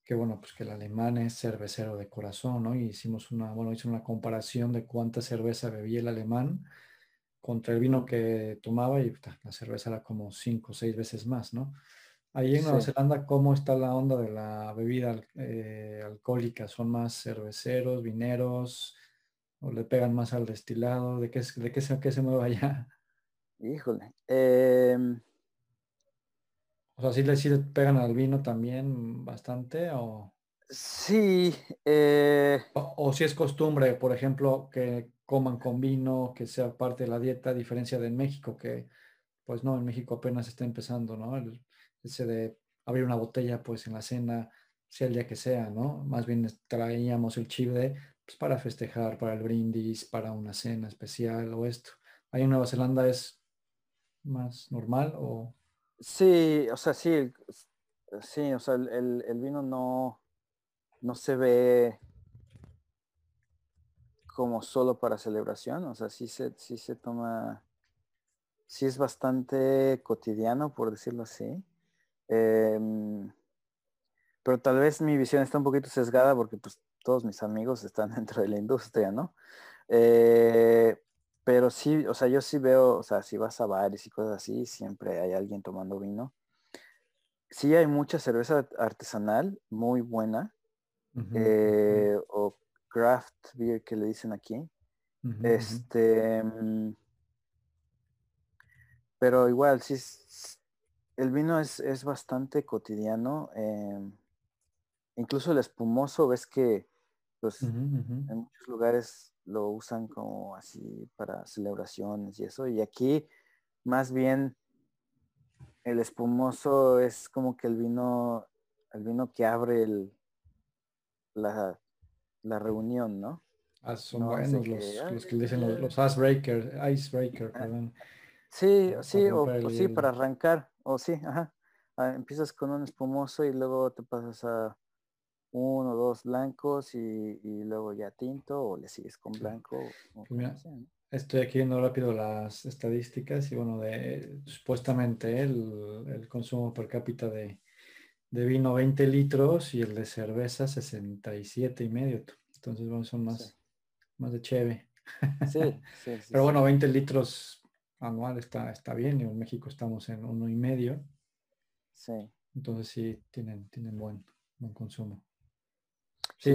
[SPEAKER 2] que bueno, pues que el alemán es cervecero de corazón, ¿no? Y hicimos una, bueno, hice una comparación de cuánta cerveza bebía el alemán contra el vino que tomaba y la cerveza era como cinco o seis veces más, ¿no? Ahí en Nueva Zelanda, ¿cómo está la onda de la bebida eh, alcohólica? ¿Son más cerveceros, vineros? ¿O le pegan más al destilado? ¿De qué, de qué, se, qué se mueve allá?
[SPEAKER 1] Híjole. Em,
[SPEAKER 2] o sea, ¿sí le, ¿sí le, pegan al vino también bastante? O...
[SPEAKER 1] Sí. Eh,
[SPEAKER 2] o, si es costumbre, por ejemplo, que coman con vino, que sea parte de la dieta, a diferencia de en México, que pues no, en México apenas está empezando, ¿no? El, ese de abrir una botella pues en la cena, sea el día que sea, ¿no? Más bien traíamos el chip de pues, para festejar, para el brindis, para una cena especial o esto. Ahí en Nueva Zelanda es más normal o...
[SPEAKER 1] Sí, o sea, sí, sí, o sea, el, el vino no, no se ve como solo para celebración, o sea, sí se, sí se toma, sí es bastante cotidiano, por decirlo así. Em, pero tal vez mi visión está un poquito sesgada porque pues todos mis amigos están dentro de la industria, ¿no? Eh, pero sí, o sea, yo sí veo, o sea, si vas a bares y cosas así, siempre hay alguien tomando vino. Sí hay mucha cerveza artesanal, muy buena, eh, o craft beer que le dicen aquí. este, mm, pero igual, sí, el vino es, bastante cotidiano. Em, incluso el espumoso, ves que pues, en muchos lugares lo usan como así para celebraciones y eso. Y aquí más bien el espumoso es como que el vino, el vino que abre el, la, la reunión, ¿no?
[SPEAKER 2] Ah, son buenos los, que dicen los, los icebreaker, icebreaker, ah, perdón.
[SPEAKER 1] Sí, sí, o, sí, para arrancar, o sí, ajá. Ah, empiezas con un espumoso y luego te pasas a uno o dos blancos y, luego ya tinto o le sigues con blanco.
[SPEAKER 2] Estoy aquí viendo rápido las estadísticas y bueno, de supuestamente el, el consumo per cápita de, de vino 20 litros y el de cerveza 67 y medio. Entonces bueno, son más, más de cheve. Sí, sí, Pero bueno, 20 litros anual está, está bien. Y en México estamos en uno y medio.
[SPEAKER 1] Sí.
[SPEAKER 2] Entonces sí tienen, tienen buen, buen consumo. Sí,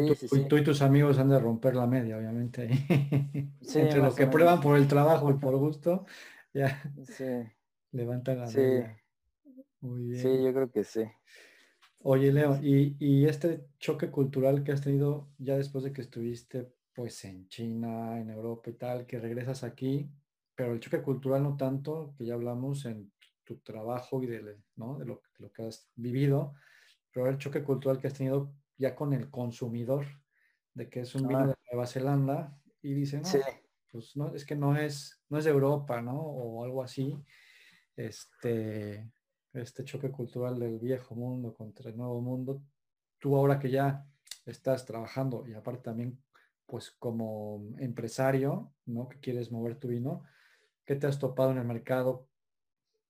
[SPEAKER 2] tú, y tus amigos han de romper la media, obviamente. Entre lo que prueban por el trabajo y por gusto, ya levantan la media.
[SPEAKER 1] Muy bien. Sí, yo creo que sí.
[SPEAKER 2] Oye, Leo, y, este choque cultural que has tenido ya después de que estuviste pues en China, en Europa y tal, que regresas aquí, pero el choque cultural no tanto, que ya hablamos en tu trabajo y de, ¿no? de, lo, que has vivido, pero el choque cultural que has tenido ya con el consumidor, de que es un vino de Nueva Zelanda y dice, no, pues no, es que no es, no es de Europa, ¿no? O algo así. Este, este choque cultural del viejo mundo contra el nuevo mundo, tú ahora que ya estás trabajando y aparte también pues como empresario, ¿no? Que quieres mover tu vino, ¿qué te has topado en el mercado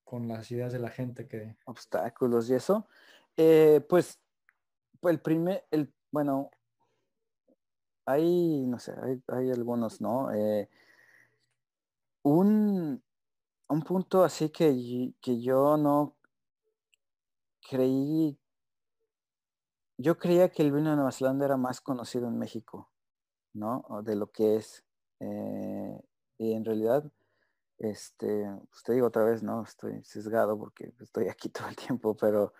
[SPEAKER 2] con las ideas de la gente que...
[SPEAKER 1] Obstáculos y eso. Eh, pues, el primer, el, bueno, hay, no sé, hay, algunos, ¿no? Eh, un, un punto así que, que yo no creí, yo creía que el vino de Nueva Zelanda era más conocido en México, ¿no? De lo que es. Eh, y en realidad, este, pues te digo otra vez, ¿no? Estoy sesgado porque estoy aquí todo el tiempo, pero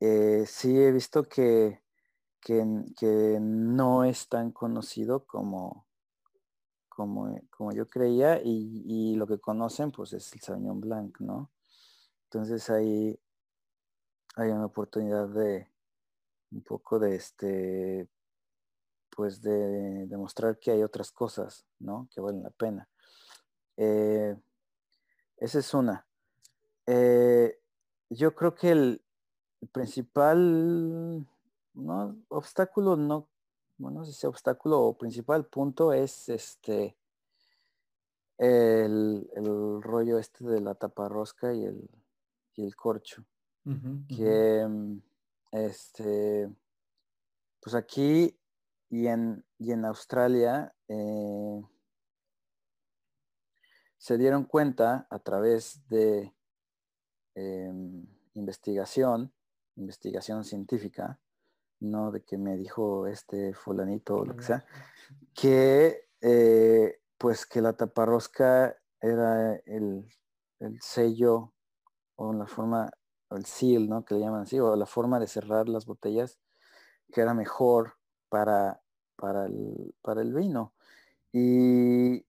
[SPEAKER 1] eh, sí he visto que, que, no es tan conocido como, como, como yo creía y, y, lo que conocen pues es el Sauvignon Blanc, ¿no? Entonces ahí, hay una oportunidad de un poco de este, pues de demostrar que hay otras cosas, ¿no? Que valen la pena. Eh, esa es una. Eh, yo creo que el, principal ¿no? obstáculo, no, bueno, si sea obstáculo o principal punto es este el, el rollo este de la taparrosca y el, y el corcho que este, pues aquí y en, y en Australia eh, se dieron cuenta a través de em, investigación, investigación científica, no de que me dijo este fulanito o lo que sea, que eh, pues que la taparrosca era el, el sello o la forma, o el seal, ¿no? Que le llaman así, o la forma de cerrar las botellas que era mejor para, para, el, para el vino. Y,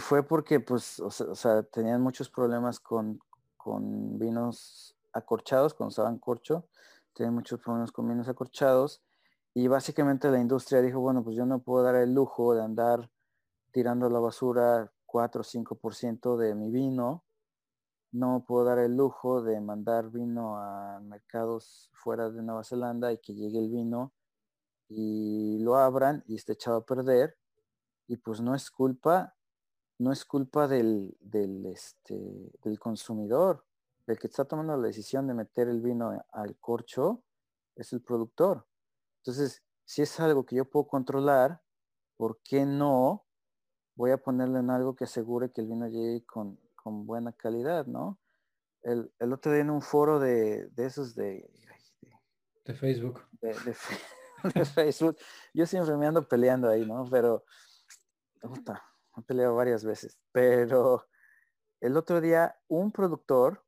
[SPEAKER 1] fue porque, pues, o sea, tenían muchos problemas con, con vinos acorchados, cuando usaban corcho, tenían muchos problemas con vinos acorchados. Y básicamente la industria dijo, bueno, pues yo no puedo dar el lujo de andar tirando a la basura 4 o 5% de mi vino no puedo dar el lujo de mandar vino a mercados fuera de Nueva Zelanda y que llegue el vino y lo abran y esté echado a perder. Y pues no es culpa, no es culpa del, del, este, del consumidor. El que está tomando la decisión de meter el vino al corcho es el productor. Entonces, si es algo que yo puedo controlar, ¿por qué no voy a ponerle en algo que asegure que el vino llegue con, con buena calidad, ¿no? El, otro día en un foro de, esos de,
[SPEAKER 2] de, Facebook.
[SPEAKER 1] De, Facebook. Yo siempre me ando peleando ahí, ¿no? Pero, puta, he peleado varias veces. Pero el otro día un productor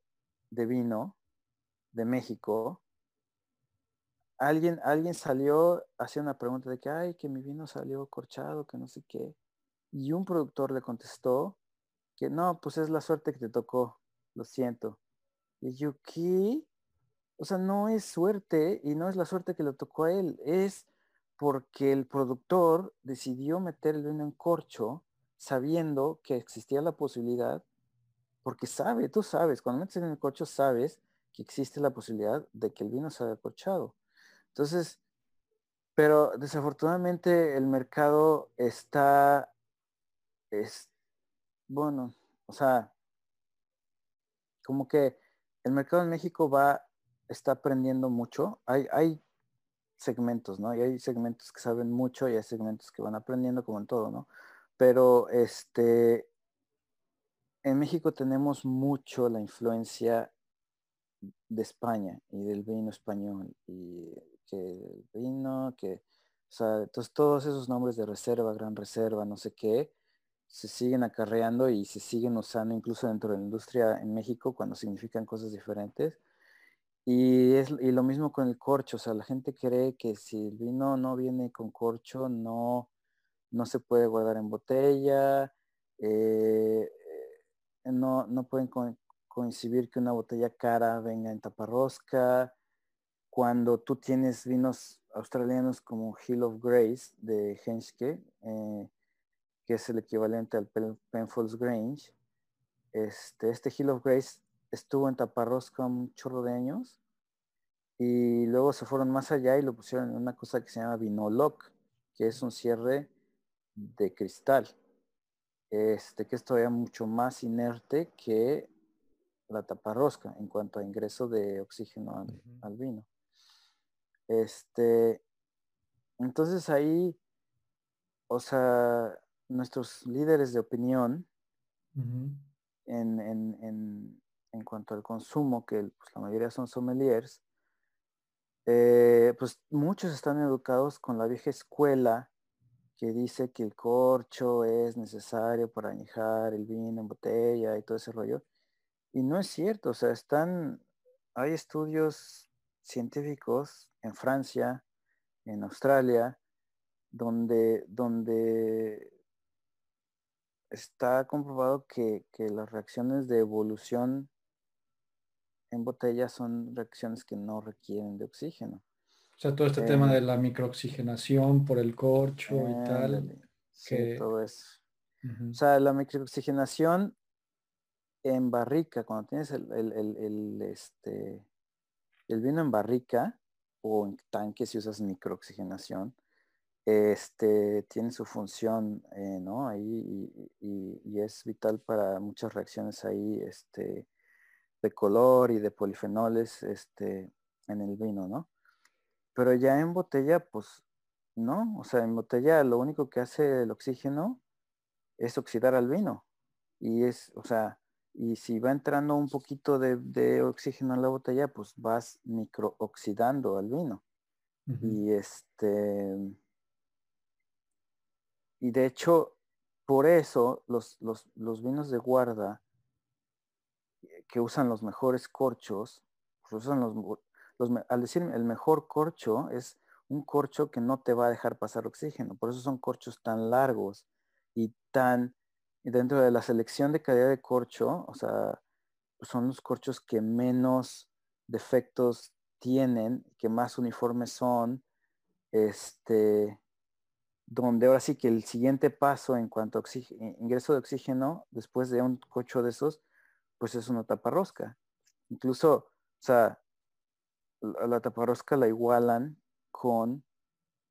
[SPEAKER 1] de vino de México, alguien, alguien salió, hacía una pregunta de que, ay, que mi vino salió corchado, que no sé qué. Y un productor le contestó que no, pues es la suerte que te tocó, lo siento. Y yo, ¿qué? O sea, no es suerte y no es la suerte que le tocó a él, es porque el productor decidió meter el vino en corcho sabiendo que existía la posibilidad, porque sabe, tú sabes, cuando metes en el corcho sabes que existe la posibilidad de que el vino se haya corchado. Entonces, pero desafortunadamente el mercado está, es, bueno, o sea, como que el mercado en México va, está aprendiendo mucho. Hay, hay segmentos, ¿no? Y hay segmentos que saben mucho y hay segmentos que van aprendiendo como en todo, ¿no? Pero este, en México tenemos mucho la influencia de España y del vino español y que vino, que, o sea, entonces todos esos nombres de reserva, gran reserva, no sé qué, se siguen acarreando y se siguen usando incluso dentro de la industria en México cuando significan cosas diferentes. Y, es, y lo mismo con el corcho, o sea, la gente cree que si el vino no viene con corcho, no, no se puede guardar en botella, eh, no, no pueden coincidir que una botella cara venga en taparrosca. Cuando tú tienes vinos australianos como Hill of Grace de Henschke, eh, que es el equivalente al Penfolds Grange. Este, este Hill of Grace estuvo en taparrosca un chorro de años y luego se fueron más allá y lo pusieron en una cosa que se llama Vinolock, que es un cierre de cristal, este, que es todavía mucho más inerte que la taparrosca en cuanto a ingreso de oxígeno al, vino. Este, entonces ahí, o sea, nuestros líderes de opinión en, cuanto al consumo, que pues, la mayoría son sommeliers, eh, pues muchos están educados con la vieja escuela que dice que el corcho es necesario para añejar el vino en botella y todo ese rollo. Y no es cierto, o sea, están, hay estudios científicos en Francia, en Australia, donde, donde está comprobado que, las reacciones de evolución en botella son reacciones que no requieren de oxígeno.
[SPEAKER 2] O sea, todo este tema de la microoxigenación por el corcho y tal.
[SPEAKER 1] Sí, todo eso. O sea, la microoxigenación en barrica, cuando tienes el, el, este, el vino en barrica o en tanque si usas microoxigenación, este, tiene su función, eh, ¿no? Ahí y, es vital para muchas reacciones ahí, este, de color y de polifenoles, este, en el vino, ¿no? Pero ya en botella, pues, no, o sea, en botella lo único que hace el oxígeno es oxidar al vino. Y es, o sea, y si va entrando un poquito de, oxígeno en la botella, pues vas microoxidando al vino. Y este y de hecho, por eso los, los, vinos de guarda que usan los mejores corchos, pues usan los, al decir el mejor corcho es un corcho que no te va a dejar pasar oxígeno. Por eso son corchos tan largos y tan, dentro de la selección de calidad de corcho, o sea, son los corchos que menos defectos tienen, que más uniformes son, este, donde ahora sí que el siguiente paso en cuanto a ingreso de oxígeno después de un cocho de esos, pues es una taparrosca. Incluso, o sea, la, taparrosca la igualan con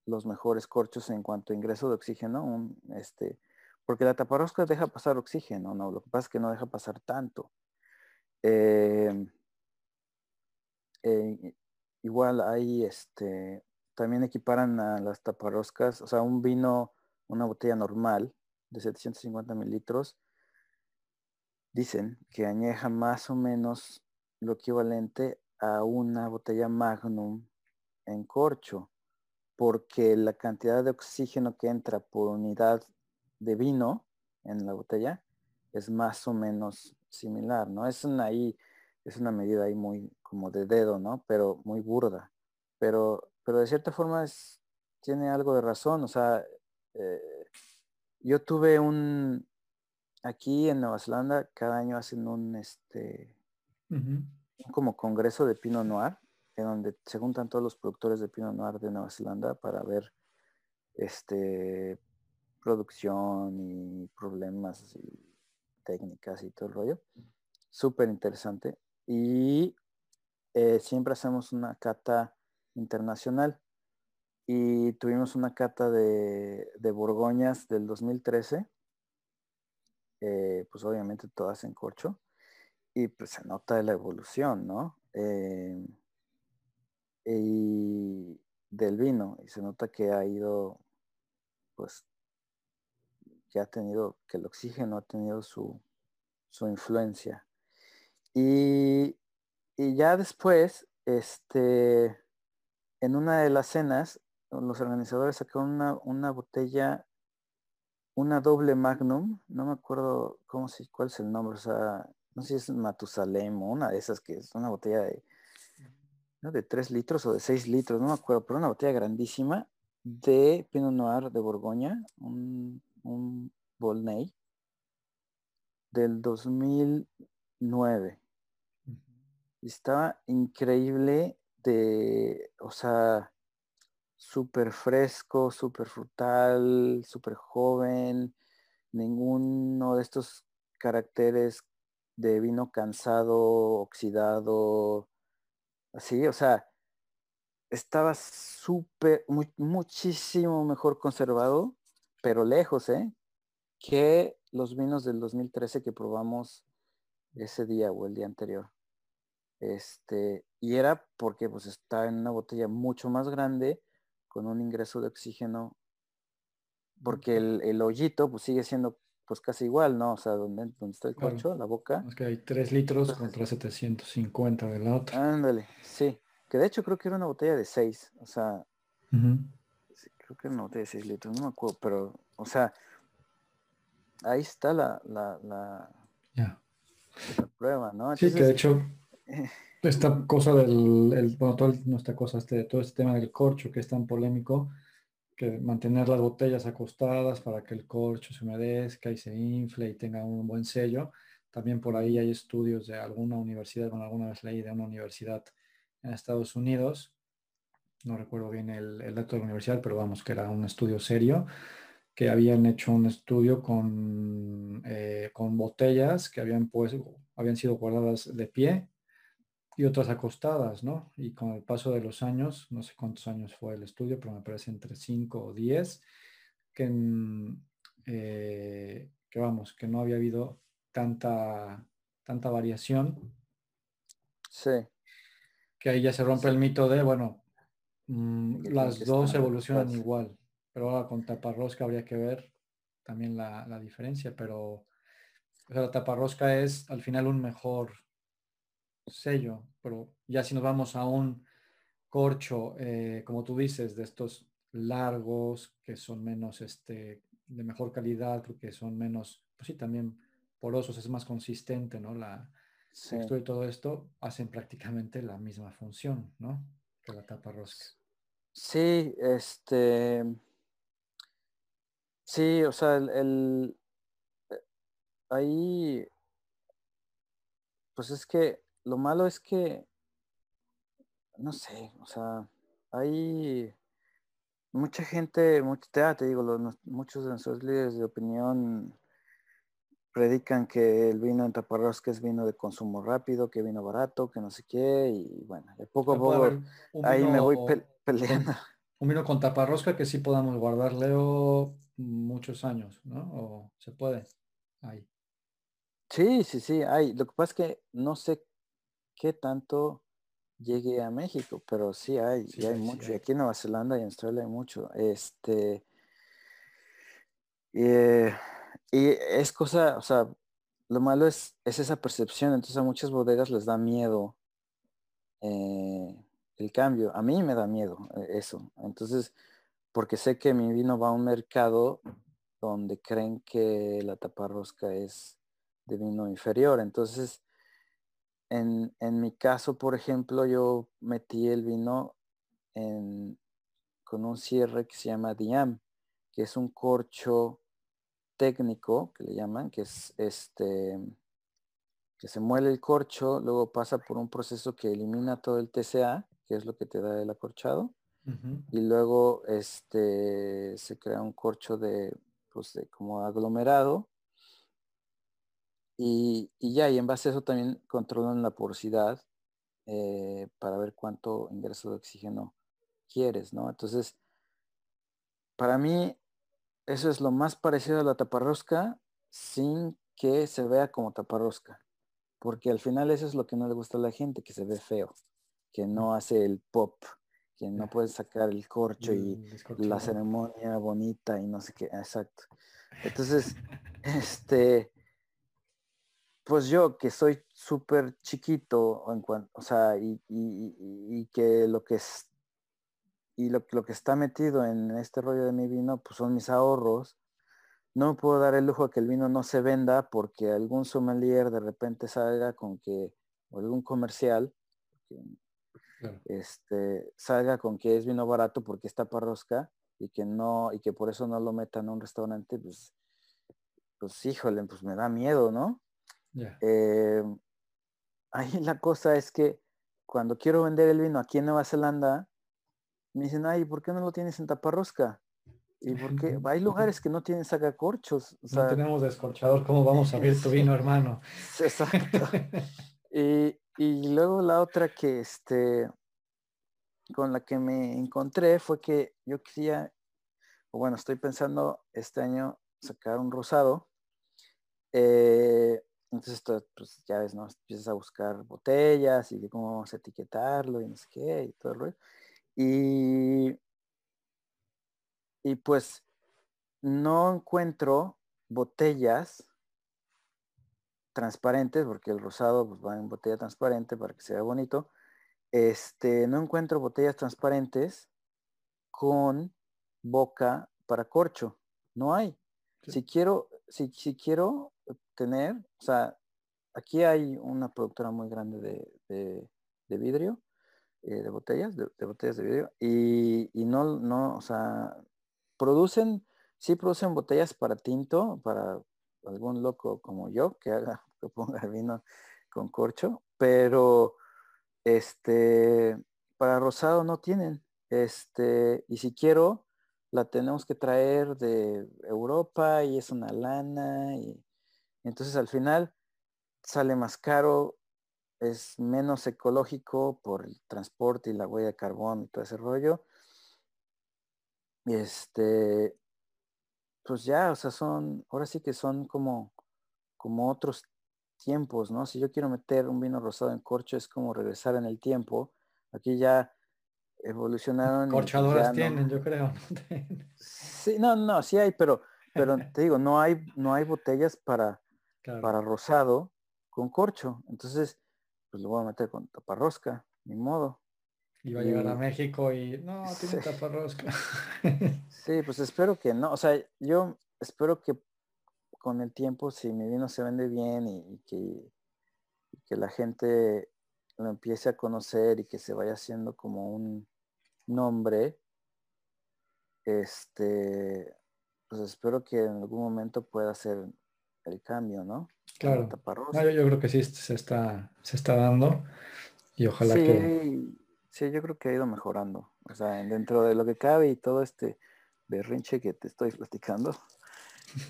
[SPEAKER 1] los mejores corchos en cuanto a ingreso de oxígeno, un, este, porque la taparrosca deja pasar oxígeno, ¿no? Lo que pasa es que no deja pasar tanto. Eh, eh, igual hay este, también equiparan a las taparroscas, o sea, un vino, una botella normal de 750 mililitros, dicen que añeja más o menos lo equivalente a una botella magnum en corcho, porque la cantidad de oxígeno que entra por unidad de vino en la botella es más o menos similar, ¿no? Es una ahí, es una medida ahí muy como de dedo, ¿no? Pero muy burda. Pero pero de cierta forma es, tiene algo de razón. O sea, eh, yo tuve un, aquí en Nueva Zelanda, cada año hacen un, este, como congreso de Pinot Noir, en donde se juntan todos los productores de Pinot Noir de Nueva Zelanda para ver, este, producción y problemas y técnicas y todo el rollo. Súper interesante. Y eh, siempre hacemos una cata internacional. Y tuvimos una cata de, de Borgoñas del 2013, eh, pues obviamente todas en corcho, y pues se nota la evolución, ¿no? Eh, y del vino, y se nota que ha ido, pues, que ha tenido, que el oxígeno ha tenido su, su influencia. Y, y ya después, este, en una de las cenas, los organizadores sacaron una, una botella, una doble magnum, no me acuerdo cómo cuál es el nombre, o sea, no sé si es Matusalem o una de esas que es una botella de, de 3 litros o de 6 litros, no me acuerdo, pero una botella grandísima de Pinot Noir de Borgoña, un, un Volney del 2009. Y estaba increíble o sea, súper fresco, súper frutal, súper joven, ninguno de estos caracteres de vino cansado, oxidado, así, o sea, estaba súper, muchísimo mejor conservado, pero lejos, ¿eh? Que los vinos del 2013 que probamos ese día o el día anterior. Este, y era porque pues está en una botella mucho más grande con un ingreso de oxígeno porque el, hoyito pues sigue siendo pues casi igual, ¿no? O sea, donde, donde está el corcho, la boca.
[SPEAKER 2] Es que hay 3 litros contra 750 de la otra.
[SPEAKER 1] Ándale, sí. Que de hecho creo que era una botella de 6, o sea, creo que era una botella de 6 litros, no me acuerdo, pero, o sea, ahí está la, la, la, prueba, ¿no?
[SPEAKER 2] sí, que de hecho esta cosa del, el, bueno, todo, cosa, este, todo este tema del corcho que es tan polémico, que mantener las botellas acostadas para que el corcho se humedezca y se infle y tenga un buen sello. También por ahí hay estudios de alguna universidad, bueno, alguna vez leí de una universidad en Estados Unidos, no recuerdo bien el, el dato de la universidad, pero vamos, que era un estudio serio, que habían hecho un estudio con, eh, con botellas que habían, pues, habían sido guardadas de pie y otras acostadas, ¿no? Y con el paso de los años, no sé cuántos años fue el estudio, pero me parece entre 5 o 10, que, eh, que vamos, que no había habido tanta, tanta variación.
[SPEAKER 1] Sí.
[SPEAKER 2] Que ahí ya se rompe el mito de, bueno, mm, las dos evolucionan igual, pero ahora con taparrosca habría que ver también la, la diferencia, pero la taparrosca es al final un mejor sello, pero ya si nos vamos a un corcho, eh, como tú dices, de estos largos, que son menos este, de mejor calidad, porque son menos, pues sí, también porosos, es más consistente, ¿no? La textura y todo esto hacen prácticamente la misma función, ¿no? Que la tapa rosca.
[SPEAKER 1] Sí, este, sí, o sea, el, eh, ahí, pues es que lo malo es que, no sé, o sea, hay mucha gente, mucha, te digo, muchos de nuestros líderes de opinión predican que el vino en taparrosca es vino de consumo rápido, que vino barato, que no sé qué, y bueno, de poco a poco ahí me voy peleando.
[SPEAKER 2] Un vino con taparrosca que sí podamos guardar, Leo, muchos años, ¿no? O se puede. Ahí.
[SPEAKER 1] Sí, sí, sí, hay. Lo que pasa es que no sé qué tanto llegue a México, pero sí hay, sí, hay mucho. Y aquí en Nueva Zelanda y en Australia hay mucho. Este. Eh, y es cosa, o sea, lo malo es, es esa percepción. Entonces a muchas bodegas les da miedo eh, el cambio. A mí me da miedo eh, eso. Entonces, porque sé que mi vino va a un mercado donde creen que la taparrosca es de vino inferior. Entonces, en, en mi caso, por ejemplo, yo metí el vino en, con un cierre que se llama Diam, que es un corcho técnico que le llaman, que es este que se muele el corcho, luego pasa por un proceso que elimina todo el TCA, que es lo que te da el acorchado, y luego este se crea un corcho de, pues de como aglomerado, y, ya, y en base a eso también controlan la porosidad eh, para ver cuánto ingreso de oxígeno quieres, ¿no? Entonces, para mí eso es lo más parecido a la taparrosca sin que se vea como taparrosca. Porque al final eso es lo que no le gusta a la gente, que se ve feo, que no hace el pop, que no puede sacar el corcho y la ceremonia bonita y no sé qué, exacto. Entonces, este, pues yo que soy súper chiquito, en cuanto, o sea, y, y, que lo que es y lo, lo, que está metido en este rollo de mi vino, pues son mis ahorros. No me puedo dar el lujo a que el vino no se venda porque algún sommelier de repente salga con que, o algún comercial, este, salga con que es vino barato porque está parrosca y que no, y que por eso no lo metan a un restaurante, pues, pues híjole, pues me da miedo, ¿no? Eh, ahí la cosa es que cuando quiero vender el vino aquí en Nueva Zelanda, me dicen, ay, ¿por qué no lo tienes en taparrosca? Y porque hay lugares que no tienen sacacorchos.
[SPEAKER 2] O no tenemos descorchador, ¿cómo vamos a abrir tu vino, hermano?
[SPEAKER 1] Exacto. y, y, luego la otra que este con la que me encontré fue que yo quería, o bueno, estoy pensando este año sacar un rosado. Eh, entonces, esto, pues ya ves, ¿no? Empiezas a buscar botellas y cómo vamos a etiquetarlo y no sé qué y todo el rollo. Y, y pues no encuentro botellas transparentes, porque el rosado pues, va en botella transparente para que sea bonito. Este, no encuentro botellas transparentes con boca para corcho. No hay. Si quiero, si, si, quiero tener, o sea, aquí hay una productora muy grande de vidrio eh, de botellas, de, botellas de vidrio, y, no, no, o sea, producen, sí producen botellas para tinto, para algún loco como yo que haga, que ponga vino con corcho, pero este, para rosado no tienen, este, y si quiero, la tenemos que traer de Europa y es una lana, y entonces al final sale más caro es menos ecológico por el transporte y la huella de carbón y todo ese rollo. Este, pues ya, o sea, son, ahora sí que son como, como otros tiempos, ¿no? Si yo quiero meter un vino rosado en corcho es como regresar en el tiempo. Aquí ya evolucionaron.
[SPEAKER 2] Pues Corchadoras tienen, yo creo.
[SPEAKER 1] sí, no, no, sí hay, pero, pero te digo, no hay, no hay botellas para, para rosado con corcho. Entonces, pues lo voy a meter con taparrosca, ni modo.
[SPEAKER 2] Y va a llegar a México y no, tiene taparrosca.
[SPEAKER 1] sí, pues espero que no. O sea, yo espero que con el tiempo, si mi vino se vende bien y, que, que la gente lo empiece a conocer y que se vaya haciendo como un nombre, este, pues espero que en algún momento pueda hacer el cambio, ¿no?
[SPEAKER 2] Claro. yo, creo que sí se está, se está dando y ojalá que...
[SPEAKER 1] Sí, yo creo que ha ido mejorando. O sea, dentro de lo que cabe y todo este berrinche que te estoy platicando,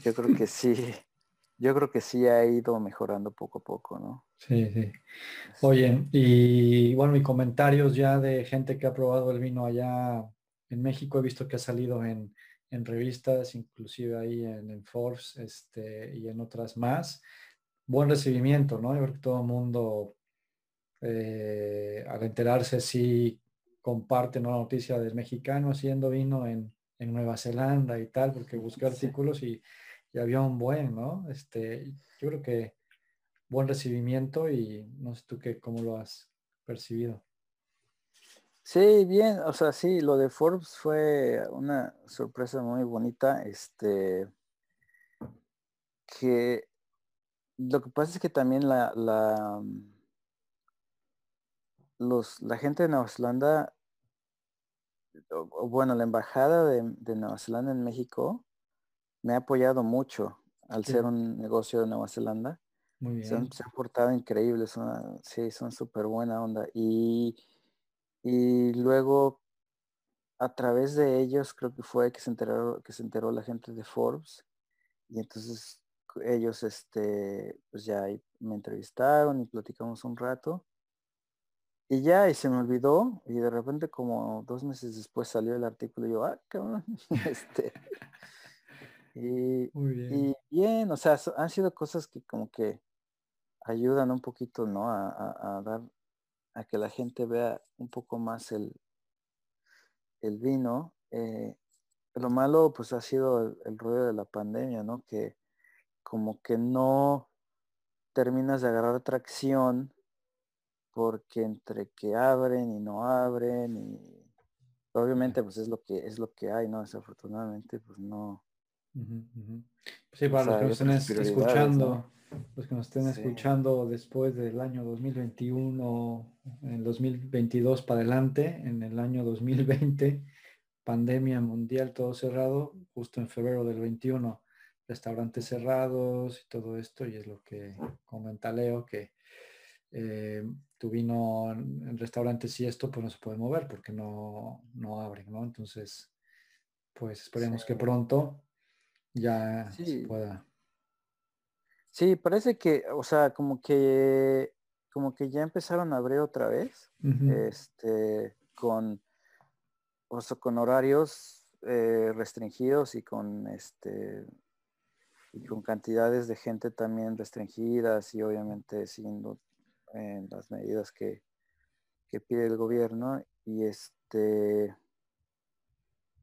[SPEAKER 1] yo creo que sí, yo creo que sí ha ido mejorando poco a poco, ¿no?
[SPEAKER 2] Sí, sí. Oye, y bueno, y comentarios ya de gente que ha probado el vino allá en México, he visto que ha salido en, revistas, inclusive ahí en, Forbes este, y en otras más. Buen recibimiento, ¿no? Yo creo que todo el mundo, eh, al enterarse, sí comparten una noticia del mexicano haciendo vino en, Nueva Zelanda y tal, porque busqué artículos y, y, había un buen, ¿no? Este, yo creo que buen recibimiento y no sé tú qué, cómo lo has percibido.
[SPEAKER 1] Sí, bien, o sea, sí, lo de Forbes fue una sorpresa muy bonita, este, que lo que pasa es que también la, la, los, la gente de Nueva Zelanda, bueno, la embajada de, Nueva Zelanda en México me ha apoyado mucho al ser un negocio de Nueva Zelanda. Muy bien. Se han, portado increíbles, son, sí, son súper buena onda. Y, y luego, a través de ellos, creo que fue que se enteró, que se enteró la gente de Forbes. Y entonces ellos, este, pues ya me entrevistaron y platicamos un rato. Y ya, y se me olvidó, y de repente como dos meses después salió el artículo y yo, ah, cabrón, este, y, bien. y bien, o sea, han sido cosas que como que ayudan un poquito, ¿no? A, dar, a que la gente vea un poco más el, el vino. Eh, lo malo pues ha sido el, ruido de la pandemia, ¿no? Que como que no terminas de agarrar tracción porque entre que abren y no abren y obviamente pues es lo que es lo que hay, ¿no? Desafortunadamente pues no.
[SPEAKER 2] Sí, para los que nos estén escuchando, los que nos estén escuchando después del año 2021, en el 2022 para adelante, en el año 2020, pandemia mundial, todo cerrado, justo en febrero del 21, restaurantes cerrados y todo esto, y es lo que comenta Leo, que eh, tu vino en, restaurantes y esto, pues no se puede mover porque no, no abren, ¿no? Entonces, pues esperemos que pronto ya se pueda.
[SPEAKER 1] Sí, parece que, o sea, como que, como que ya empezaron a abrir otra vez, este, con, o con horarios eh, restringidos y con, este, y con cantidades de gente también restringidas y obviamente siguiendo en las medidas que, que pide el gobierno. Y este,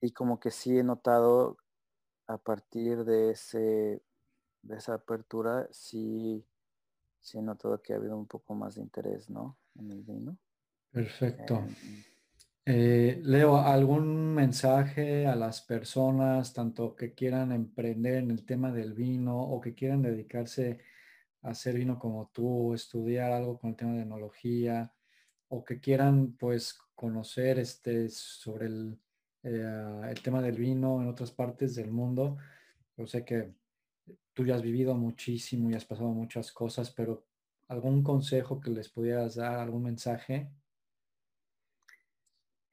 [SPEAKER 1] y como que sí he notado a partir de ese de esa apertura, sí, sí he notado que ha habido un poco más de interés, ¿no? En el vino.
[SPEAKER 2] Perfecto. Em, eh, Leo, ¿algún mensaje a las personas, tanto que quieran emprender en el tema del vino o que quieran dedicarse a hacer vino como tú, estudiar algo con el tema de enología o que quieran pues conocer este sobre el, eh, el tema del vino en otras partes del mundo? Yo sé que tú ya has vivido muchísimo y has pasado muchas cosas, pero ¿algún consejo que les pudieras dar, algún mensaje?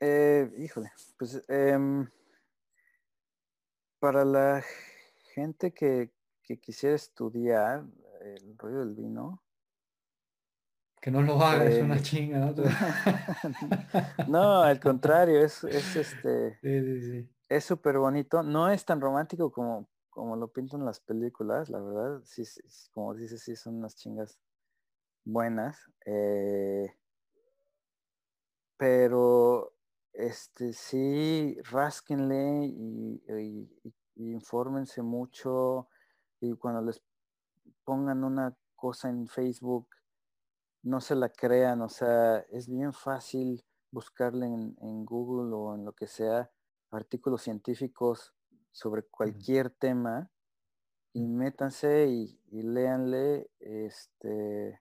[SPEAKER 1] Eh, híjole, pues em, para la gente que, quisiera estudiar el rollo del vino.
[SPEAKER 2] Que no lo haga, es una eh, chinga, ¿no?
[SPEAKER 1] no, al contrario, es, es este. Es súper bonito. No es tan romántico como como lo pintan las películas, la verdad, sí, como dices, sí son unas chingas buenas. Eh, pero este sí, rásquenle y, y, infórmense mucho y cuando les pongan una cosa en Facebook, no se la crean, o sea, es bien fácil buscarle en, en Google o en lo que sea artículos científicos sobre cualquier tema y métanse y, y léanle, este,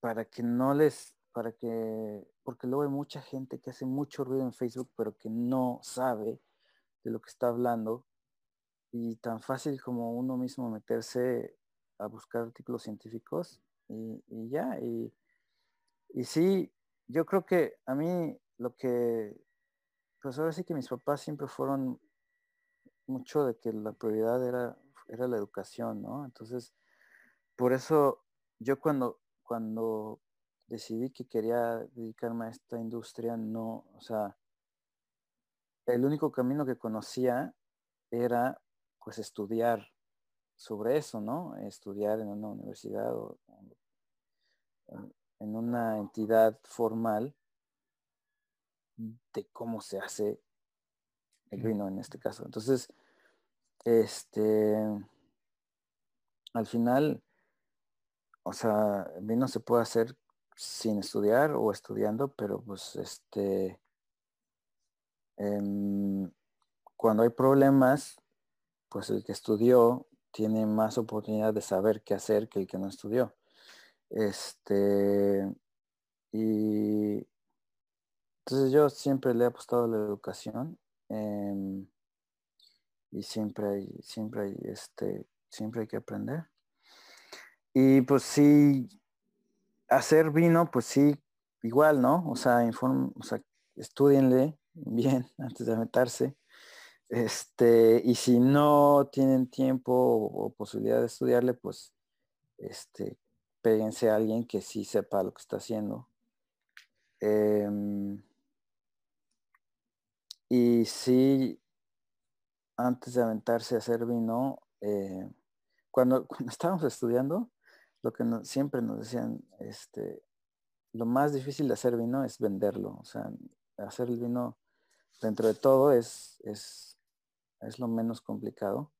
[SPEAKER 1] para que no les, para que, porque luego hay mucha gente que hace mucho ruido en Facebook, pero que no sabe de lo que está hablando. Y tan fácil como uno mismo meterse a buscar artículos científicos y, ya. Y, y sí, yo creo que a mí lo que, pues ahora sí que mis papás siempre fueron mucho de que la prioridad era, era la educación, ¿no? Entonces, por eso yo cuando, cuando decidí que quería dedicarme a esta industria, no, o sea, el único camino que conocía era pues estudiar sobre eso, ¿no? Estudiar en una universidad o en una entidad formal de cómo se hace el vino en este caso. Entonces, este, al final, o sea, el vino se puede hacer sin estudiar o estudiando, pero pues este, em, cuando hay problemas, pues el que estudió tiene más oportunidad de saber qué hacer que el que no estudió. Este, y entonces yo siempre le he apostado a la educación em, y siempre hay, siempre hay, este, siempre hay que aprender. Y pues sí, hacer vino, pues sí, igual, ¿no? O sea, inform, o sea, estudienle bien antes de meterse. Este, y si no tienen tiempo o, posibilidad de estudiarle, pues este, péguense a alguien que sí sepa lo que está haciendo. Em, y sí, antes de aventarse a hacer vino, eh, cuando, cuando estábamos estudiando, lo que siempre nos decían, este, lo más difícil de hacer vino es venderlo. O sea, hacer el vino dentro de todo es, es es lo menos complicado.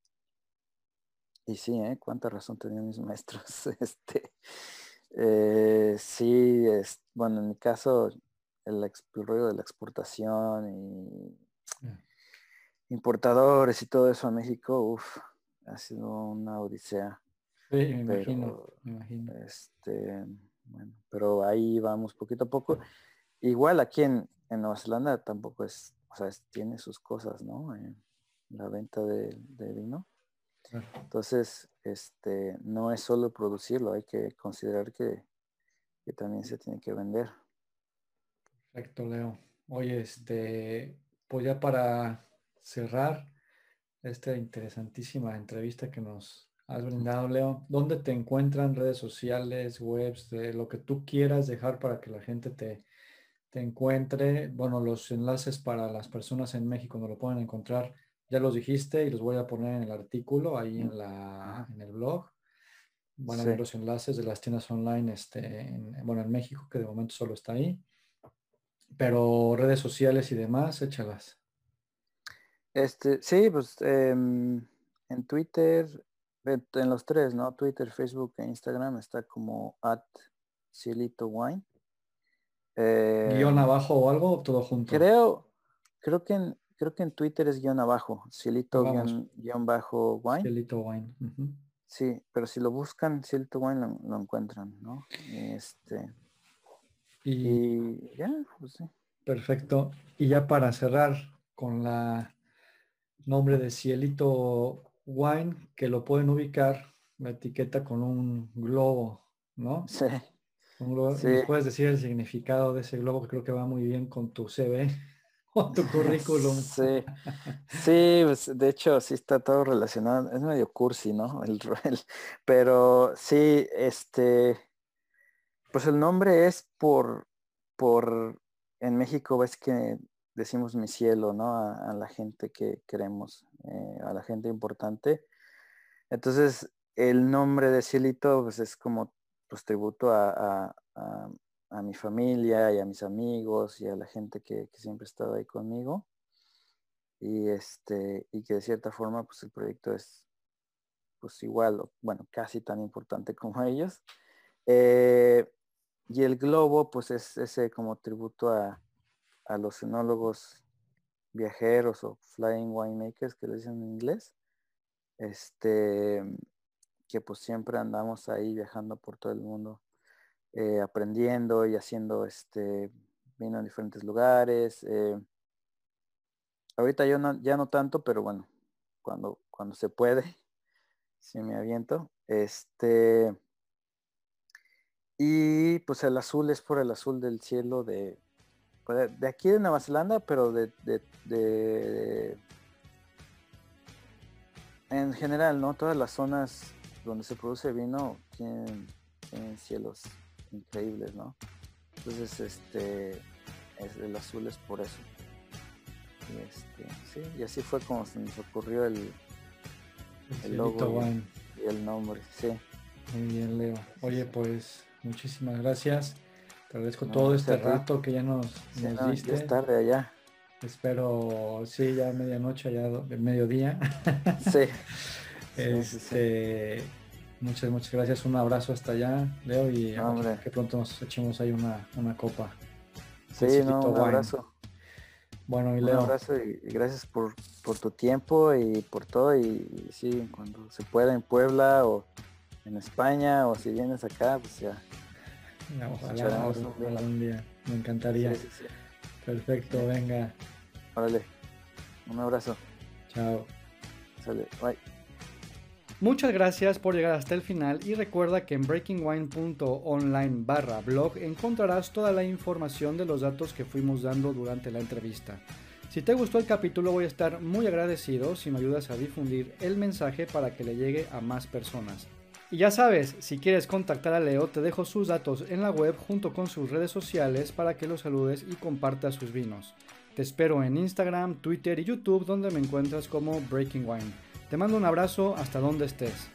[SPEAKER 1] Y sí, ¿eh? Cuánta razón tenían mis maestros. Este, eh, sí, es, bueno, en mi caso, el, ruido de la exportación y importadores y todo eso a México, uff, ha sido una odisea.
[SPEAKER 2] Sí, me imagino,
[SPEAKER 1] Este, bueno, pero ahí vamos poquito a poco. Igual aquí en, Nueva Zelanda tampoco es, o sea, tiene sus cosas, ¿no? Eh, la venta de, vino. Entonces, este, no es solo producirlo, hay que considerar que, también se tiene que vender.
[SPEAKER 2] Perfecto, Leo. Oye, este, pues ya para cerrar esta interesantísima entrevista que nos has brindado, Leo, ¿dónde te encuentran redes sociales, webs, de lo que tú quieras dejar para que la gente te, te encuentre? Bueno, los enlaces para las personas en México no lo pueden encontrar ya los dijiste y los voy a poner en el artículo ahí en, la, en el blog. Van a ver los enlaces de las tiendas online, este, en, bueno, en México, que de momento solo está ahí. Pero redes sociales y demás, échalas.
[SPEAKER 1] Este, sí, pues em, en Twitter, en los tres, ¿no? Twitter, Facebook e Instagram está como at Cielito Wine.
[SPEAKER 2] ¿Guión em, abajo o algo todo junto?
[SPEAKER 1] Creo, creo que en, creo que en Twitter es guion abajo, cielito guion, bajo wine.
[SPEAKER 2] Cielito wine.
[SPEAKER 1] Sí, pero si lo buscan, cielito wine lo, encuentran, ¿no? Este. Y, ya, pues sí.
[SPEAKER 2] Perfecto. Y ya para cerrar con la nombre de cielito wine, que lo pueden ubicar, la etiqueta con un globo, ¿no?
[SPEAKER 1] Sí.
[SPEAKER 2] Un globo. ¿Puedes decir el significado de ese globo que creo que va muy bien con tu CV? O tu currículum.
[SPEAKER 1] Sí, sí, pues, de hecho sí está todo relacionado, es medio cursi, ¿no? El, pero sí, este, pues el nombre es por, por, en México ves que decimos mi cielo, ¿no? A, la gente que queremos, eh, a la gente importante. Entonces, el nombre de Cielito, pues es como pues tributo a mi familia y a mis amigos y a la gente que, siempre ha estado ahí conmigo. Y, este, y que de cierta forma pues el proyecto es pues igual, bueno, casi tan importante como ellos. Eh, y el globo pues es ese como tributo a, los enólogos viajeros o flying winemakers que le dicen en inglés. este, que pues siempre andamos ahí viajando por todo el mundo, eh, aprendiendo y haciendo este vino en diferentes lugares. Eh, ahorita yo no, ya no tanto, pero bueno, cuando, cuando se puede, si me aviento. Este, y pues el azul es por el azul del cielo de, pues, de aquí de Nueva Zelanda, pero de, de, en general, ¿no? Todas las zonas donde se produce vino tienen, tienen cielos increíbles, ¿no? Entonces, este, es, el azul es por eso. Y, este, sí, y así fue como se nos ocurrió el, el, logo y, el nombre, sí.
[SPEAKER 2] Muy bien, Leo. Oye, pues muchísimas gracias. Te agradezco todo este rato que ya nos, diste.
[SPEAKER 1] es tarde allá.
[SPEAKER 2] Espero, sí, ya medianoche, allá de mediodía.
[SPEAKER 1] sí.
[SPEAKER 2] este, Muchas, muchas gracias. Un abrazo hasta allá, Leo, y que pronto nos echemos ahí una, una copa.
[SPEAKER 1] Sí, no, un abrazo.
[SPEAKER 2] Bueno, y Leo.
[SPEAKER 1] Un abrazo y, gracias por, tu tiempo y por todo. Y, sí, cuando se pueda en Puebla o en España o si vienes acá, pues ya.
[SPEAKER 2] ojalá, un día. Me encantaría. Perfecto, venga.
[SPEAKER 1] Órale. Un abrazo.
[SPEAKER 2] Chao.
[SPEAKER 1] Sale. Bye.
[SPEAKER 2] Muchas gracias por llegar hasta el final y recuerda que en breakingwine.online barra blog encontrarás toda la información de los datos que fuimos dando durante la entrevista. Si te gustó el capítulo voy a estar muy agradecido si me ayudas a difundir el mensaje para que le llegue a más personas. Y ya sabes, si quieres contactar a Leo te dejo sus datos en la web junto con sus redes sociales para que lo saludes y compartas sus vinos. Te espero en Instagram, Twitter y YouTube donde me encuentras como Breaking Wine. Te mando un abrazo hasta donde estés.